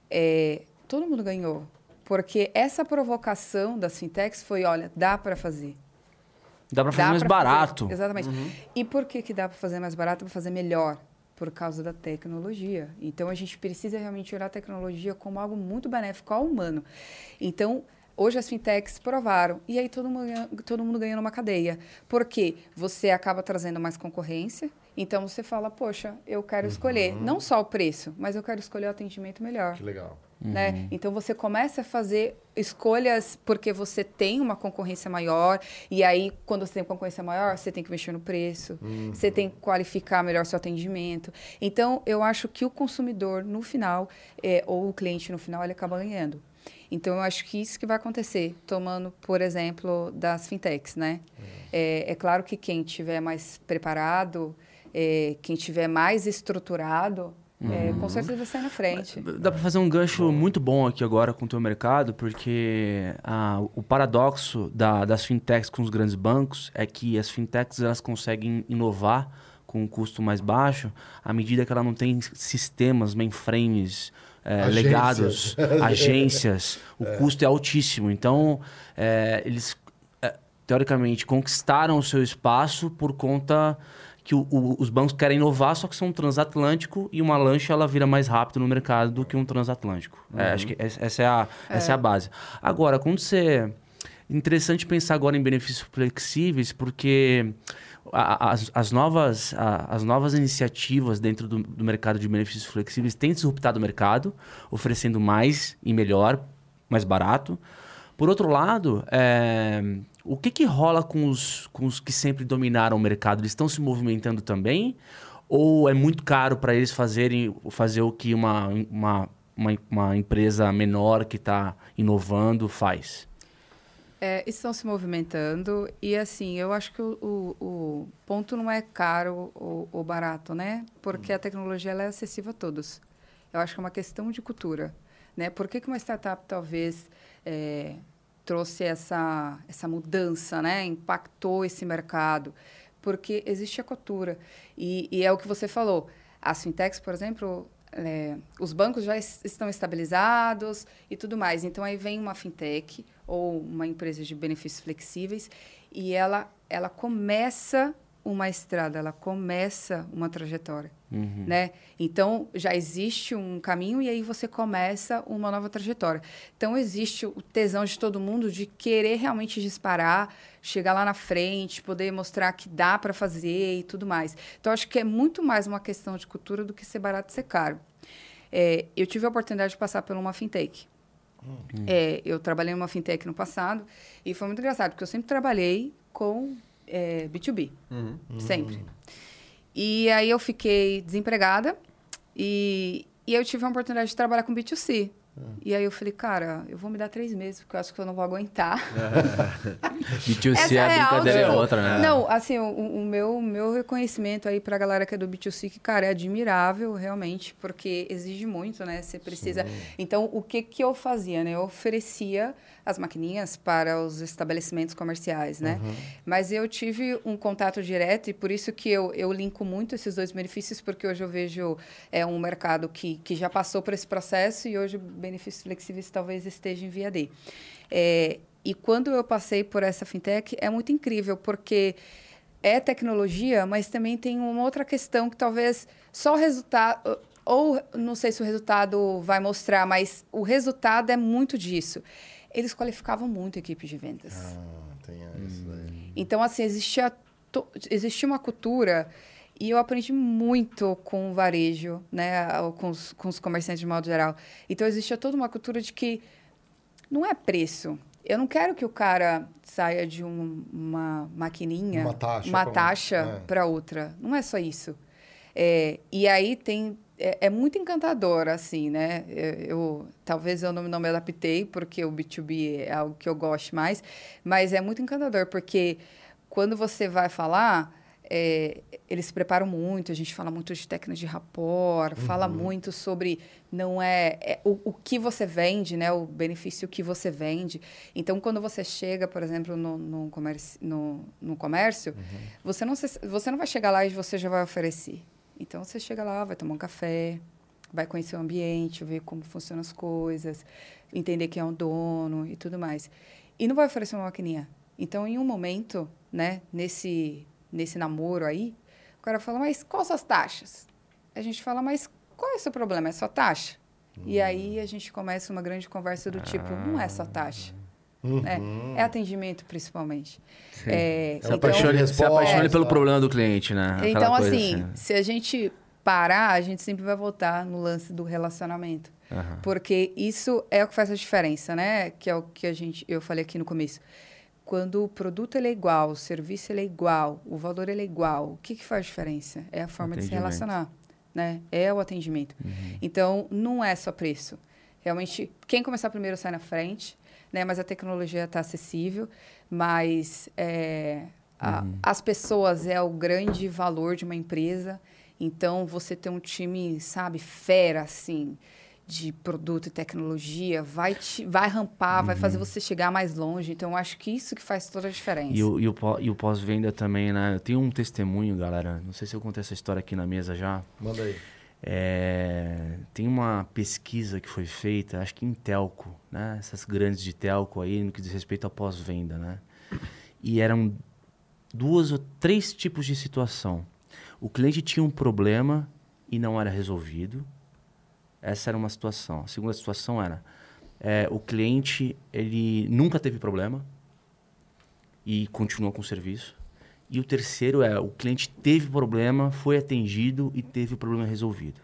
é, todo mundo ganhou. Porque essa provocação das fintechs foi, olha, dá para fazer. Dá para fazer dá mais barato. Fazer. Exatamente. Uhum. E por que, que dá para fazer mais barato? Para fazer melhor. por causa da tecnologia. Então, a gente precisa realmente olhar a tecnologia como algo muito benéfico ao humano. Então, Hoje as fintechs provaram. E aí todo mundo, todo mundo ganha numa cadeia. Porque você acaba trazendo mais concorrência. Então você fala, poxa, eu quero uhum. escolher não só o preço, mas eu quero escolher o atendimento melhor. Que legal. Né? Uhum. Então você começa a fazer escolhas porque você tem uma concorrência maior. E aí, quando você tem concorrência maior, você tem que mexer no preço, uhum. você tem que qualificar melhor seu atendimento. Então, eu acho que o consumidor, no final, é, ou o cliente no final, ele acaba ganhando. Então, eu acho que isso que vai acontecer, tomando, por exemplo, das fintechs, né? Uhum. É, é, claro que quem tiver mais preparado, é, quem tiver mais estruturado, é, com uhum. certeza vai sair na frente. Dá para fazer um gancho muito bom aqui agora com o teu mercado, porque ah, o paradoxo da, das fintechs com os grandes bancos é que as fintechs elas conseguem inovar com um custo mais baixo à medida que ela não tem sistemas, mainframes, é, agências. legados, agências, o é. custo é altíssimo. Então, é, eles, é, teoricamente, conquistaram o seu espaço por conta que o, o, os bancos querem inovar, só que são um transatlântico e uma lancha ela vira mais rápido no mercado do que um transatlântico. É, uhum. acho que essa é, a, essa é a base. Agora, quando você... Interessante pensar agora em benefícios flexíveis, porque as, as, novas, as novas iniciativas dentro do, do, mercado de benefícios flexíveis têm disruptado o mercado, oferecendo mais e melhor, mais barato. Por outro lado, é, o que, que rola com os, com os que sempre dominaram o mercado? Eles estão se movimentando também? Ou é muito caro para eles fazerem fazer o que uma, uma, uma, uma empresa menor que está inovando faz? É, estão se movimentando e assim, eu acho que o, o, o ponto não é caro ou, ou barato, né? Porque a tecnologia é acessível a todos. Eu acho que é uma questão de cultura, né? Por que, que uma startup talvez é, trouxe essa, essa mudança, né? Impactou esse mercado? Porque existe a cultura. E, e é o que você falou. As fintechs, por exemplo, é, os bancos já estão estabilizados e tudo mais. Então, aí vem uma fintech ou uma empresa de benefícios flexíveis e ela, ela começa uma estrada, ela começa uma trajetória, uhum. né? Então, já existe um caminho e aí você começa uma nova trajetória. Então, existe o tesão de todo mundo de querer realmente disparar, chegar lá na frente, poder mostrar que dá para fazer e tudo mais. Então, acho que é muito mais uma questão de cultura do que ser barato e ser caro. É, eu tive a oportunidade de passar por uma fintech. Hum. É, eu trabalhei numa fintech no passado e foi muito engraçado, porque eu sempre trabalhei com é, B2B. Uhum. Sempre. E aí eu fiquei desempregada e, e eu tive a oportunidade de trabalhar com B2C. E aí eu falei, cara, eu vou me dar três meses, porque eu acho que eu não vou aguentar. B2C é a brincadeira é outra, né? Não, assim, o, o, meu, meu reconhecimento aí pra galera que é do B2C, que, cara, é admirável, realmente, porque exige muito, né? Você precisa... Sim. Então, o que que eu fazia, né? Eu oferecia as maquininhas para os estabelecimentos comerciais, né? Uhum. Mas eu tive um contato direto e por isso que eu, eu linko muito esses dois benefícios, porque hoje eu vejo é, um mercado que, que já passou por esse processo e hoje benefícios flexíveis talvez esteja em via D. É, e quando eu passei por essa fintech, é muito incrível, porque é tecnologia, mas também tem uma outra questão que talvez só o resultado ou não sei se o resultado vai mostrar, mas o resultado é muito disso eles qualificavam muito a equipe de vendas. Ah, tem isso hum. Então, assim, existia, existia uma cultura e eu aprendi muito com o varejo, né, com os, com os comerciantes de modo geral. Então, existia toda uma cultura de que não é preço. Eu não quero que o cara saia de um, uma maquininha, uma taxa, para é. outra. Não é só isso. É, e aí tem é, é, muito encantador, assim, né? Eu, eu, talvez eu não, não me adaptei, porque o B2B é algo que eu gosto mais, mas é muito encantador, porque quando você vai falar, é, eles se preparam muito, a gente fala muito de técnicas de rapport, uhum. fala muito sobre não é, é o, o, que você vende, né? O benefício que você vende. Então, quando você chega, por exemplo, no, no comércio, no, no comércio uhum. você, não se, você não vai chegar lá e você já vai oferecer. Então você chega lá, vai tomar um café, vai conhecer o ambiente, ver como funcionam as coisas, entender quem é o dono e tudo mais. E não vai oferecer uma maquininha. Então, em um momento, né, nesse, nesse namoro aí, o cara fala, mas quais as taxas? A gente fala, mas qual é o seu problema? É sua taxa? E aí a gente começa uma grande conversa do tipo, não é só taxa. né? É atendimento, principalmente. É, Se então- apaixone, se apaixone resposta. pelo problema do cliente, né? Aquela então, coisa assim, se a gente parar, a gente sempre vai voltar no lance do relacionamento. Aham. Porque isso é o que faz a diferença, né? Que é o que a gente, eu falei aqui no começo. Quando o produto é igual, o serviço é igual, o valor é igual, o que, que faz diferença? É a forma de se relacionar, né? É o atendimento. Uhum. Então, não é só preço. Realmente, quem começar primeiro sai na frente, né? Mas a tecnologia está acessível, mas é, a- Uhum. as pessoas é o grande valor de uma empresa. Então, você ter um time, sabe, fera, assim, de produto e tecnologia, vai, te, vai rampar, vai fazer você chegar mais longe. Então, eu acho que isso que faz toda a diferença. Uhum. E o, e o e o pós-venda também, né? Eu tenho um testemunho, galera. Não sei se eu contei essa história aqui na mesa já. Manda aí. É, tem uma pesquisa que foi feita, acho que em telco, né? Essas grandes de telco aí, no que diz respeito ao pós-venda, né? E eram duas ou três tipos de situação. O cliente tinha um problema e não era resolvido. Essa era uma situação. A segunda situação era é, o cliente ele nunca teve problema e continuou com o serviço. E o terceiro é o cliente teve problema, foi atendido e teve o problema resolvido.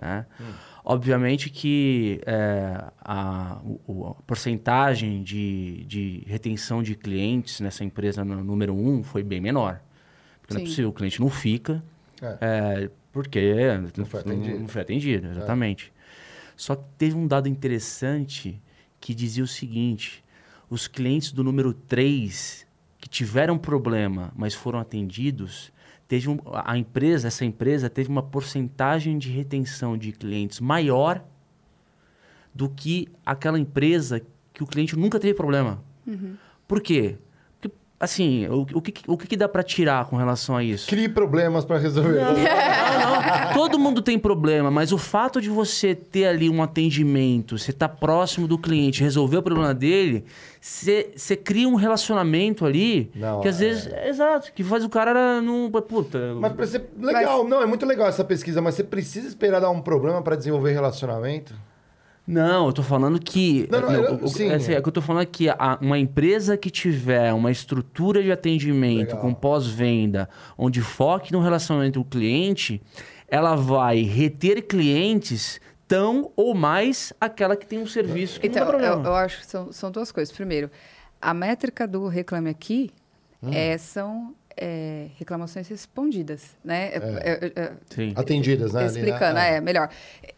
né? Obviamente que é, a, a porcentagem de, de retenção de clientes nessa empresa no- número um foi bem menor. Porque não é Sim. possível, o cliente não fica, É. é, porque Não foi atendido. não foi atendido, exatamente. Só que teve um dado interessante que dizia o seguinte: os clientes do número 3 que tiveram problema, mas foram atendidos, teve um, a empresa, essa empresa teve uma porcentagem de retenção de clientes maior do que aquela empresa que o cliente nunca teve problema. Por quê? Assim, o, o, que, o que que dá para tirar com relação a isso? Crie problemas para resolver. Não, não. Todo mundo tem problema, mas o fato de você ter ali um atendimento, você tá próximo do cliente, resolver o problema dele, você você cria um relacionamento ali Não, que às é- vezes, é exato, que faz o cara não, puta, Mas pra ser legal, não, é muito legal essa pesquisa, mas você precisa esperar dar um problema para desenvolver relacionamento? Não, eu tô falando que. Não, não, eu- o- o- sim. é é que eu tô falando que a- uma empresa que tiver uma estrutura de atendimento Legal. com pós-venda, onde foque no relacionamento do cliente, ela vai reter clientes tão ou mais aquela que tem um serviço que Então, não dá eu, eu acho que são, são duas coisas. Primeiro, a métrica do Reclame Aqui Hum. é, são é, reclamações respondidas, né? É- é- é- Sim. Atendidas, né? ali, né? explicando, é. melhor.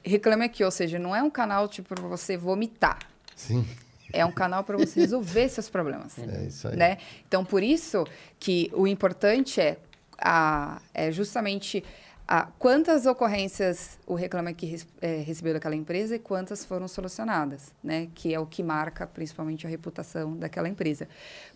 Reclame Aqui, ou seja, não é um canal tipo para você vomitar. Sim, É um canal para você resolver seus problemas. é isso aí. né? Então, por isso que o importante é, a, é justamente a, quantas ocorrências o Reclame Aqui é, recebeu daquela empresa e quantas foram solucionadas, né? Que é o que marca principalmente a reputação daquela empresa.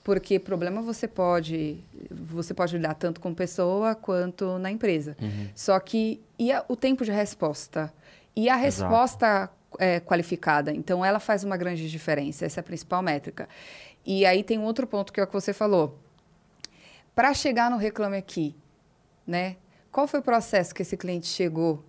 Porque problema você pode, você pode lidar tanto com pessoa quanto na empresa. Só que e a- o tempo de resposta? E a Exato. resposta é, qualificada. Então, ela faz uma grande diferença. Essa é a principal métrica. E aí tem um outro ponto que é o que você falou. Para chegar no Reclame Aqui, né? Qual foi o processo que esse cliente chegou?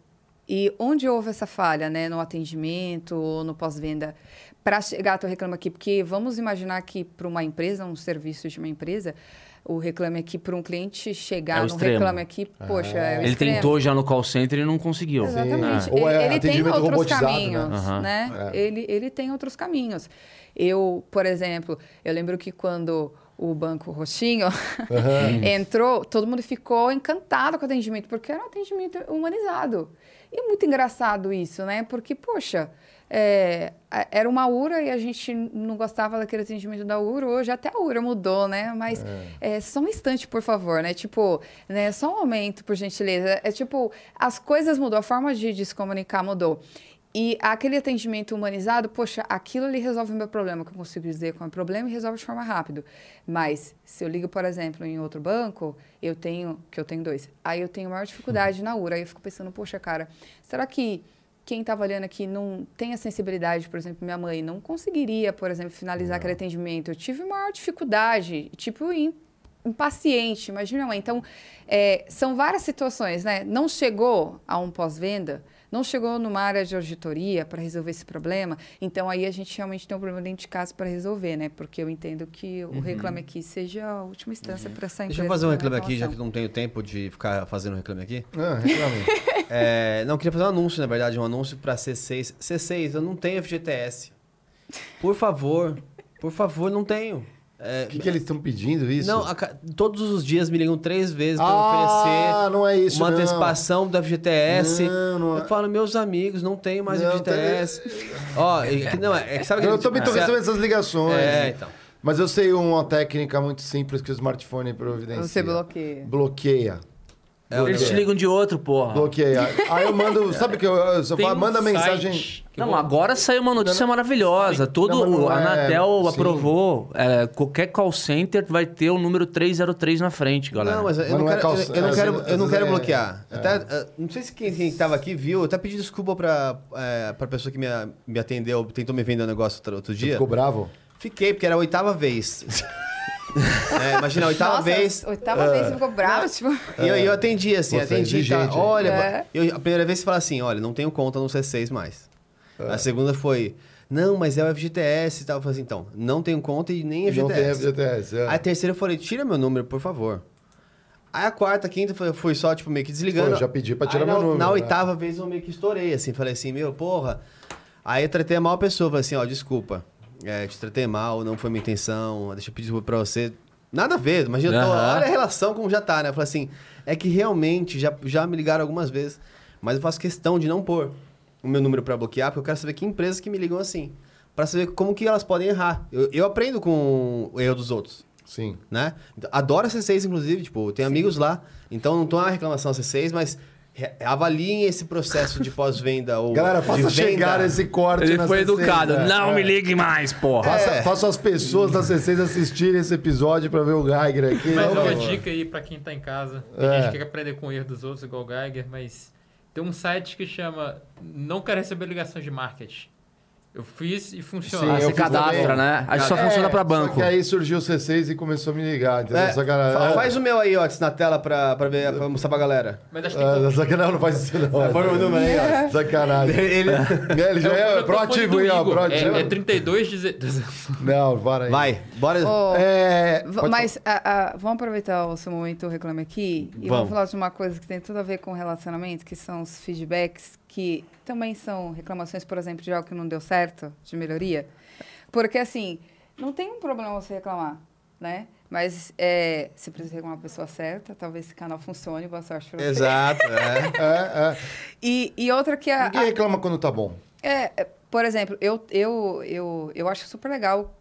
E onde houve essa falha, né? No atendimento ou no pós-venda? Para chegar até o Reclame Aqui, porque vamos imaginar que para uma empresa, um serviço de uma empresa, o Reclame Aqui, para um cliente É chegar o no extremo. Reclame Aqui, poxa, é o Ele extremo. tentou já no call center e não conseguiu. Exatamente. Ou é ele, ele tem outros né? caminhos, né? É. Ele, ele tem outros caminhos. Eu, por exemplo, eu lembro que quando o Banco Roxinho entrou, todo mundo ficou encantado com o atendimento, porque era um atendimento humanizado. E é muito engraçado isso, né? Porque, poxa, é, era uma URA e a gente não gostava daquele atendimento da URA. Hoje até a URA mudou, né? Mas é, só um instante, por favor, né? Tipo, né? só um momento, por gentileza. É tipo, as coisas mudou, a forma de, de se comunicar mudou. E aquele atendimento humanizado, poxa, aquilo ali resolve o meu problema, que eu consigo dizer qual é o problema e resolve de forma rápida. Mas, se eu ligo, por exemplo, em outro banco, eu tenho, que eu tenho dois, aí eu tenho maior dificuldade na URA. Aí eu fico pensando, poxa, cara, será que quem estava olhando aqui não tem a sensibilidade, por exemplo, minha mãe não conseguiria, por exemplo, finalizar aquele atendimento. Eu tive maior dificuldade, tipo, impaciente, imagina, mãe. Então, é, são várias situações, né? Não chegou a um pós-venda, não chegou numa área de auditoria para resolver esse problema, então aí a gente realmente tem um problema dentro de casa para resolver, né? Porque eu entendo que o Reclame Aqui seja a última instância para essa empresa. Deixa eu fazer um reclame aqui, já que não tenho tempo de ficar fazendo reclame aqui. Ah, reclame. É, não, queria fazer um anúncio, na verdade, um anúncio para C6. C6, eu não tenho FGTS. Por favor, por favor, não tenho. É, O que, que eles estão pedindo isso? Não, a todos os dias me ligam três vezes para ah, não é oferecer isso, uma não. antecipação do FGTS. Não, não é. Eu falo, meus amigos, não tenho mais Não, FGTS. Ó, é não, é que sabe que Eu também tô você- recebendo essas ligações. É, então. Mas eu sei uma técnica muito simples que o smartphone providencia. Você bloqueia. Bloqueia. É, o Eles te ligam de outro, porra. Bloqueia. Aí eu mando. Sabe que eu, eu só Tem falo, um manda site mensagem. que Não, agora saiu uma notícia maravilhosa. Todo Não, mas não a é, Anatel sim. aprovou. é, qualquer call center vai ter o número 303 na frente, galera. Não, mas eu Mas não, não é quero, calça- eu, não às quero, vezes- eu não às quero vezes é- bloquear. é. Até, eh, não sei se quem, quem tava aqui viu, eu até pedi desculpa pra, é, pra pessoa que me, me atendeu, tentou me vender um negócio outro, outro dia. Ficou bravo? Fiquei, porque era a oitava vez. É, imagina, a oitava Nossa, vez. oitava vez você ficou bravo, tipo... E eu, eu atendi, assim, Você é atendi. exigente, tá, olha, É. eu- a primeira vez você fala assim: olha, não tenho conta no C6 mais. A segunda foi, não, mas é o FGTS e tal. Eu falei assim, então, não tenho conta e nem Não tem FGTS. FGTS. é. Aí a terceira eu falei, tira meu número, por favor. Aí a quarta, quinta, foi- fui só, tipo, meio que desligando. Foi, já pedi pra tirar Aí meu na, número, Na né? oitava vez eu meio que estourei, assim. Falei assim, meu, porra. Aí eu tratei a mal pessoa. Falei assim, ó, desculpa. É, te tratei mal, não foi minha intenção. Deixa eu pedir desculpa pra você. Nada a ver, imagina, tô- Aham. olha a relação como já tá, né? Eu falei assim, é que realmente já, já me ligaram algumas vezes, mas eu faço questão de não pôr o meu número pra bloquear, porque eu quero saber que empresas que me ligam assim. Pra saber como que elas podem errar. Eu, eu aprendo com o erro dos outros Sim. né? Adoro a C6, inclusive, tipo, tenho amigos lá. Então não tô na reclamação C6, mas avaliem esse processo de pós-venda ou Galera, de faça venda. chegar esse corte Ele na foi C6, educado. né? Não É. me ligue mais, porra. Faça, É. faça as pessoas da C6 assistirem esse episódio pra ver o Geiger aqui. Mas Não, uma não. dica aí pra quem tá em casa. Tem É. gente que quer aprender com o erro dos outros, igual o Geiger, mas tem um site que chama Não Quero Receber Ligações de Marketing. Eu fiz e funciona. Sim, Ah, fiz cadastra, também. né? Acho que só É, funciona pra Só banco. que aí surgiu o C6 e começou a me ligar, entendeu? É, Sacanagem. fa- faz o meu aí, ó, na tela pra, pra, ver, pra mostrar pra galera. Mas acho que tem Ah, sacanagem, não faz isso não. Põe meu número aí, ó. Sacanagem. Ele... É, Ele já o é microfone proativo aí, ó. Proativo. É, é 32 dizer- Não, para aí. Vai, bora. Ô, É, Mas a- a- vamos aproveitar o seu momento Reclame Aqui e Vamos. vamos falar de uma coisa que tem tudo a ver com relacionamento, que são os feedbacks, que também são reclamações, por exemplo, de algo que não deu certo, de melhoria. Porque, assim, não tem um problema você reclamar, né? Mas é, você precisa reclamar a pessoa certa, talvez esse canal funcione, boa sorte pra você. Exato, é. É, é. E, e outra que a, Ninguém reclama quando tá bom. é, é, por exemplo, eu, eu, eu, eu acho super legal,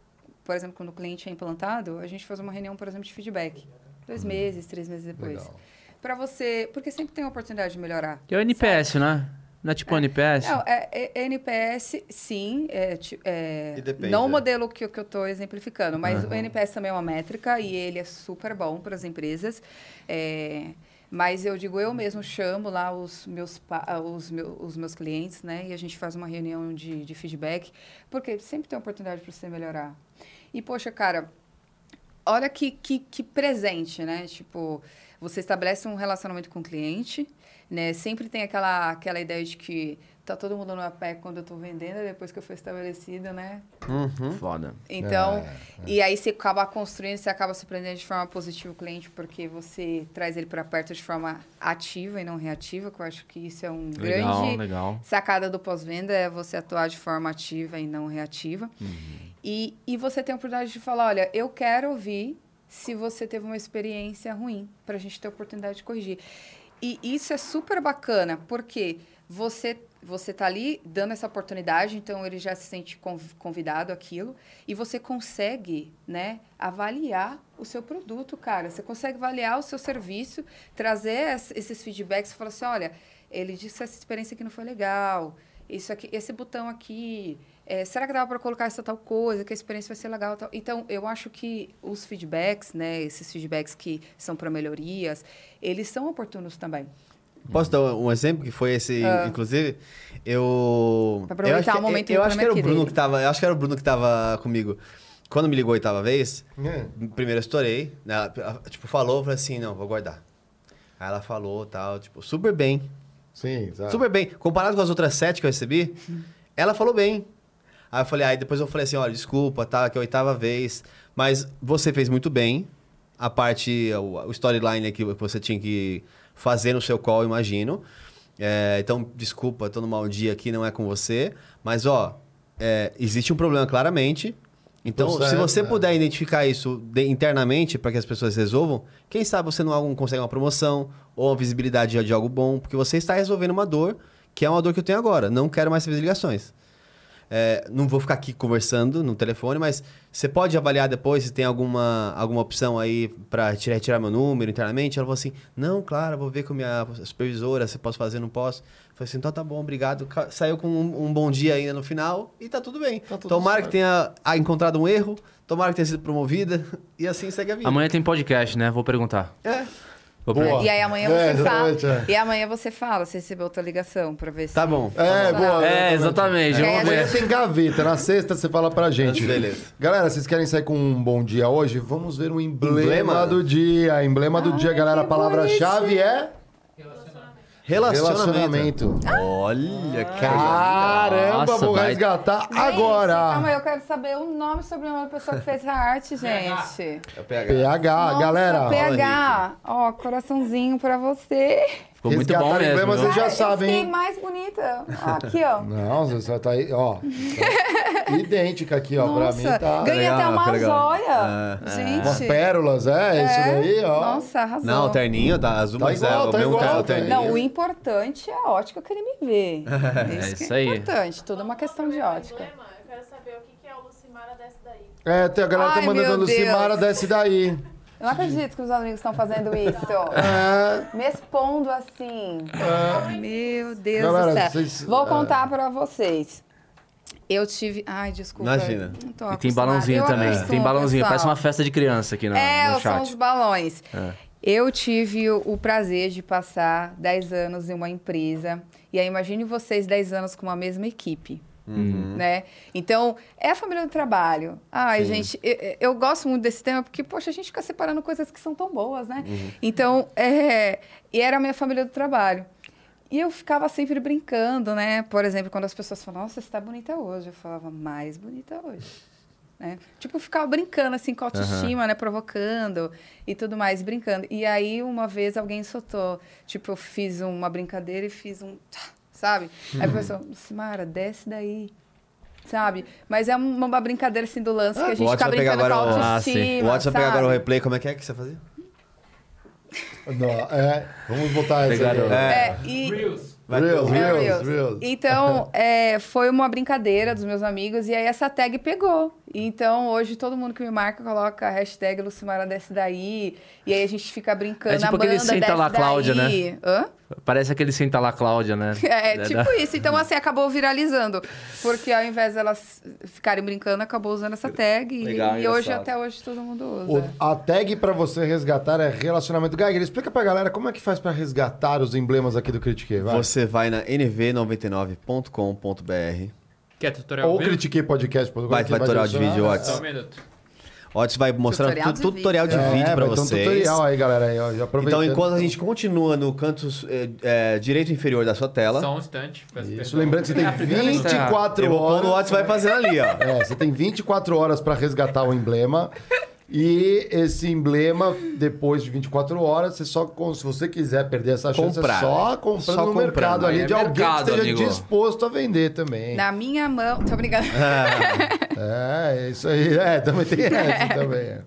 por exemplo, quando o cliente é implantado, a gente faz uma reunião, por exemplo, de feedback. Dois meses, três meses depois. Legal. Para você, porque sempre tem a oportunidade de melhorar. Que é o NPS, né? Não é tipo o NPS? Não, é, é- é NPS, sim. É, é, E depende, não o é. modelo que, eu- que eu estou exemplificando, mas o NPS também é uma métrica e ele é super bom para as empresas. É, mas eu digo, eu mesmo chamo lá os meus, os meu- os meus clientes, né? E a gente faz uma reunião de, de feedback, porque sempre tem oportunidade para você melhorar. E, poxa, cara, olha que, que, que presente, né? Tipo, você estabelece um relacionamento com o cliente, né? Sempre tem aquela, aquela ideia de que tá todo mundo no pé quando eu tô vendendo, depois que eu for estabelecido, né? Uhum. Foda. Então, É, e aí você acaba construindo, você acaba surpreendendo de forma positiva o cliente, porque você traz ele para perto de forma ativa e não reativa, que eu acho que isso é um Legal, grande legal. sacada do pós-venda, é você atuar de forma ativa e não reativa. E, e você tem a oportunidade de falar, olha, eu quero ouvir se você teve uma experiência ruim, para a gente ter a oportunidade de corrigir. E isso é super bacana, porque você você tá ali dando essa oportunidade, então ele já se sente conv- convidado àquilo e você consegue, né, avaliar o seu produto, cara. Você consegue avaliar o seu serviço, trazer es- esses feedbacks, falar assim, olha, ele disse essa experiência aqui não foi legal, isso aqui, esse botão aqui, é, será que dava para colocar essa tal coisa, que a experiência vai ser legal, tal. Então, eu acho que os feedbacks, né, esses feedbacks que são para melhorias, eles são oportunos também. Posso dar um exemplo que foi esse, inclusive? Eu. Pra aproveitar eu acho que, o momento eu, eu acho que era o Bruno dele. que tava. Eu acho que era o Bruno que tava comigo. quando me ligou a oitava vez, É. primeiro eu estourei, né? Ela, tipo, falou, eu falei assim, não, vou guardar. Aí ela falou, tal, tipo, super bem. Sim, tá. Super bem. Comparado com as outras sete que eu recebi, ela falou bem. Aí eu falei, aí depois eu falei assim, olha, desculpa, tá, que é a oitava vez, mas você fez muito bem. A parte, o, storyline aqui que você tinha que fazer no seu call, imagino. É, então, desculpa, tô num mau dia aqui, não é com você. Mas, ó, é, existe um problema claramente. Então, Tô se certo, você puder identificar isso de- internamente para que as pessoas resolvam, quem sabe você não consegue uma promoção ou uma visibilidade de, de algo bom, porque você está resolvendo uma dor que é uma dor que eu tenho agora. Não quero mais fazer ligações. É, não vou ficar aqui conversando no telefone, mas você pode avaliar depois se tem alguma, alguma opção aí para retirar, retirar meu número internamente. Ela falou assim: não, claro, vou ver com minha supervisora se posso fazer, não posso. Eu Falei assim, então tá bom, obrigado. Saiu com um, um bom dia ainda no final e tá tudo bem. tudo tomara certo. que tenha ah, encontrado um erro, tomara que tenha sido promovida e assim segue a vida. Amanhã tem podcast, né? Vou perguntar. É, Boa. perguntar. E aí amanhã É, você fala. é. E amanhã você fala, você recebeu outra ligação pra ver se. tá bom. É, boa. É, exatamente. É, Vamos Amanhã ver. tem gaveta, na sexta você fala pra gente. Beleza. Galera, vocês querem sair com um bom dia hoje? Vamos ver o emblema, Emblema? do dia. Emblema do dia, galera. A palavra-chave é Relacionamento. relacionamento. Olha, cara. Caramba, Nossa, vou vai- resgatar Gente, agora. Calma, eu quero saber o nome e sobrenome da pessoa que fez essa arte, gente. É o PH. PH, Nossa, galera. PH. Ó, coraçãozinho pra você. Ficou muito bom Resgatar mesmo. emblema, viu? vocês já Ai, sabem, fiquei mais bonita. Ó, aqui, ó. Não, você tá aí, ó. Tá idêntica aqui, ó. pra mim Nossa, tá. ganhei até uma joia. Gente. Umas pérolas, é, isso daí, ó. Nossa, arrasou. Não, o terninho da Azul, Tá mas igual, é, o tá meu igual, tá, o tá terninho. Não, o importante é a ótica que ele me vê. Isso, que isso é aí. importante. Tudo é uma questão de ótica. Eu quero saber o que é o Lucimara desce daí. É, tem, a galera tá Ai, mandando a meu Lucimara, desce daí. Eu não acredito que os amigos estão fazendo isso. É, Me expondo assim. Meu Deus Galera, do céu. vocês- Vou é. contar pra vocês. Eu tive. Ai, desculpa. Imagina. Não tô E tem balãozinho Eu também. acostumo, Tem balãozinho. pessoal. Parece uma festa de criança aqui na, É, no são os chat. balões. É. Eu tive o, o prazer de passar 10 anos em uma empresa. E aí, imagine vocês 10 anos com uma mesma equipe. Né? Então, é a família do trabalho. Ai, gente, eu, eu gosto muito desse tema porque, poxa, a gente fica separando coisas que são tão boas, né? Então, é, e era a minha família do trabalho. E eu ficava sempre brincando, né? Por exemplo, quando as pessoas falavam, nossa, você está bonita hoje. Eu falava, mais bonita hoje. Né? Tipo, ficava brincando, assim, com autoestima, né? Provocando e tudo mais, brincando. E aí, uma vez, alguém soltou. Tipo, eu fiz uma brincadeira e fiz um... Sabe? Aí a pessoa, Simara, desce daí. Sabe? Mas é uma, uma brincadeira, assim, do lance que a O gente tá brincando com a Ah, sim. autoestima, O Watson vai pegar agora o sabe? replay, como é que é que você fazia? Não, é, vamos botar essa Pegaram. aí. É, e... Reels, Reels. reels, É, reels, Reels. Então, é, foi uma brincadeira dos meus amigos e aí essa tag pegou. Então, hoje todo mundo que me marca coloca a hashtag Lucimara desce daí e aí a gente fica brincando. É tipo Amanda aquele senta lá, Cláudia, daí. Hã? Parece aquele senta lá, Cláudia, né? É, Da- tipo isso. Então, assim, acabou viralizando. Porque ao invés delas ficarem brincando, acabou usando essa tag. E, Legal, e hoje, até hoje, todo mundo O- usa. a tag pra você resgatar é relacionamento. Geiger, explica pra galera como é que faz pra resgatar os emblemas aqui do Critique, vai. Você vai na nv99.com.br. Quer tutorial Ou vídeo? Critique Podcast. Vai, vai tutorial de vídeo, ó. Watson. Só um minuto. Otis vai mostrar Tutorial tu- de tutorial de vídeo. vídeo é, pra ter um vocês. tutorial aí, galera. Aí, ó, já aproveitando. Então, enquanto a gente continua no canto é, é, direito inferior da sua tela, Só um instante. Isso, perdão. lembrando que você tem É, 24 eu vou pôr horas. no Otis vai fazendo ali, ó. É, você tem 24 horas pra resgatar o emblema. E esse emblema, depois de 24 horas, você só, se você quiser perder essa chance, Comprar. é só comprando Só no comprando. mercado ali É de alguém mercado, que esteja amigo. disposto a vender também. Na minha mão... Tô brincando. É, isso aí. É, também tem essa também. é.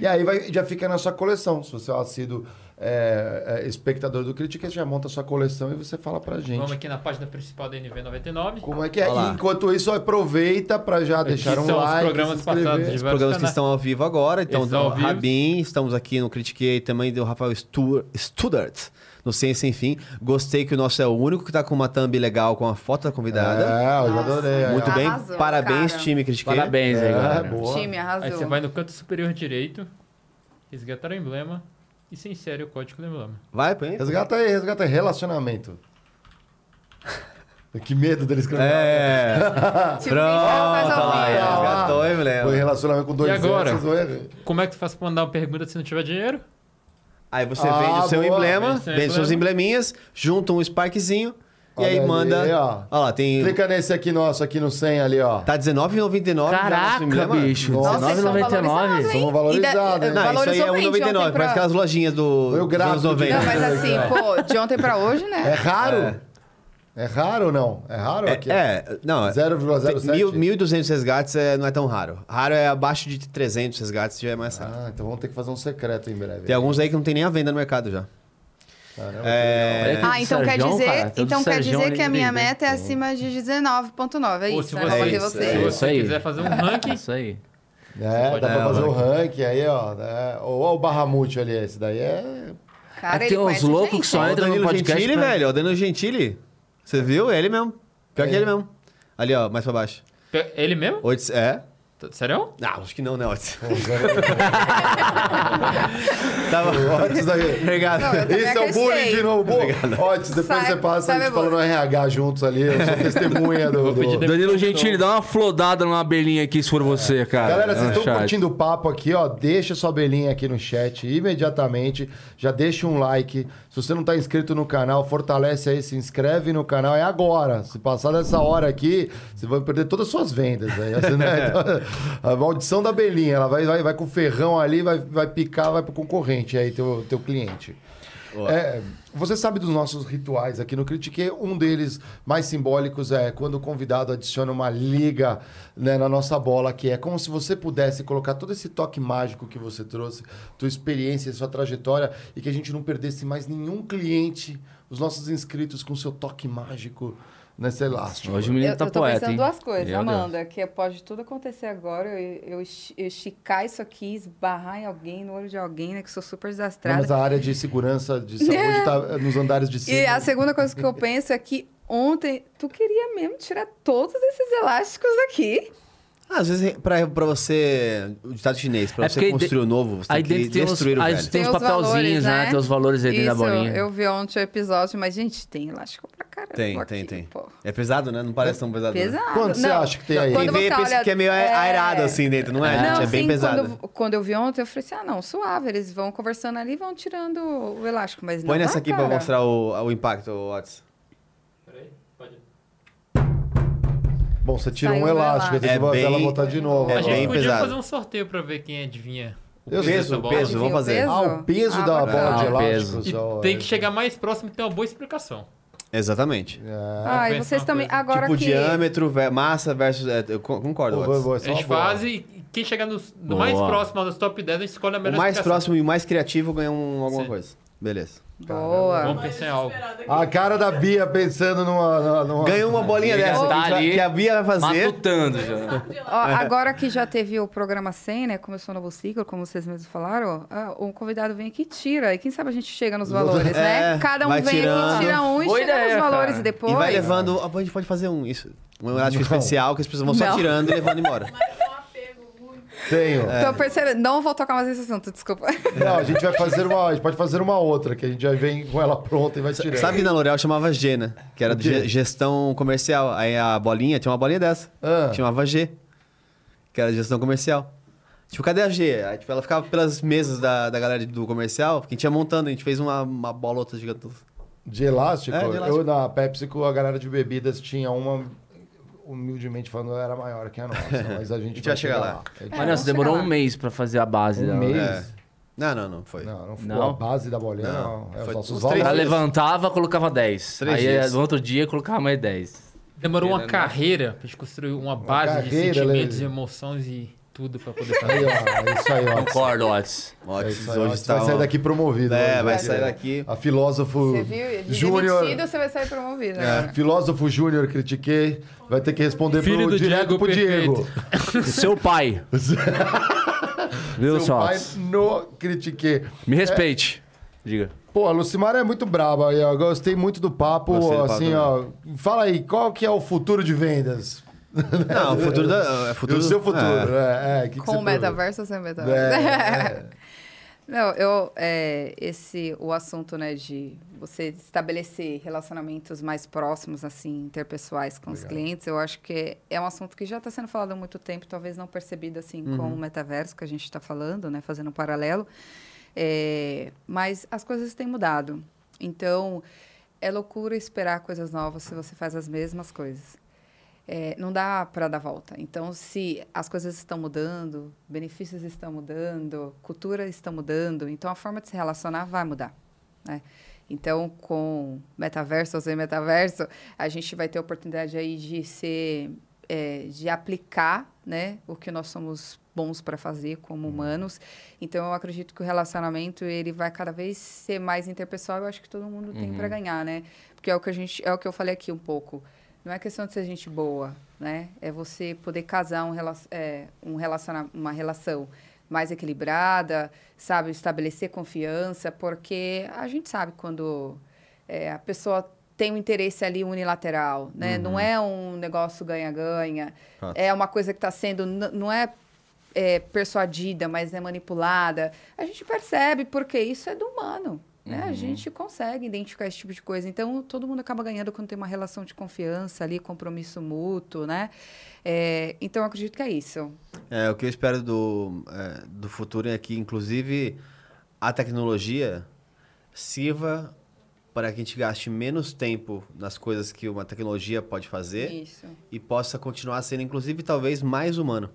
E aí vai, já fica na sua coleção. Se você é um assíduo é, é, espectador do Critica, você já monta a sua coleção e você fala pra gente. Vamos aqui na página principal da NV99. Como é que é? Enquanto isso, aproveita pra já deixar um são os like, programas passados de Os programas que estão ao vivo agora. Então, do. Rabin, estamos aqui no Critiquei também do Rafael Stu- Studart, no Ciência Sem Fim. Gostei que o nosso é o único que tá com uma thumb legal com a foto da convidada. É, eu já adorei. Muito bem. Arrasou, Parabéns, cara. time Critiquei. Parabéns aí, É, galera. boa. Time, arrasou. Aí você vai no canto superior direito, resgatar o emblema e se insere o código do emblema. Vai, põe. Resgata aí, resgata aí. Relacionamento. Que medo dele escrever. É. Tipo, Pronto, lá, resgatou o emblema. Foi relacionamento com dois E agora? anos, Como é que tu faz pra mandar uma pergunta se não tiver dinheiro? Aí você Ah, vende o seu boa. emblema, Vende vende seus embleminhas, junta um Sparkzinho e Olha aí ali, manda. ó. Olha lá, tem. Clica nesse aqui nosso, aqui no 100 ali, ó. Tá R$19,99. já nosso Caraca, emblema. bicho. Nossa. Vocês são 19,99. valorizados, hein? Somos valorizados, E Não, isso aí é valorizou bem de ontem R$1,99. pra- Parece aquelas lojinhas do, Foi o dos anos gráfico de- 90. Não, mas assim, pô, de ontem pra hoje, É né? raro? É. É, raro ou não? É raro aqui? É, é, não. 0,07? Mil- 1.200 resgates é, não é tão raro. Raro é abaixo de 300 resgates, já é mais raro. Ah, então vamos ter que fazer um secreto em breve. Tem alguns aí que não tem nem a venda no mercado já. Caramba, É, Ah, então quer Sergião, dizer, cara, então quer Sergião dizer que a minha meio, meta é né? acima de 19.9, é Ou isso, se né? você, É isso, você. é se isso você quiser fazer um ranking, Isso aí. É, dá pra É, fazer o o ranking aí, ó. Né? Ou o Barramute ali, esse daí é... Cara, É que tem uns loucos que só Ó, hein? o entra no Danilo podcast Gentili, pra- velho. ó, O Danilo Gentili. Você viu? É ele mesmo. Pior que É. ele mesmo. Ali, ó, mais pra baixo. ele mesmo? Oito, é. T- Sério? Não, acho que não, né, Otis? Zero- Tava... Otis aí. Obrigado. Não, também Esse é o bullying de novo. Pô, Otis, depois Sai- você passa a gente falando no RH juntos ali. Eu sou testemunha do... Do... Danilo Gentili, dá uma flodada numa abelhinha aqui se for você, cara. Galera, vocês estão chat. curtindo o papo aqui, ó? Deixa sua belinha aqui no chat imediatamente. Já deixa um like. Se você não tá inscrito no canal, fortalece aí, se inscreve no canal. É agora. Se passar dessa hora aqui, você vai perder todas as suas vendas. Aí, Assim, né? Então, a maldição da belinha. Ela vai, vai, vai com o ferrão ali, vai, vai picar, vai pro concorrente aí, teu, teu cliente. É, você sabe dos nossos rituais aqui no Critique. Um deles mais simbólicos é quando o convidado adiciona uma liga né, na nossa bola, que é como se você pudesse colocar todo esse toque mágico que você trouxe, tua experiência, sua trajetória, e que a gente não perdesse mais nenhum cliente, os nossos inscritos com seu toque mágico nesse elástico. Hoje o Eu, menino eu tá tô poeta, pensando hein? duas coisas, Meu Deus. Amanda, que pode tudo acontecer agora, eu, eu esti- eu esticar isso aqui, esbarrar em alguém, no olho de alguém, né, que sou super Não, desastrada. mas a área de segurança, de saúde, está nos andares de cima. E a segunda coisa que eu penso é que ontem tu queria mesmo tirar todos esses elásticos daqui. Ah, Às vezes, pra, pra você. O ditado chinês, pra É você construir o novo, você Aí tem que tem destruir o aí velho. tem uns os papelzinhos, valores, né? Tem os valores aí dentro da Isso, bolinha. eu vi ontem o episódio, mas, gente, tem elástico pra caramba Tem, aqui, tem, tem. pô. É pesado, né? Não parece tão pesado. né? Pesado. Quanto você acha que tem aí? Quem vê pensa olha- que é meio é- airado assim dentro, não é, Não, gente? É bem sim, pesado. Quando, eu- quando eu vi ontem, eu falei assim: ah, não, suave, eles vão conversando ali e vão tirando o elástico, mas Põe não nessa dá, aqui pra cara. mostrar o, o impacto, pode. Bom, você tirou Saiu um elástico, tem É que botar- ela bem- botar de novo. é a ó. gente bem podia pesado. fazer um sorteio pra ver quem adivinha o Eu peso o peso, vamos fazer. Ah, o peso Ah, da bola de Ah, elástico. E tem é. que chegar mais próximo e ter uma boa explicação. Exatamente. É. Ah, e vocês também. Agora tipo, que. diâmetro, massa versus. é, eu co- concordo, Otis. vou- A gente boa. faz e quem chegar no, no Boa. mais próximo dos top 10, a gente escolhe a O melhor mais explicação. próximo e o mais criativo ganha um, alguma Sim. coisa. Beleza. Boa. Vamos pensar em algo. A cara da Bia pensando numa. numa- Ganha uma bolinha Ele dessa tá que, a- ali que a Bia vai fazer. Matutando já. Ó, agora que já teve o programa 100, né? Começou o novo ciclo, como vocês mesmos falaram. ah, o convidado vem aqui e tira. E quem sabe a gente chega nos valores, né? É, Cada um vai vem tirando. aqui, tira um e Boa chega ideia, nos valores cara. e depois. E vai levando. A gente pode fazer um isso. Um elástico Não. especial que as pessoas vão só Não. tirando e levando embora. Mas tem um apego muito. Tenho. É. Tô percebendo. Não vou tocar mais nesse assunto, desculpa. Não, a gente vai fazer uma. A gente pode fazer uma outra, que a gente já vem com ela pronta e vai tirando. Sabe que na L'Oréal chamava G, né? Que era de gestão comercial. Aí a bolinha, tinha uma bolinha dessa. Ah. Chamava G. Que era de gestão comercial. Tipo, cadê a G? Aí, tipo, ela ficava pelas mesas da, da galera do comercial, que a gente ia montando, a gente fez uma, uma bolota gigante. De elástico? É, de elástico. Eu na PepsiCo, a galera de bebidas tinha uma. Humildemente falando, era maior que a nossa. Mas a gente, gente vai chegar lá. A gente- Mas não, demorou chegar um lá. mês pra fazer a base. Um da- mês? É. Não, não, não foi. Não, não foi Não? a base da bolinha, não. Não. É os Foi nossos valores. três Ela levantava, colocava 10. Três Aí dias. no outro dia colocava mais 10. Demorou uma carreira pra gente construir uma base de carreira, sentimentos, Lele. emoções e tudo pra poder Aí, fazer. ó, é isso aí, ó. Concordo, Otis. É aí, hoje. Você está. vai sair daqui promovido. É, hoje, vai né? sair daqui. A filósofo Você viu? Júnior. demitido, você vai sair promovido. É, agora. filósofo Júnior, critiquei. Vai ter que responder Filho pro, do direto Diego pro Diego. Seu pai. Viu, Seu pai só? no critiquei. Me respeite. Diga. Pô, a Lucimara é muito braba. aí. Eu gostei muito do papo. Gostei do papo assim, ó. Fala aí, qual que é o futuro de vendas? Não, o futuro da. É futuro, o seu futuro. É. É, é, que que Com o metaverso ou sem metaverso? É, é. Não, eu, é, esse, o assunto, né, de você estabelecer relacionamentos mais próximos, assim, interpessoais com os Legal. clientes, eu acho que é um assunto que já está sendo falado há muito tempo, talvez não percebido, assim, com o metaverso que a gente está falando, né, fazendo um paralelo. É, mas as coisas têm mudado. Então, é loucura esperar coisas novas se você faz as mesmas coisas. É, não dá para dar volta. Então, se as coisas estão mudando, benefícios estão mudando, cultura está mudando, então a forma de se relacionar vai mudar. Né? Então, com metaverso ou sem metaverso, a gente vai ter a oportunidade aí de ser, é, de aplicar, né, o que nós somos bons para fazer como humanos. Então, eu acredito que o relacionamento ele vai cada vez ser mais interpessoal. Eu acho que todo mundo tem para ganhar, né? Porque é o que a gente, é o que eu falei aqui um pouco. Não é questão de ser gente boa, né? É você poder casar um, rela- é, um relaciona uma relação mais equilibrada, sabe? Estabelecer confiança, porque a gente sabe quando é, a pessoa tem um interesse ali unilateral, né? Não é um negócio ganha-ganha. É uma coisa que está sendo... Não é, é persuadida, mas é manipulada. A gente percebe, porque isso é do humano. Né? A gente consegue identificar esse tipo de coisa. Então, todo mundo acaba ganhando quando tem uma relação de confiança ali, compromisso mútuo, né? É, então, eu acredito que é isso. É, o que eu espero do, é, do futuro é que, inclusive, a tecnologia sirva para que a gente gaste menos tempo nas coisas que uma tecnologia pode fazer Isso. e possa continuar sendo, inclusive, talvez mais humano.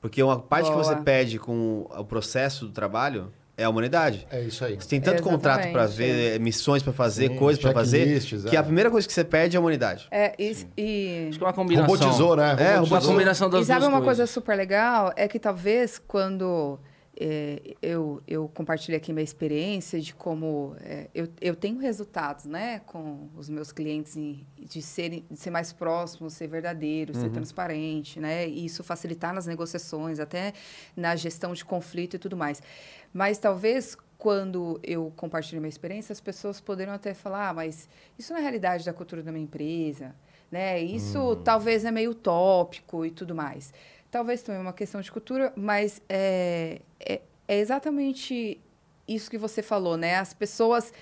Porque uma parte que você Boa. perde com o processo do trabalho é a humanidade. É isso aí. Você tem tanto contrato para ver, missões para fazer, Sim, coisas para fazer, que é. a primeira coisa que você perde é a humanidade. É, e, e, Acho que é uma combinação. Robotizou, né? É, Robotizou. Uma combinação das E sabe duas uma coisa coisas. super legal? É que talvez quando é, eu, eu compartilhei aqui minha experiência de como é, eu, eu tenho resultados né, com os meus clientes em- de, serem, de ser mais próximo, ser verdadeiro, ser transparente, né? E isso facilitar nas negociações, até na gestão de conflito e tudo mais. Mas talvez quando eu compartilho minha experiência, as pessoas poderiam até falar, ah, mas isso não é realidade da cultura da minha empresa, né? Isso talvez é meio utópico e tudo mais. Talvez também uma questão de cultura, mas é, é, é exatamente isso que você falou, né? As pessoas,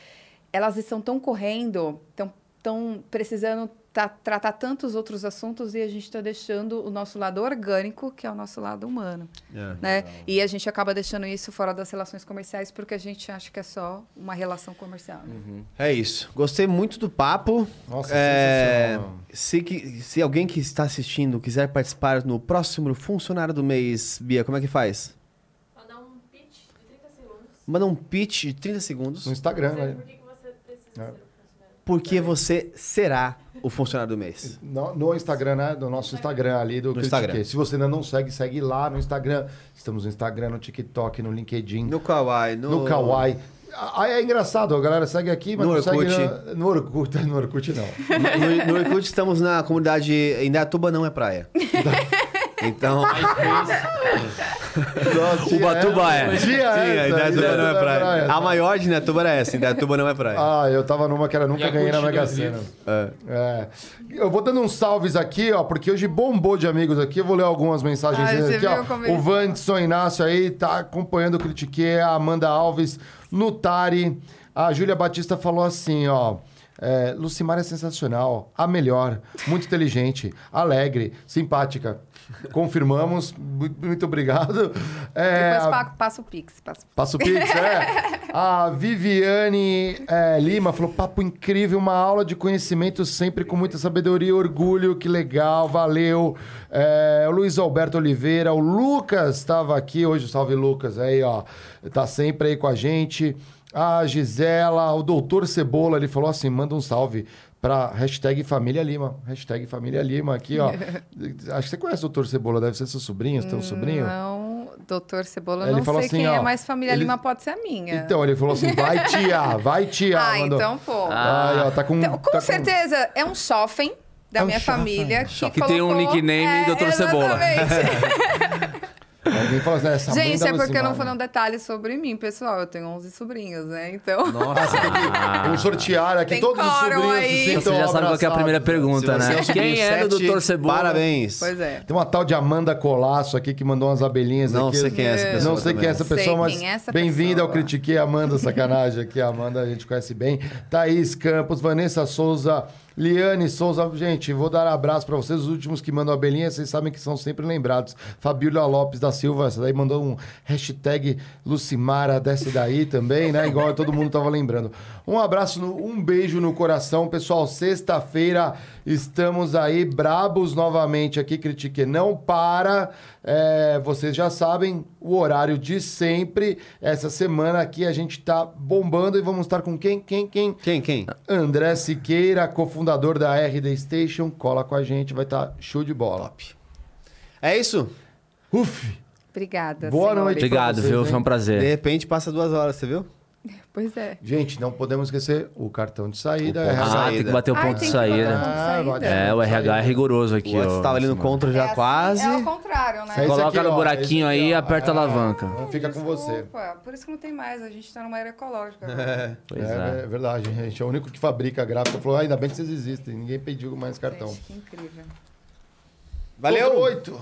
elas estão tão correndo, estão tão precisando tá- tratar tantos outros assuntos e a gente está deixando o nosso lado orgânico, que é o nosso lado humano, É. né? E a gente acaba deixando isso fora das relações comerciais porque a gente acha que é só uma relação comercial. né? É isso. Gostei muito do papo. Nossa, É, sensacional. se, que- se alguém que está assistindo quiser participar no próximo funcionário do mês, Bia, como é que faz? Mandar um pitch de 30 segundos. Manda um pitch de 30 segundos. No Instagram, né? por que, que você precisa É. Porque você será o funcionário do mês. No, no Instagram, né? Do nosso Instagram ali do No. Instagram. Se você ainda não segue, segue lá no Instagram. Estamos no Instagram, no TikTok, no LinkedIn, no, No Kawaii, no, Kawaii. Ah, é engraçado, a galera segue aqui, mas No não segue Orkut. na- no Orkut. No Orkut não. No, no Orkut estamos na comunidade. Indaiatuba não é praia. Então. Nossa, Ubatuba é. Tinha essa, Indaiatuba não é praia. A maior de Indaiatuba era essa. Indaiatuba não é praia. Ah, eu tava numa que era nunca ganhei na Mega Sena. É. É. Eu vou dando uns salves aqui, ó, porque hoje bombou de amigos aqui. Eu vou ler algumas mensagens Ah, aqui, ó. O Vandson Inácio aí tá acompanhando o Critique, a Amanda Alves, Nutari. A Júlia Batista falou assim, ó. É, Lucimar é sensacional, a melhor, muito inteligente, alegre, simpática. Confirmamos, muito, obrigado. É, Depois a- pa- passa o Pix. Passa o Pix, é. A Viviane é, Lima falou: papo incrível, uma aula de conhecimento sempre com muita sabedoria e orgulho, que legal, valeu. É, o Luiz Alberto Oliveira, o Lucas estava aqui hoje, salve Lucas, aí, ó. Tá sempre aí com a gente. A Gisela, o Doutor Cebola, ele falou assim: manda um salve pra hashtag Família Lima. Hashtag Família Lima aqui, ó. Acho que você conhece o Doutor Cebola, deve ser seu sobrinho, seu Hum, sobrinho. Não, doutor Cebola, Ele não falou sei assim, quem ó, é, mas família ele- Lima pode ser a minha. Então, ele falou assim: vai tia, vai tia. ah, mandou. então, pô. Aí, ó, tá com. Então, com tá certeza, é um chofem da É um minha chofem. família. Que, Que tem um colocou- nickname é, Dr. Cebola. Alguém fala assim, essa mãe Gente, é porque eu não falei um detalhe sobre mim, pessoal. Eu tenho 11 sobrinhos, né? Então. Ah, você tem que um sortear aqui, Tem todos os sobrinhos aí. se Você sintam já sabe qual que é a primeira pergunta, né? é Quem é do Dr. Cebola? Parabéns. Pois é. Tem uma tal de Amanda Colasso aqui que mandou umas abelhinhas Não aqui. sei quem é essa pessoa. Não sei quem é essa pessoa, mas é essa bem-vinda ao. Critiquei Amanda, sacanagem aqui. A Amanda a gente conhece bem. Thaís Campos, Vanessa Souza, Liane Souza. Gente, vou dar abraço pra vocês. Os últimos que mandam abelhinha, vocês sabem que são sempre lembrados. Fabíola Lopes da Silva, essa daí mandou um hashtag Lucimara, desce daí também, né? Igual todo mundo tava lembrando. Um abraço, um beijo no coração, pessoal. Sexta-feira estamos aí brabos novamente aqui. Critique não para. É, vocês já sabem o horário de sempre. Essa semana aqui a gente tá bombando e vamos estar com quem? Quem? Quem? Quem, quem? André Siqueira, cofundador da RD Station. Cola com a gente, vai estar show de bola. É isso? Uf! Obrigada. Boa senhores. noite. Obrigado, vocês, viu? hein? Foi um De prazer. repente passa duas horas, você viu? Pois é. Gente, não podemos esquecer o cartão de saída. O ponto Ah, saída. tem que bater o Ai, ponto de saída. Ah, saída. bate- É, o RH é rigoroso aqui, O estava ali no contra já É quase. É ao contrário, né? Esse Coloca aqui, no ó, buraquinho aí e aperta a É, alavanca. Não fica com você. Desculpa, por isso que não tem mais. A gente tá numa era ecológica. agora. Pois é, é. é verdade, a gente é o único que fabrica gráfica. Falou, "Ah, ainda bem que vocês existem. Ninguém pediu mais cartão. Gente, que incrível. Valeu! Oito.